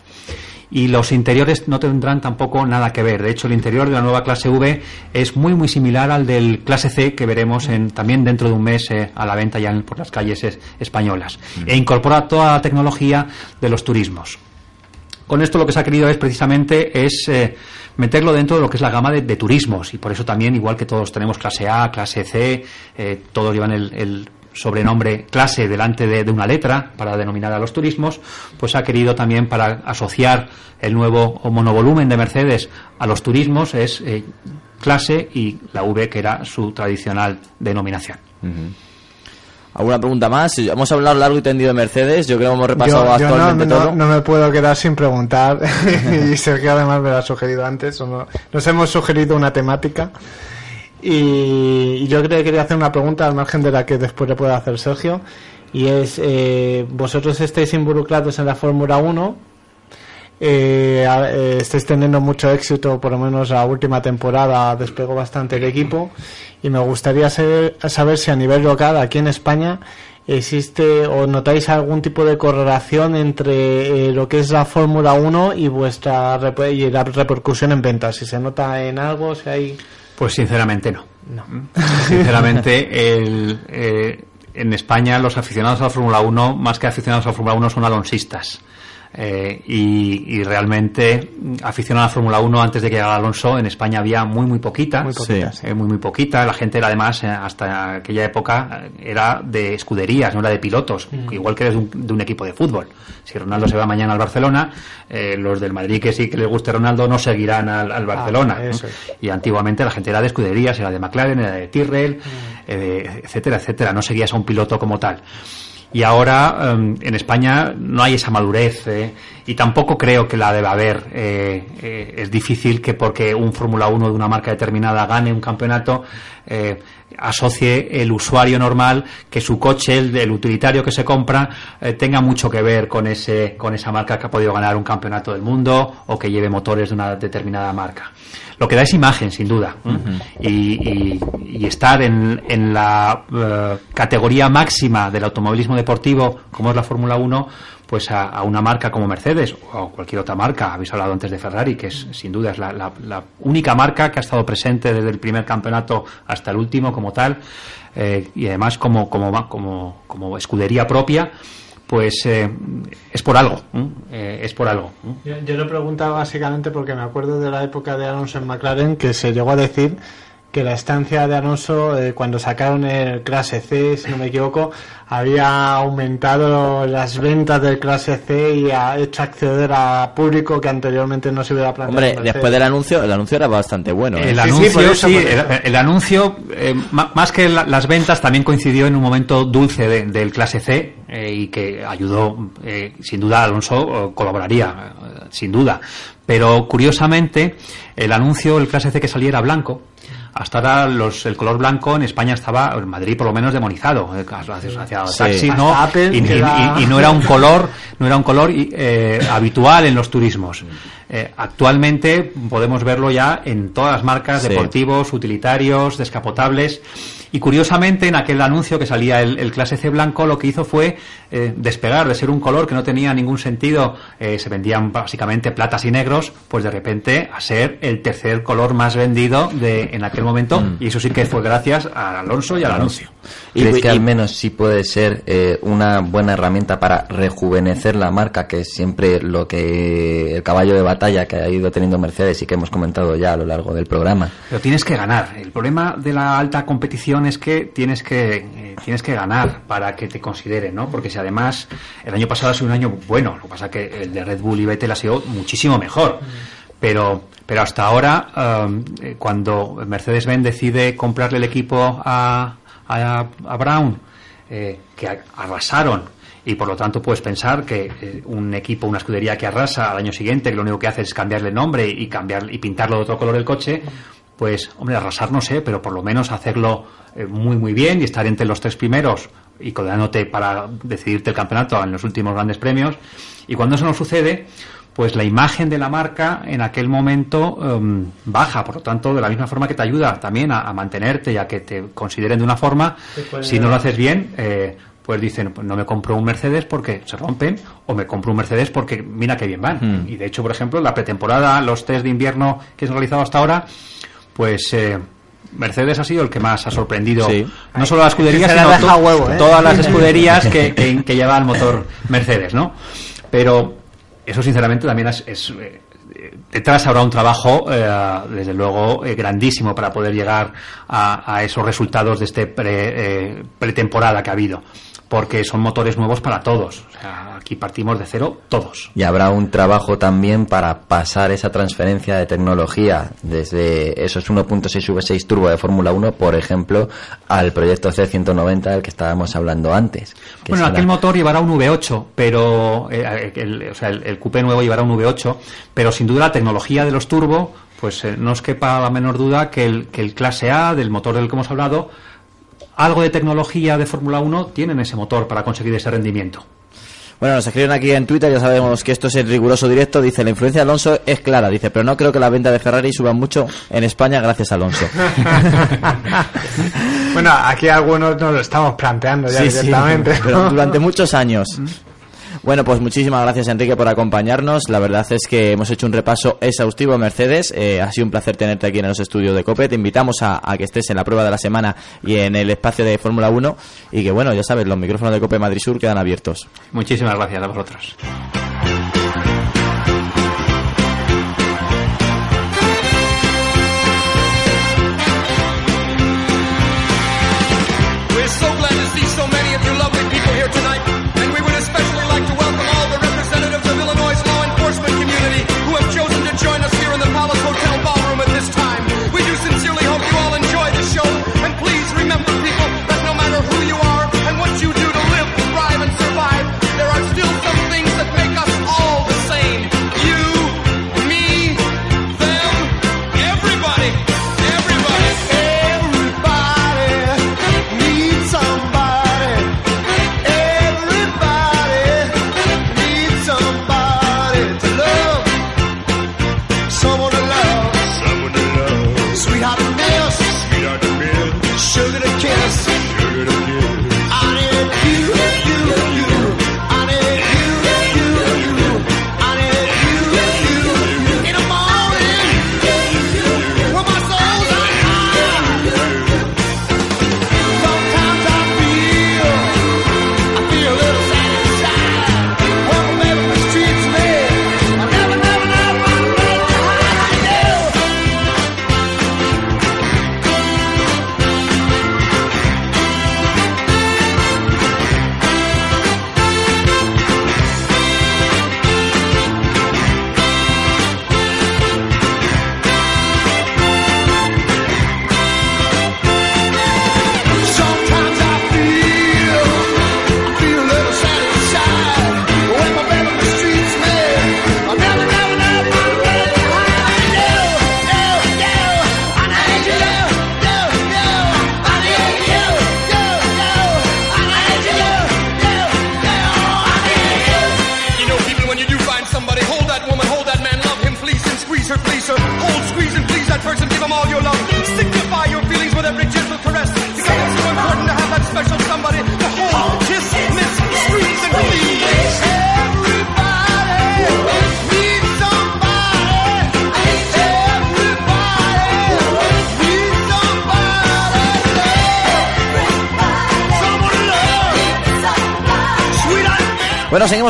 Y los interiores no tendrán tampoco nada que ver. De hecho, el interior de la nueva clase V es muy muy similar al del clase C que veremos en, también dentro de un mes eh, a la venta ya en- por las calles es- españolas. E incorpora toda la tecnología de los turismos. Con esto lo que se ha querido es precisamente es eh, meterlo dentro de lo que es la gama de, turismos y por eso también igual que todos tenemos clase A, clase C, eh, todos llevan el, sobrenombre clase delante de, de una letra para denominar a los turismos, pues ha querido también para asociar el nuevo monovolumen de Mercedes a los turismos es eh, clase y la V que era su tradicional denominación. ¿Alguna pregunta más? Hemos hablado largo y tendido de Mercedes, yo creo que hemos repasado Yo, yo no, actualmente no- todo. no me puedo quedar sin preguntar, y Sergio además me lo ha sugerido antes, o no- nos hemos sugerido una temática, y, y yo creo que quería hacer una pregunta al margen de la que después le pueda hacer Sergio, y es, eh, vosotros estáis involucrados en la Fórmula 1, eh, eh, estáis teniendo mucho éxito, por lo menos la última temporada despegó bastante el equipo y me gustaría saber, saber si a nivel local, aquí en España, existe o notáis algún tipo de correlación entre eh, lo que es la Fórmula 1 y vuestra y la repercusión en ventas, si se nota en algo, si hay... Pues sinceramente no. No. Sinceramente, el, eh, en España los aficionados a la Fórmula 1, más que aficionados a la Fórmula 1, son alonsistas. Eh, y, y realmente mm, afición a la Fórmula 1 antes de que llegara Alonso en España había muy muy poquita Muy poquita, Sí. Eh, muy muy poquita la gente era además eh, hasta aquella época eh, era de escuderías no era de pilotos Mm. igual que de un, de un equipo de fútbol si Ronaldo se va mañana al Barcelona eh, los del Madrid que sí que les guste Ronaldo no seguirán al, Barcelona. Ah, es. y antiguamente la gente era de escuderías era de McLaren era de Tyrrell eh, de- etcétera etcétera no seguías a un piloto como tal y ahora em, en España no hay esa madurez eh, y tampoco creo que la deba haber. Eh, eh, es difícil que porque un Fórmula 1 de una marca determinada gane un campeonato asocie el usuario normal que su coche, el, el utilitario que se compra, eh, tenga mucho que ver con, ese, con esa marca que ha podido ganar un campeonato del mundo o que lleve motores de una determinada marca. Lo que da es imagen, sin duda. y, y- y estar en, en la eh, categoría máxima del automovilismo deportivo, como es la Fórmula 1, pues a, a una marca como Mercedes o cualquier otra marca, habéis hablado antes de Ferrari, que es sin duda es la, la- única marca que ha estado presente desde el primer campeonato hasta el último como tal, eh, y además como, como, como, escudería propia, pues eh, es por algo, ¿eh? Es por algo. Yo, yo lo preguntaba básicamente porque me acuerdo de la época de Alonso en McLaren que se llegó a decir que la estancia de Alonso eh, cuando sacaron el clase C, si no me equivoco, había aumentado las ventas del clase C y ha hecho acceder a público que anteriormente no se hubiera planteado. Hombre, después del anuncio, el anuncio era bastante bueno. ¿eh? El Sí, anuncio, sí, el, anuncio, eh, más que la- las ventas, también coincidió en un momento dulce de- del clase C eh, y que ayudó, eh, sin duda, Alonso colaboraría, sin duda. Pero curiosamente, el anuncio, el clase C que salía era blanco. Hasta ahora los, el color blanco en España estaba, en Madrid por lo menos, demonizado, eh, hacia, Sí. taxis, ¿no? Y, no era un color, no era un color eh, habitual en los turismos. Eh, actualmente podemos verlo ya en todas las marcas Sí. deportivos, utilitarios, descapotables. Y curiosamente, en aquel anuncio que salía el, el clase C blanco, lo que hizo fue eh, despegar de ser un color que no tenía ningún sentido, eh, se vendían básicamente platas y negros, pues de repente a ser el tercer color más vendido de en aquel momento. Y eso sí que fue gracias a Alonso y al anuncio. ¿Crees Y- que y- al menos sí puede ser eh, una buena herramienta para rejuvenecer la marca, que es siempre lo que el caballo de batalla que ha ido teniendo Mercedes y que hemos comentado ya a lo largo del programa? Pero tienes que ganar. El problema de la alta competición es que tienes que eh, tienes que ganar para que te consideren, ¿no? Porque si además el año pasado ha sido un año bueno, lo que pasa que el de Red Bull y Vettel ha sido muchísimo mejor. Pero pero hasta ahora um, eh, cuando Mercedes-Benz decide comprarle el equipo a a, a Brown eh, que arrasaron y por lo tanto puedes pensar que eh, un equipo, una escudería que arrasa al año siguiente, que lo único que hace es cambiarle el nombre y cambiar y pintarlo de otro color el coche, pues hombre, arrasar no sé, pero por lo menos hacerlo eh, muy muy bien y estar entre los tres primeros y codeándote para decidirte el campeonato en los últimos grandes premios. Y cuando eso no sucede, pues la imagen de la marca en aquel momento em, baja, por lo tanto, de la misma forma que te ayuda también a, a mantenerte y a que te consideren de una forma, si no lo haces bien, eh, pues dicen, pues no me compro un Mercedes porque se rompen, o me compro un Mercedes porque mira qué bien van. Mm. Y de hecho, por ejemplo, la pretemporada, los test de invierno que se han realizado hasta ahora, pues eh, Mercedes ha sido el que más ha sorprendido, Sí. no solo la escudería, Se le sino to- huevo, ¿eh? todas las escuderías que, que, que lleva el motor Mercedes, ¿no? Pero eso sinceramente también es, es, eh, detrás habrá un trabajo eh, desde luego eh, grandísimo para poder llegar a, a esos resultados de este pre, eh, pretemporada que ha habido porque son motores nuevos para todos o sea, aquí partimos de cero todos Y habrá un trabajo también para pasar esa transferencia de tecnología desde esos 1.6 V6 turbo de Fórmula 1, por ejemplo, al proyecto C190 del que estábamos hablando antes. Bueno, será- aquel motor llevará un V8, pero eh, el, o sea, el, el coupé nuevo llevará un V8, pero sin duda la tecnología de los turbo, pues eh, no os quepa la menor duda que el, que el clase A del motor del que hemos hablado, algo de tecnología de Fórmula 1 tienen ese motor para conseguir ese rendimiento. Bueno, nos escriben aquí en Twitter, ya sabemos que esto es en riguroso directo. Dice, la influencia de Alonso es clara. Dice, pero no creo que la venta de Ferrari suba mucho en España gracias a Alonso. bueno, aquí algunos nos lo estamos planteando ya Sí, sí, directamente. pero durante muchos años. Bueno, pues muchísimas gracias Enrique por acompañarnos. La verdad es que hemos hecho un repaso exhaustivo a Mercedes. Eh, ha sido un placer tenerte aquí en los estudios de COPE. Te invitamos a, a que estés en la prueba de la semana y en el espacio de Fórmula 1. Y que bueno, ya sabes, los micrófonos de COPE Madrid Sur quedan abiertos. Muchísimas gracias a vosotros.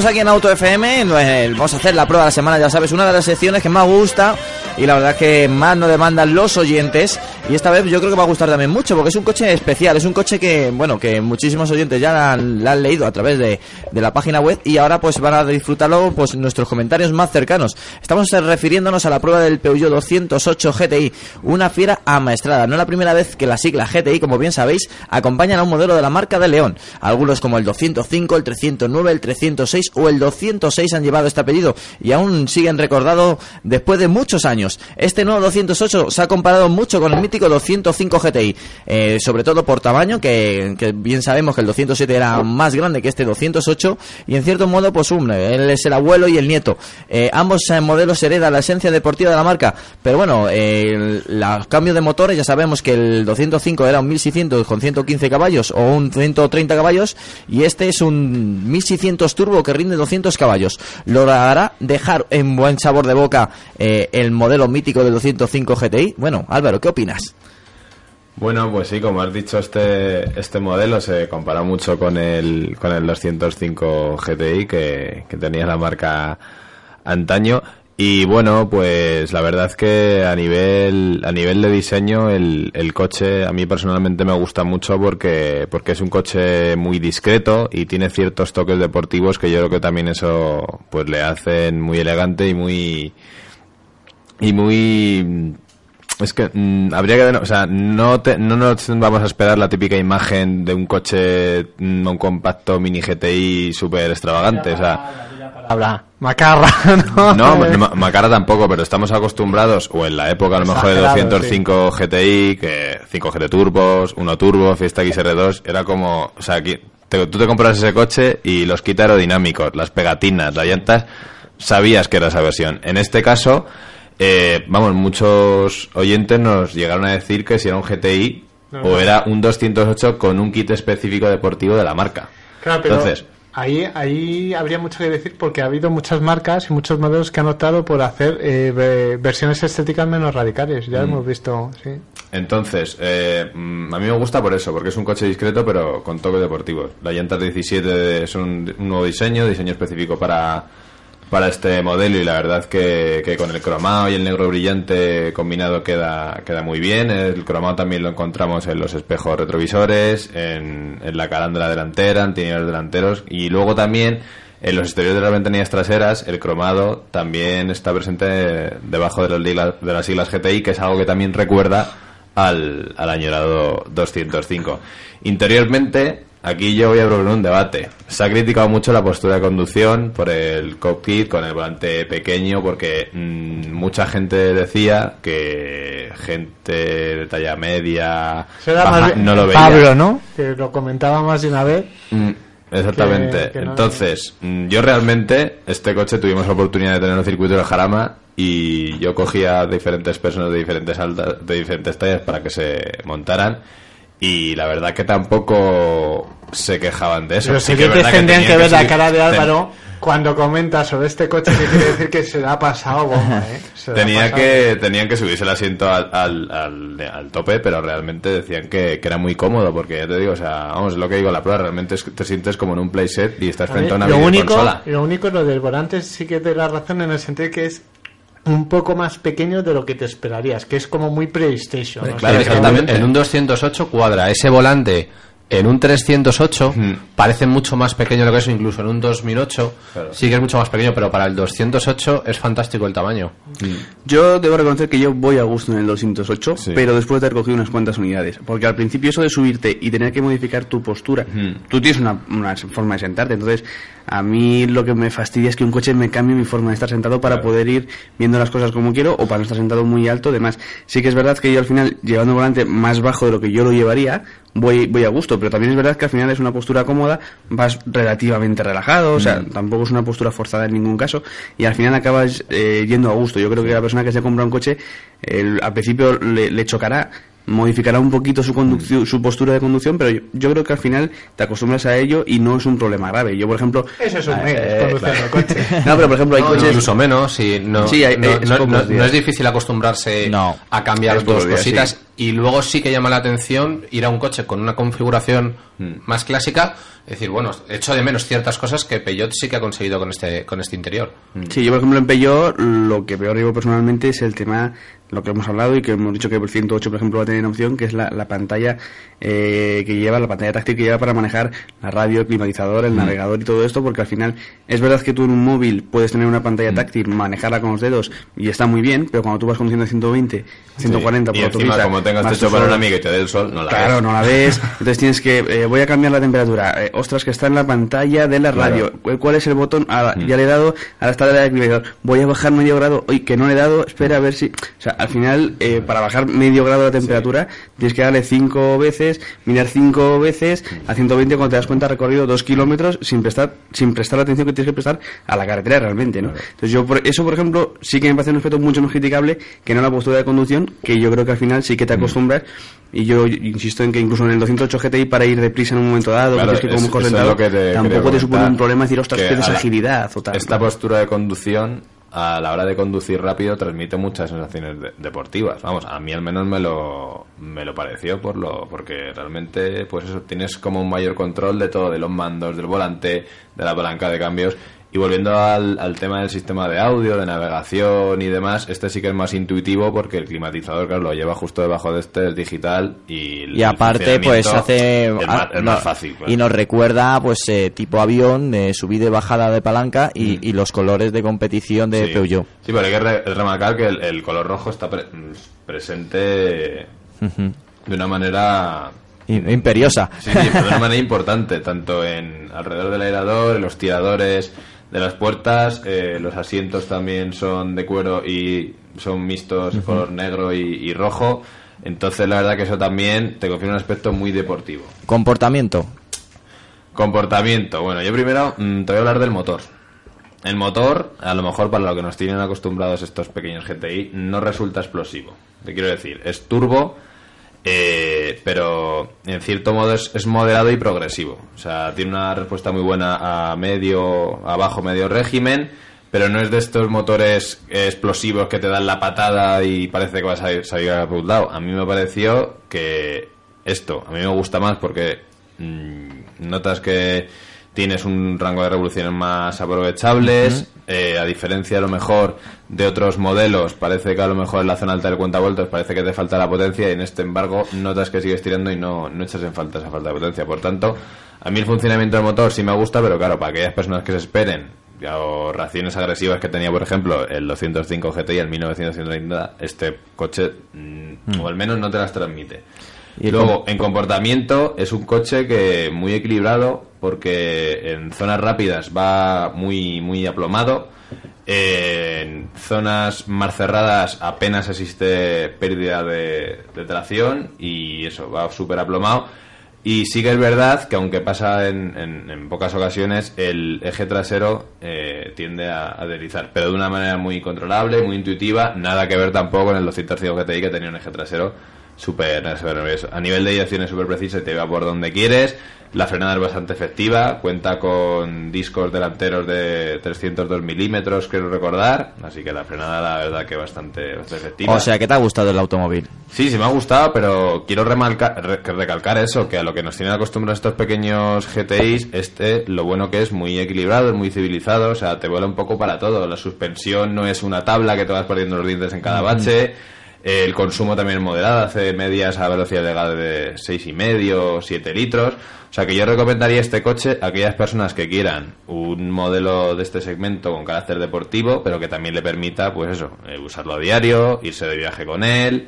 Aquí en Auto FM. Vamos a hacer la prueba de la semana, ya sabes, una de las secciones que más gusta y la verdad que más nos demandan los oyentes. Y esta vez yo creo que va a gustar también mucho porque es un coche especial, es un coche que, bueno, que muchísimos oyentes ya la la han leído a través de, de la página web y ahora pues van a disfrutarlo pues nuestros comentarios más cercanos. Estamos eh, refiriéndonos a la prueba del Peugeot 208 GTI, una fiera amaestrada. No es la primera vez que la sigla GTI, como bien sabéis, acompañan a un modelo de la marca de León. Algunos como el 205, el 309, el 306 o el 206 han llevado este apellido y aún siguen recordados después de muchos años. Este nuevo 208 se ha comparado mucho con el mítico 205 GTI, eh, sobre todo por tamaño, que bien sabemos que el 207 era más grande que este 208 y en cierto modo, pues él es el abuelo y el nieto. Eh, ambos eh, modelos heredan la esencia deportiva de la marca, pero bueno, eh, los cambios de motores, ya sabemos que el 205 era un 1600 con 115 caballos o un 130 caballos y este es un 1600 turbo que rinde 200 caballos. ¿Logrará dejar en buen sabor de boca eh, el modelo mítico del 205 GTI? Bueno, Álvaro, ¿qué opinas? Bueno, pues sí, como has dicho, este, este modelo se compara mucho con el, con el 205 GTI que, que tenía la marca antaño. Y bueno, pues la verdad que a nivel, a nivel de diseño el, el coche a mí personalmente me gusta mucho porque, porque es un coche muy discreto y tiene ciertos toques deportivos que yo creo que también eso pues le hacen muy elegante y muy, y muy es que mm, habría que o sea no te- no nos vamos a esperar la típica imagen de un coche mm, un compacto mini GTI súper extravagante o sea Habla. Macarra, ¿no? no, ma- Macara tampoco, pero estamos acostumbrados, o en la época a lo mejor de Exagerado, 205 GTI, que 5 GT Turbos, 1 Turbo, Fiesta XR2, era como, o sea, aquí, te- tú te compras ese coche y los kits aerodinámicos, las pegatinas, las llantas, sabías que era esa versión. En este caso, eh, vamos, muchos oyentes nos llegaron a decir que si era un GTI No, o era un 208 con un kit específico deportivo de la marca. Claro, pero Entonces, ahí, ahí habría mucho que decir porque ha habido muchas marcas y muchos modelos que han optado por hacer eh, ve- versiones estéticas menos radicales. Ya Mm. hemos visto, sí. Entonces, eh, mm, a mí me gusta por eso, porque es un coche discreto pero con toques deportivos. Las llantas 17 son un nuevo diseño, diseño específico para, para este modelo y la verdad que, que con el cromado y el negro brillante combinado queda, queda muy bien. El cromado también lo encontramos en los espejos retrovisores, en, en la calandra delantera, en tineros delanteros y luego también en los exteriores de las ventanillas traseras el cromado también está presente debajo de, los de las siglas GTI que es algo que también recuerda al, al añorado 205. Interiormente, aquí yo voy a proponer un debate. Se ha criticado mucho la postura de conducción por el cockpit con el volante pequeño, porque mm, mucha gente decía que gente de talla media baja más no lo veía. Pablo, ¿no? Que lo comentaba más de una vez. Mm, Exactamente. Que- que no- Entonces, mm, yo realmente, este coche tuvimos la oportunidad de tener en el circuito de Jarama y yo cogía diferentes personas de diferentes altas, de diferentes tallas para que se montaran y la verdad que tampoco se quejaban de eso. Pero Sí que verdad tendrían que, ver la cara de ten- Álvaro cuando comenta sobre este coche que quiere decir que se le ha pasado bomba, ¿eh? Tenía pasado. que, tenían que subirse el asiento al, al, al, al tope, pero realmente decían que, que era muy cómodo, porque ya te digo, o sea, vamos, es lo que digo, la prueba, realmente es que te sientes como en un playset y estás A frente a una lo único, videoconsola. lo único, lo del volante sí que te da razón en el sentido de que es un poco más pequeño de lo que te esperarías, que es como muy PlayStation. ¿no? Claro, O sea, exactamente. En un 208 cuadra ese volante. En un 308 parece mucho más pequeño de lo que eso, incluso en un 2008 sí que es mucho más pequeño, pero para el 208 es fantástico el tamaño. Yo debo reconocer que yo voy a gusto en el 208, pero después de haber cogido unas cuantas unidades. Porque al principio eso de subirte y tener que modificar tu postura, tú tienes una, una forma de sentarte. Entonces, a mí lo que me fastidia es que un coche me cambie mi forma de estar sentado para poder ir viendo las cosas como quiero o para no estar sentado muy alto. Además, sí que es verdad que yo al final, llevando el volante más bajo de lo que yo lo llevaría, voy, voy a gusto. Pero también es verdad que al final es una postura cómoda, vas relativamente relajado, o sea, Mm. tampoco es una postura forzada en ningún caso. Y al final acabas eh, yendo a gusto. Yo creo que la persona que se compra un coche, el- al principio le, le chocará, modificará un poquito su conducción, su postura de conducción, pero yo, yo creo que al final te acostumbras a ello y no es un problema grave. Yo, por ejemplo... Eso es un mes, eh, el coche. No, pero por ejemplo hay No, coches... incluso menos, y no, Sí, hay- no, hay- es no- pocos no- días. no es difícil acostumbrarse a cambiar Es dos días, cositas. sí. Y luego sí que llama la atención ir a un coche con una configuración más clásica. Es decir, bueno, echo de menos ciertas cosas que Peugeot sí que ha conseguido con este, con este interior. Sí, yo por ejemplo en Peugeot lo que peor llevo personalmente es el tema, lo que hemos hablado y que hemos dicho que el 108 por ejemplo va a tener opción, que es la, la pantalla eh, que lleva, la pantalla táctil que lleva para manejar la radio, el climatizador, el Mm. navegador y todo esto, porque al final es verdad que tú en un móvil puedes tener una pantalla Mm. táctil, manejarla con los dedos y está muy bien, pero cuando tú vas conduciendo a 120, 140 Sí. por Y encima, como tengas techo tu sol, panorámico y te dé el sol, no la Claro, ves. no la ves. Entonces tienes que. eh, voy a cambiar la temperatura. Eh, ostras, que está en la pantalla de la Claro. radio. ¿Cuál- ¿Cuál es el botón? Ah, Mm. Ya le he dado. Ahora está el climatizador. Voy a bajar medio grado. Oye, que no le he dado. Espera a ver si. O sea, al final, eh, para bajar medio grado la temperatura, tienes que darle cinco veces, mirar cinco veces a 120 cuando te das cuenta has recorrido dos kilómetros sin prestar, sin prestar la atención que tienes que prestar a la carretera realmente, ¿no? Entonces yo, por, eso por ejemplo, sí que me parece un aspecto mucho más criticable que no la postura de conducción, que yo creo que al final sí Mm. que te acostumbras. Y yo insisto en que incluso en el 208 GTI para ir deprisa en un momento dado, Claro, que es- es lo que te tampoco te supone un problema decir, ostras, que la- agilidad o tal. Esta postura de conducción, a la hora de conducir rápido, transmite muchas sensaciones de- deportivas. Vamos, a mí al menos me lo, me lo pareció por lo, porque realmente, pues eso, tienes como un mayor control de todo, de los mandos, del volante, de la palanca de cambios. Y volviendo al, al tema del sistema de audio, de navegación y demás, este sí que es más intuitivo porque el climatizador, claro, lo lleva justo debajo de este, el digital, y el Y aparte, pues hace. Es más, es no, más fácil. claro. Y nos recuerda, pues, eh, tipo avión, eh, subida y bajada de palanca y, y los colores de competición de Mm. sí. Peugeot. Sí, pero hay que re- remarcar que el, el color rojo está pre- mm, presente de una manera... Imperiosa. Sí, de una manera importante, tanto en alrededor del aerador, en los tiradores de las puertas, eh, los asientos también son de cuero y son mixtos Ujú. color negro y, y rojo. Entonces, la verdad que eso también te confirma un aspecto muy deportivo. Comportamiento. Comportamiento. Bueno, yo primero mm, te voy a hablar del motor. El motor, a lo mejor para lo que nos tienen acostumbrados estos pequeños GTI, no resulta explosivo. Te quiero decir, es turbo, eh, pero en cierto modo es, es moderado y progresivo. O sea, tiene una respuesta muy buena a medio, a bajo medio régimen, pero no es de estos motores explosivos que te dan la patada y parece que vas a ir- salir a por un lado. A mí me pareció que esto, a mí me gusta más porque mm, notas que tienes un rango de revoluciones más aprovechables, eh, a diferencia a lo mejor de otros modelos, parece que a lo mejor en la zona alta del cuentavueltos parece que te falta la potencia y en este embargo notas que sigues tirando y no, no echas en falta esa falta de potencia. Por tanto, a mí el funcionamiento del motor sí me gusta, pero claro, para aquellas personas que se esperen o reacciones agresivas que tenía, por ejemplo, el 205 GTI, el 1930, este coche, mm, o al menos no te las transmite. Y luego, en comportamiento, es un coche que muy equilibrado, porque en zonas rápidas va muy, muy aplomado. En zonas más cerradas apenas existe pérdida de, de tracción y eso, va súper aplomado. Y sí que es verdad que aunque pasa en, en- en pocas ocasiones, el eje trasero eh, tiende a, a deslizar, pero de una manera muy controlable, muy intuitiva, nada que ver tampoco con el 205 GTI que tenía un eje trasero súper súper nervioso. A nivel de dirección es súper preciso y te va por donde quieres. La frenada es bastante efectiva, cuenta con discos delanteros de 302 milímetros, quiero recordar, así que la frenada la verdad que bastante, bastante efectiva. O sea, que te ha gustado el automóvil. Sí, sí me ha gustado, pero quiero remarcar, recalcar eso, que a lo que nos tienen acostumbrados estos pequeños GTIs, este, lo bueno que es muy equilibrado, es muy civilizado, o sea, te vuela un poco para todo. La suspensión no es una tabla que te vas perdiendo los dientes en cada bache. El consumo también es moderado, hace medias a velocidad legal de 6,5 7 litros. O sea que yo recomendaría este coche a aquellas personas que quieran un modelo de este segmento con carácter deportivo, pero que también le permita, pues eso, eh, usarlo a diario, irse de viaje con él,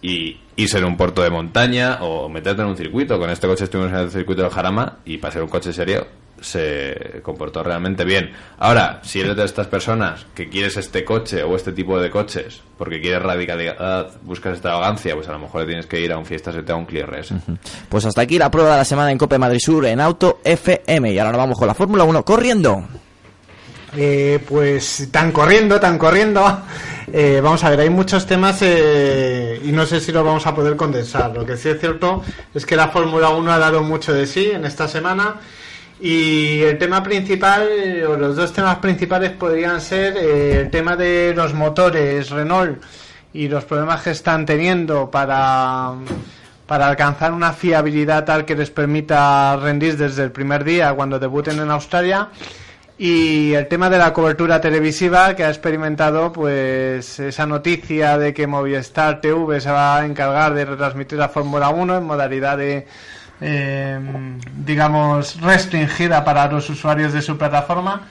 y irse en un puerto de montaña o meterte en un circuito. Con este coche estuvimos en el circuito del Jarama y para ser un coche serio se comportó realmente bien. Ahora, si eres de estas personas que quieres este coche o este tipo de coches porque quieres radicalidad, buscas extravagancia, pues a lo mejor tienes que ir a un Fiesta ST o a un Clio RS. Pues hasta aquí la prueba de la semana en Cope Madrid Sur en Auto FM. Y ahora nos vamos con la Fórmula 1 corriendo. Eh, pues tan corriendo, tan corriendo. Eh, vamos a ver, hay muchos temas eh, y no sé si los vamos a poder condensar. Lo que sí es cierto es que la Fórmula 1 ha dado mucho de sí en esta semana y el tema principal, o los dos temas principales podrían ser eh, el tema de los motores Renault y los problemas que están teniendo para, para alcanzar una fiabilidad tal que les permita rendir desde el primer día cuando debuten en Australia. Y el tema de la cobertura televisiva que ha experimentado pues esa noticia de que Movistar TV se va a encargar de retransmitir la Fórmula 1 en modalidad de eh, digamos restringida para los usuarios de su plataforma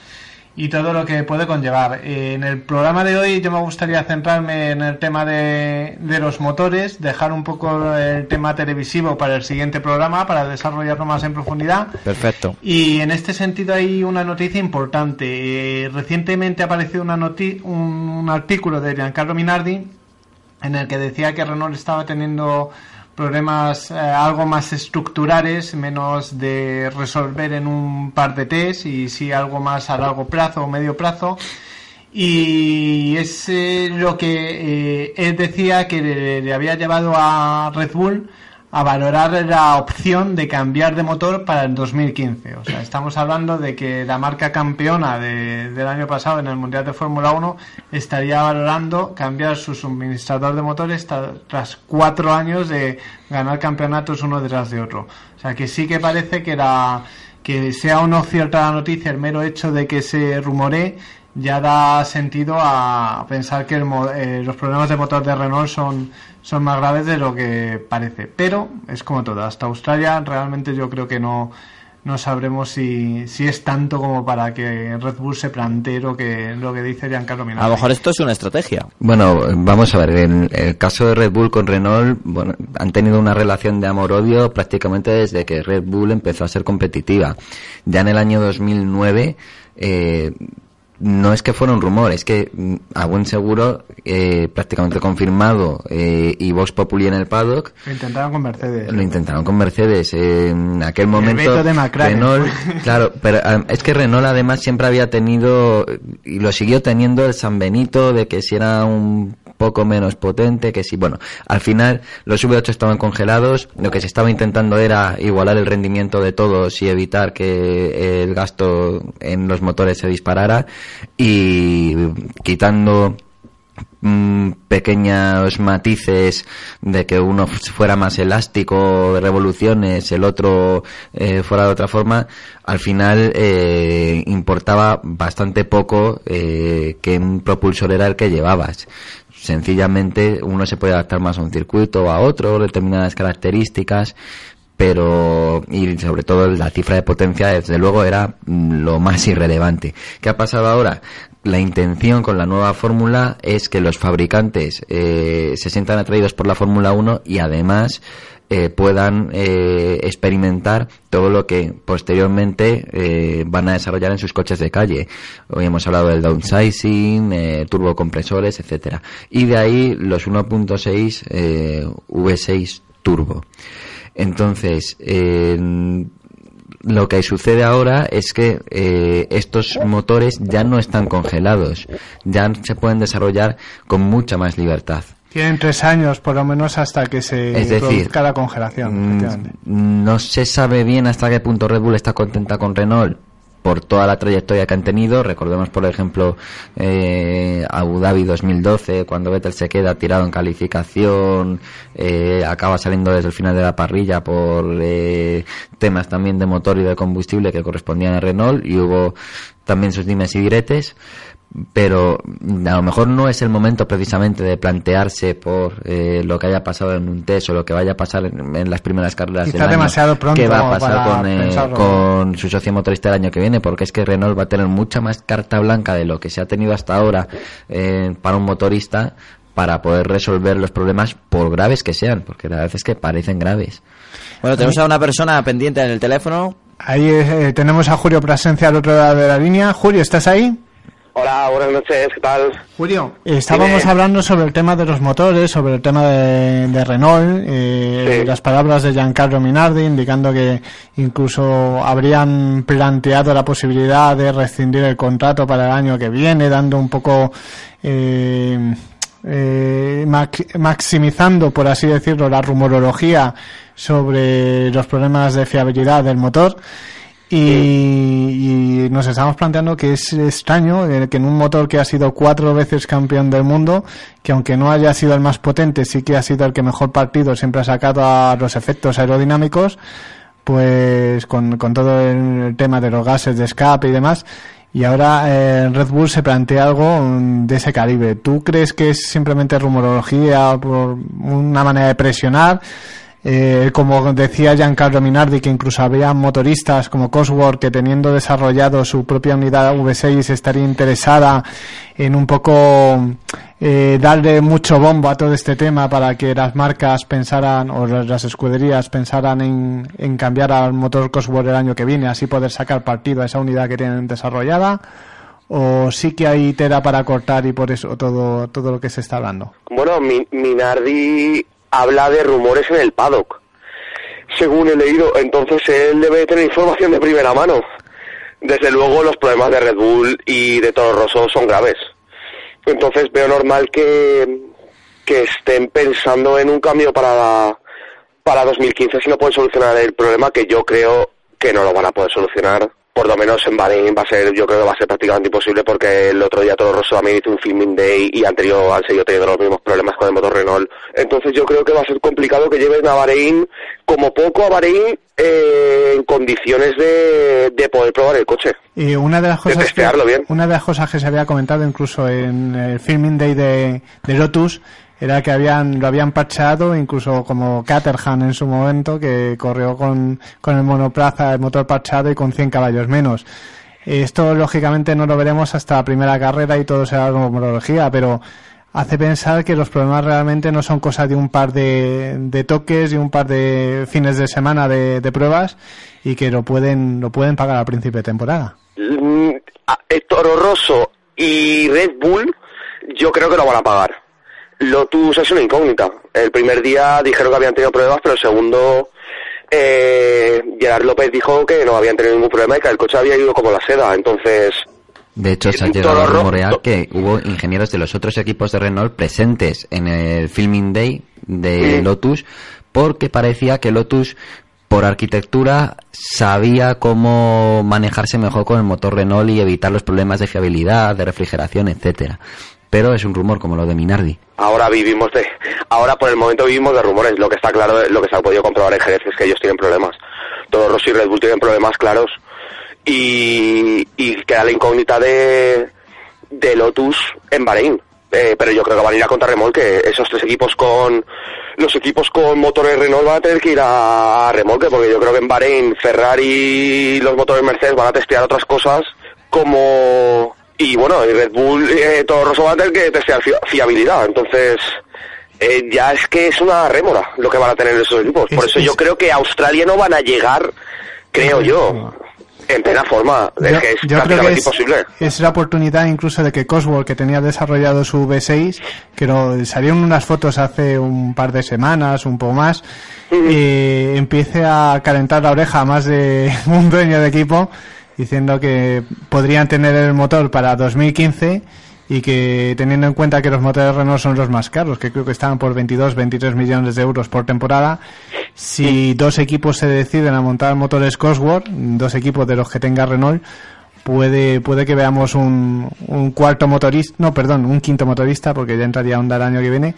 y todo lo que puede conllevar. En el programa de hoy yo me gustaría centrarme en el tema de, de los motores, dejar un poco el tema televisivo para el siguiente programa, para desarrollarlo más en profundidad. Perfecto. Y en este sentido hay una noticia importante. Eh, recientemente ha aparecido una noti- un, un artículo de Giancarlo Minardi en el que decía que Renault estaba teniendo problemas eh, algo más estructurales, menos de resolver en un par de test y sí algo más a largo plazo o medio plazo. Y es eh, lo que eh, él decía que le, le había llevado a Red Bull a valorar la opción de cambiar de motor para el 2015. O sea, estamos hablando de que la marca campeona de- del año pasado en el Mundial de Fórmula 1 estaría valorando cambiar su suministrador de motores tras cuatro años de ganar campeonatos uno detrás de otro. O sea, que sí que parece que la que sea o no cierta la noticia, el mero hecho de que se rumore ya da sentido a pensar que el eh, los problemas de motor de Renault son, son más graves de lo que parece. Pero es como todo, hasta Australia realmente yo creo que no, no sabremos si, si es tanto como para que Red Bull se plantee lo que, lo que dice Giancarlo Minardi. A lo mejor esto es una estrategia. Bueno, vamos a ver, en el caso de Red Bull con Renault, bueno, han tenido una relación de amor-odio prácticamente desde que Red Bull empezó a ser competitiva. Ya en el año 2009, eh, no es que fuera un rumor, es que mm, a buen seguro, eh, prácticamente confirmado, eh, y Vox Populi en el paddock, Lo intentaron con Mercedes. lo intentaron con Mercedes. eh, en aquel momento, veto de McLaren. Renault, claro, pero ah, es que Renault además siempre había tenido, y lo siguió teniendo el San Benito, de que si era un poco menos potente, que si, bueno, al final los V8 estaban congelados, lo que se estaba intentando era igualar el rendimiento de todos y evitar que el gasto en los motores se disparara, y quitando mm, pequeños matices de que uno fuera más elástico de revoluciones, el otro eh, fuera de otra forma, al final eh, importaba bastante poco eh, que un propulsor era el que llevabas. Sencillamente uno se puede adaptar más a un circuito o a otro, determinadas características, pero y sobre todo la cifra de potencia desde luego era lo más irrelevante. ¿Qué ha pasado ahora? La intención con la nueva fórmula es que los fabricantes eh, se sientan atraídos por la Fórmula 1 y además eh, puedan eh, experimentar todo lo que posteriormente eh, van a desarrollar en sus coches de calle. Hoy hemos hablado del downsizing, eh, turbocompresores, etcétera. Y de ahí los 1.6 eh, V6 turbo. Entonces, eh, lo que sucede ahora es que eh, estos motores ya no están congelados, ya se pueden desarrollar con mucha más libertad. Tienen tres años por lo menos hasta que se Es decir, produzca la congelación. Mm. No se sabe bien hasta qué punto Red Bull está contenta con Renault por toda la trayectoria que han tenido. Recordemos, por ejemplo, eh, Abu Dhabi 2012, cuando Vettel se queda tirado en calificación, eh, acaba saliendo desde el final de la parrilla por eh, temas también de motor y de combustible que correspondían a Renault y hubo también sus dimes y diretes pero a lo mejor no es el momento precisamente de plantearse por eh, lo que haya pasado en un test o lo que vaya a pasar en, en las primeras carreras Quizá del año, demasiado pronto qué va a pasar con, eh, con su socio motorista el año que viene porque es que Renault va a tener mucha más carta blanca de lo que se ha tenido hasta ahora eh, para un motorista para poder resolver los problemas por graves que sean porque la verdad es que parecen graves Bueno, tenemos a una persona pendiente en el teléfono. Ahí eh, tenemos a Julio Plasencia al otro lado de la línea. Julio, ¿estás ahí? Hola, buenas noches, ¿qué tal? Julio, estábamos Dime. hablando sobre el tema de los motores, sobre el tema de, de Renault, eh, las palabras de Giancarlo Minardi indicando que incluso habrían planteado la posibilidad de rescindir el contrato para el año que viene, dando un poco, eh, eh, maximizando, por así decirlo, la rumorología sobre los problemas de fiabilidad del motor. Y, y nos estamos planteando que es extraño eh, que en un motor que ha sido cuatro veces campeón del mundo, que aunque no haya sido el más potente, sí que ha sido el que mejor partido siempre ha sacado a los efectos aerodinámicos, pues con, con todo el tema de los gases de escape y demás. Y ahora eh, Red Bull se plantea algo de ese calibre. ¿Tú crees que es simplemente rumorología por una manera de presionar? Eh, como decía Giancarlo Minardi, que incluso había motoristas como Cosworth que teniendo desarrollado su propia unidad V6 estaría interesada en un poco eh, darle mucho bombo a todo este tema para que las marcas pensaran o las escuderías pensaran en, cambiar al motor Cosworth el año que viene, así poder sacar partido a esa unidad que tienen desarrollada. O sí que hay tela para cortar y por eso todo, todo lo que se está hablando. Bueno, Mi- Minardi habla de rumores en el paddock, según he leído. Entonces él debe tener información de primera mano. Desde luego los problemas de Red Bull y de Toro Rosso son graves. Entonces veo normal que, que estén pensando en un cambio para, para 2015 si no pueden solucionar el problema que yo creo que no lo van a poder solucionar. Por lo menos en Bahrein va a ser, yo creo que va a ser prácticamente imposible porque el otro día Toro Rosso también hizo un filming day y anterior han seguido teniendo los mismos problemas con el motor Renault. Entonces yo creo que va a ser complicado que lleven a Bahrein, como poco a Bahrein, eh, en condiciones de, de poder probar el coche. Y una de las cosas que, bien. una de las cosas que se había comentado incluso en el filming day de, de Lotus era que habían lo habían parcheado incluso como Caterham en su momento que corrió con, con el monoplaza el motor parcheado y con 100 caballos menos esto lógicamente no lo veremos hasta la primera carrera y todo será homología pero hace pensar que los problemas realmente no son cosa de un par de, de toques y un par de fines de semana de, de pruebas y que lo pueden lo pueden pagar al principio de temporada Mm, Toro Rosso y Red Bull, yo creo que lo van a pagar. Lotus es una incógnita. El primer día dijeron que habían tenido pruebas, pero el segundo, eh, Gerard López dijo que no habían tenido ningún problema y que el coche había ido como la seda. Entonces, De hecho, se ha llegado a rumorear que hubo ingenieros de los otros equipos de Renault presentes en el filming day de Sí. Lotus, porque parecía que Lotus, por arquitectura, sabía cómo manejarse mejor con el motor Renault y evitar los problemas de fiabilidad, de refrigeración, etcétera. Pero es un rumor como lo de Minardi. Ahora vivimos de, ahora por el momento vivimos de rumores. Lo que está claro, lo que se ha podido comprobar en Jerez es que ellos tienen problemas. Todos Rossi y Red Bull tienen problemas claros y, y queda la incógnita de, de Lotus en Bahrein. Eh, pero yo creo que van a ir a contrarremolque. Esos tres equipos con los equipos con motores Renault van a tener que ir a remolque porque yo creo que en Bahrein Ferrari y los motores Mercedes van a testear otras cosas como y bueno y Red Bull eh, todo Rosso van a tener que testear fi- fiabilidad. Entonces eh, ya es que es una rémora lo que van a tener esos equipos. Por Es- eso yo creo que a Australia no van a llegar, creo yo, en plena forma. Yo, es que es yo creo que prácticamente es, imposible. es la oportunidad incluso de que Cosworth, que tenía desarrollado su V6, que lo, salieron unas fotos hace un par de semanas, un poco más, eh, empiece a calentar la oreja más de un dueño de equipo diciendo que podrían tener el motor para 2015 y que teniendo en cuenta que los motores Renault son los más caros, que creo que estaban por 22, 23 millones de euros por temporada, si dos equipos se deciden a montar motores Cosworth, dos equipos de los que tenga Renault, puede puede que veamos un, un cuarto motorista, no, perdón, un quinto motorista, porque ya entraría Honda el año que viene,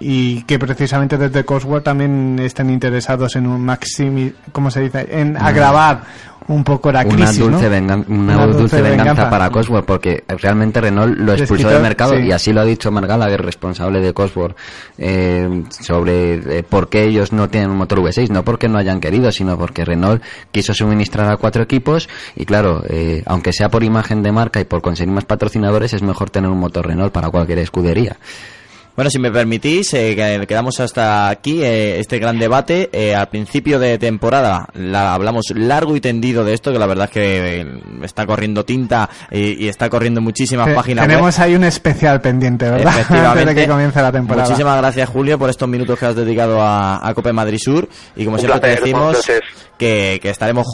y que precisamente desde Cosworth también están interesados en un maximi, ¿cómo se dice? En agravar un poco la una crisis, dulce, ¿no? vengan- una Una dulce, dulce venganza, venganza. para Cosworth porque realmente Renault lo expulsó del mercado sí. y así lo ha dicho Mark Gallagher, responsable de Cosworth eh, sobre eh, por qué ellos no tienen un motor V6 no porque no hayan querido sino porque Renault quiso suministrar a cuatro equipos y claro eh, aunque sea por imagen de marca y por conseguir más patrocinadores es mejor tener un motor Renault para cualquier escudería Bueno, si me permitís, eh, que- quedamos hasta aquí eh, este gran debate. Eh, al principio de temporada la, hablamos largo y tendido de esto, que la verdad es que eh, está corriendo tinta y, y está corriendo muchísimas Te- páginas web. Tenemos ahí un especial pendiente, ¿verdad? Efectivamente. Antes de que comience la temporada. Muchísimas gracias, Julio, por estos minutos que has dedicado a, a Cope Madrid Sur. Y como Un siempre placer, te decimos. Que, que estaremos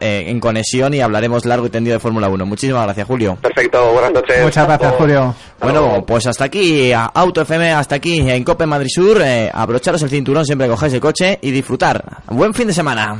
eh, en conexión y hablaremos largo y tendido de Fórmula 1. Muchísimas gracias, Julio. Perfecto, buenas noches. Muchas gracias, Julio. Bueno, pues hasta aquí, Auto FM, hasta aquí en Cope Madrid Sur. Eh, abrocharos el cinturón siempre que cojáis el coche y disfrutar. Buen fin de semana.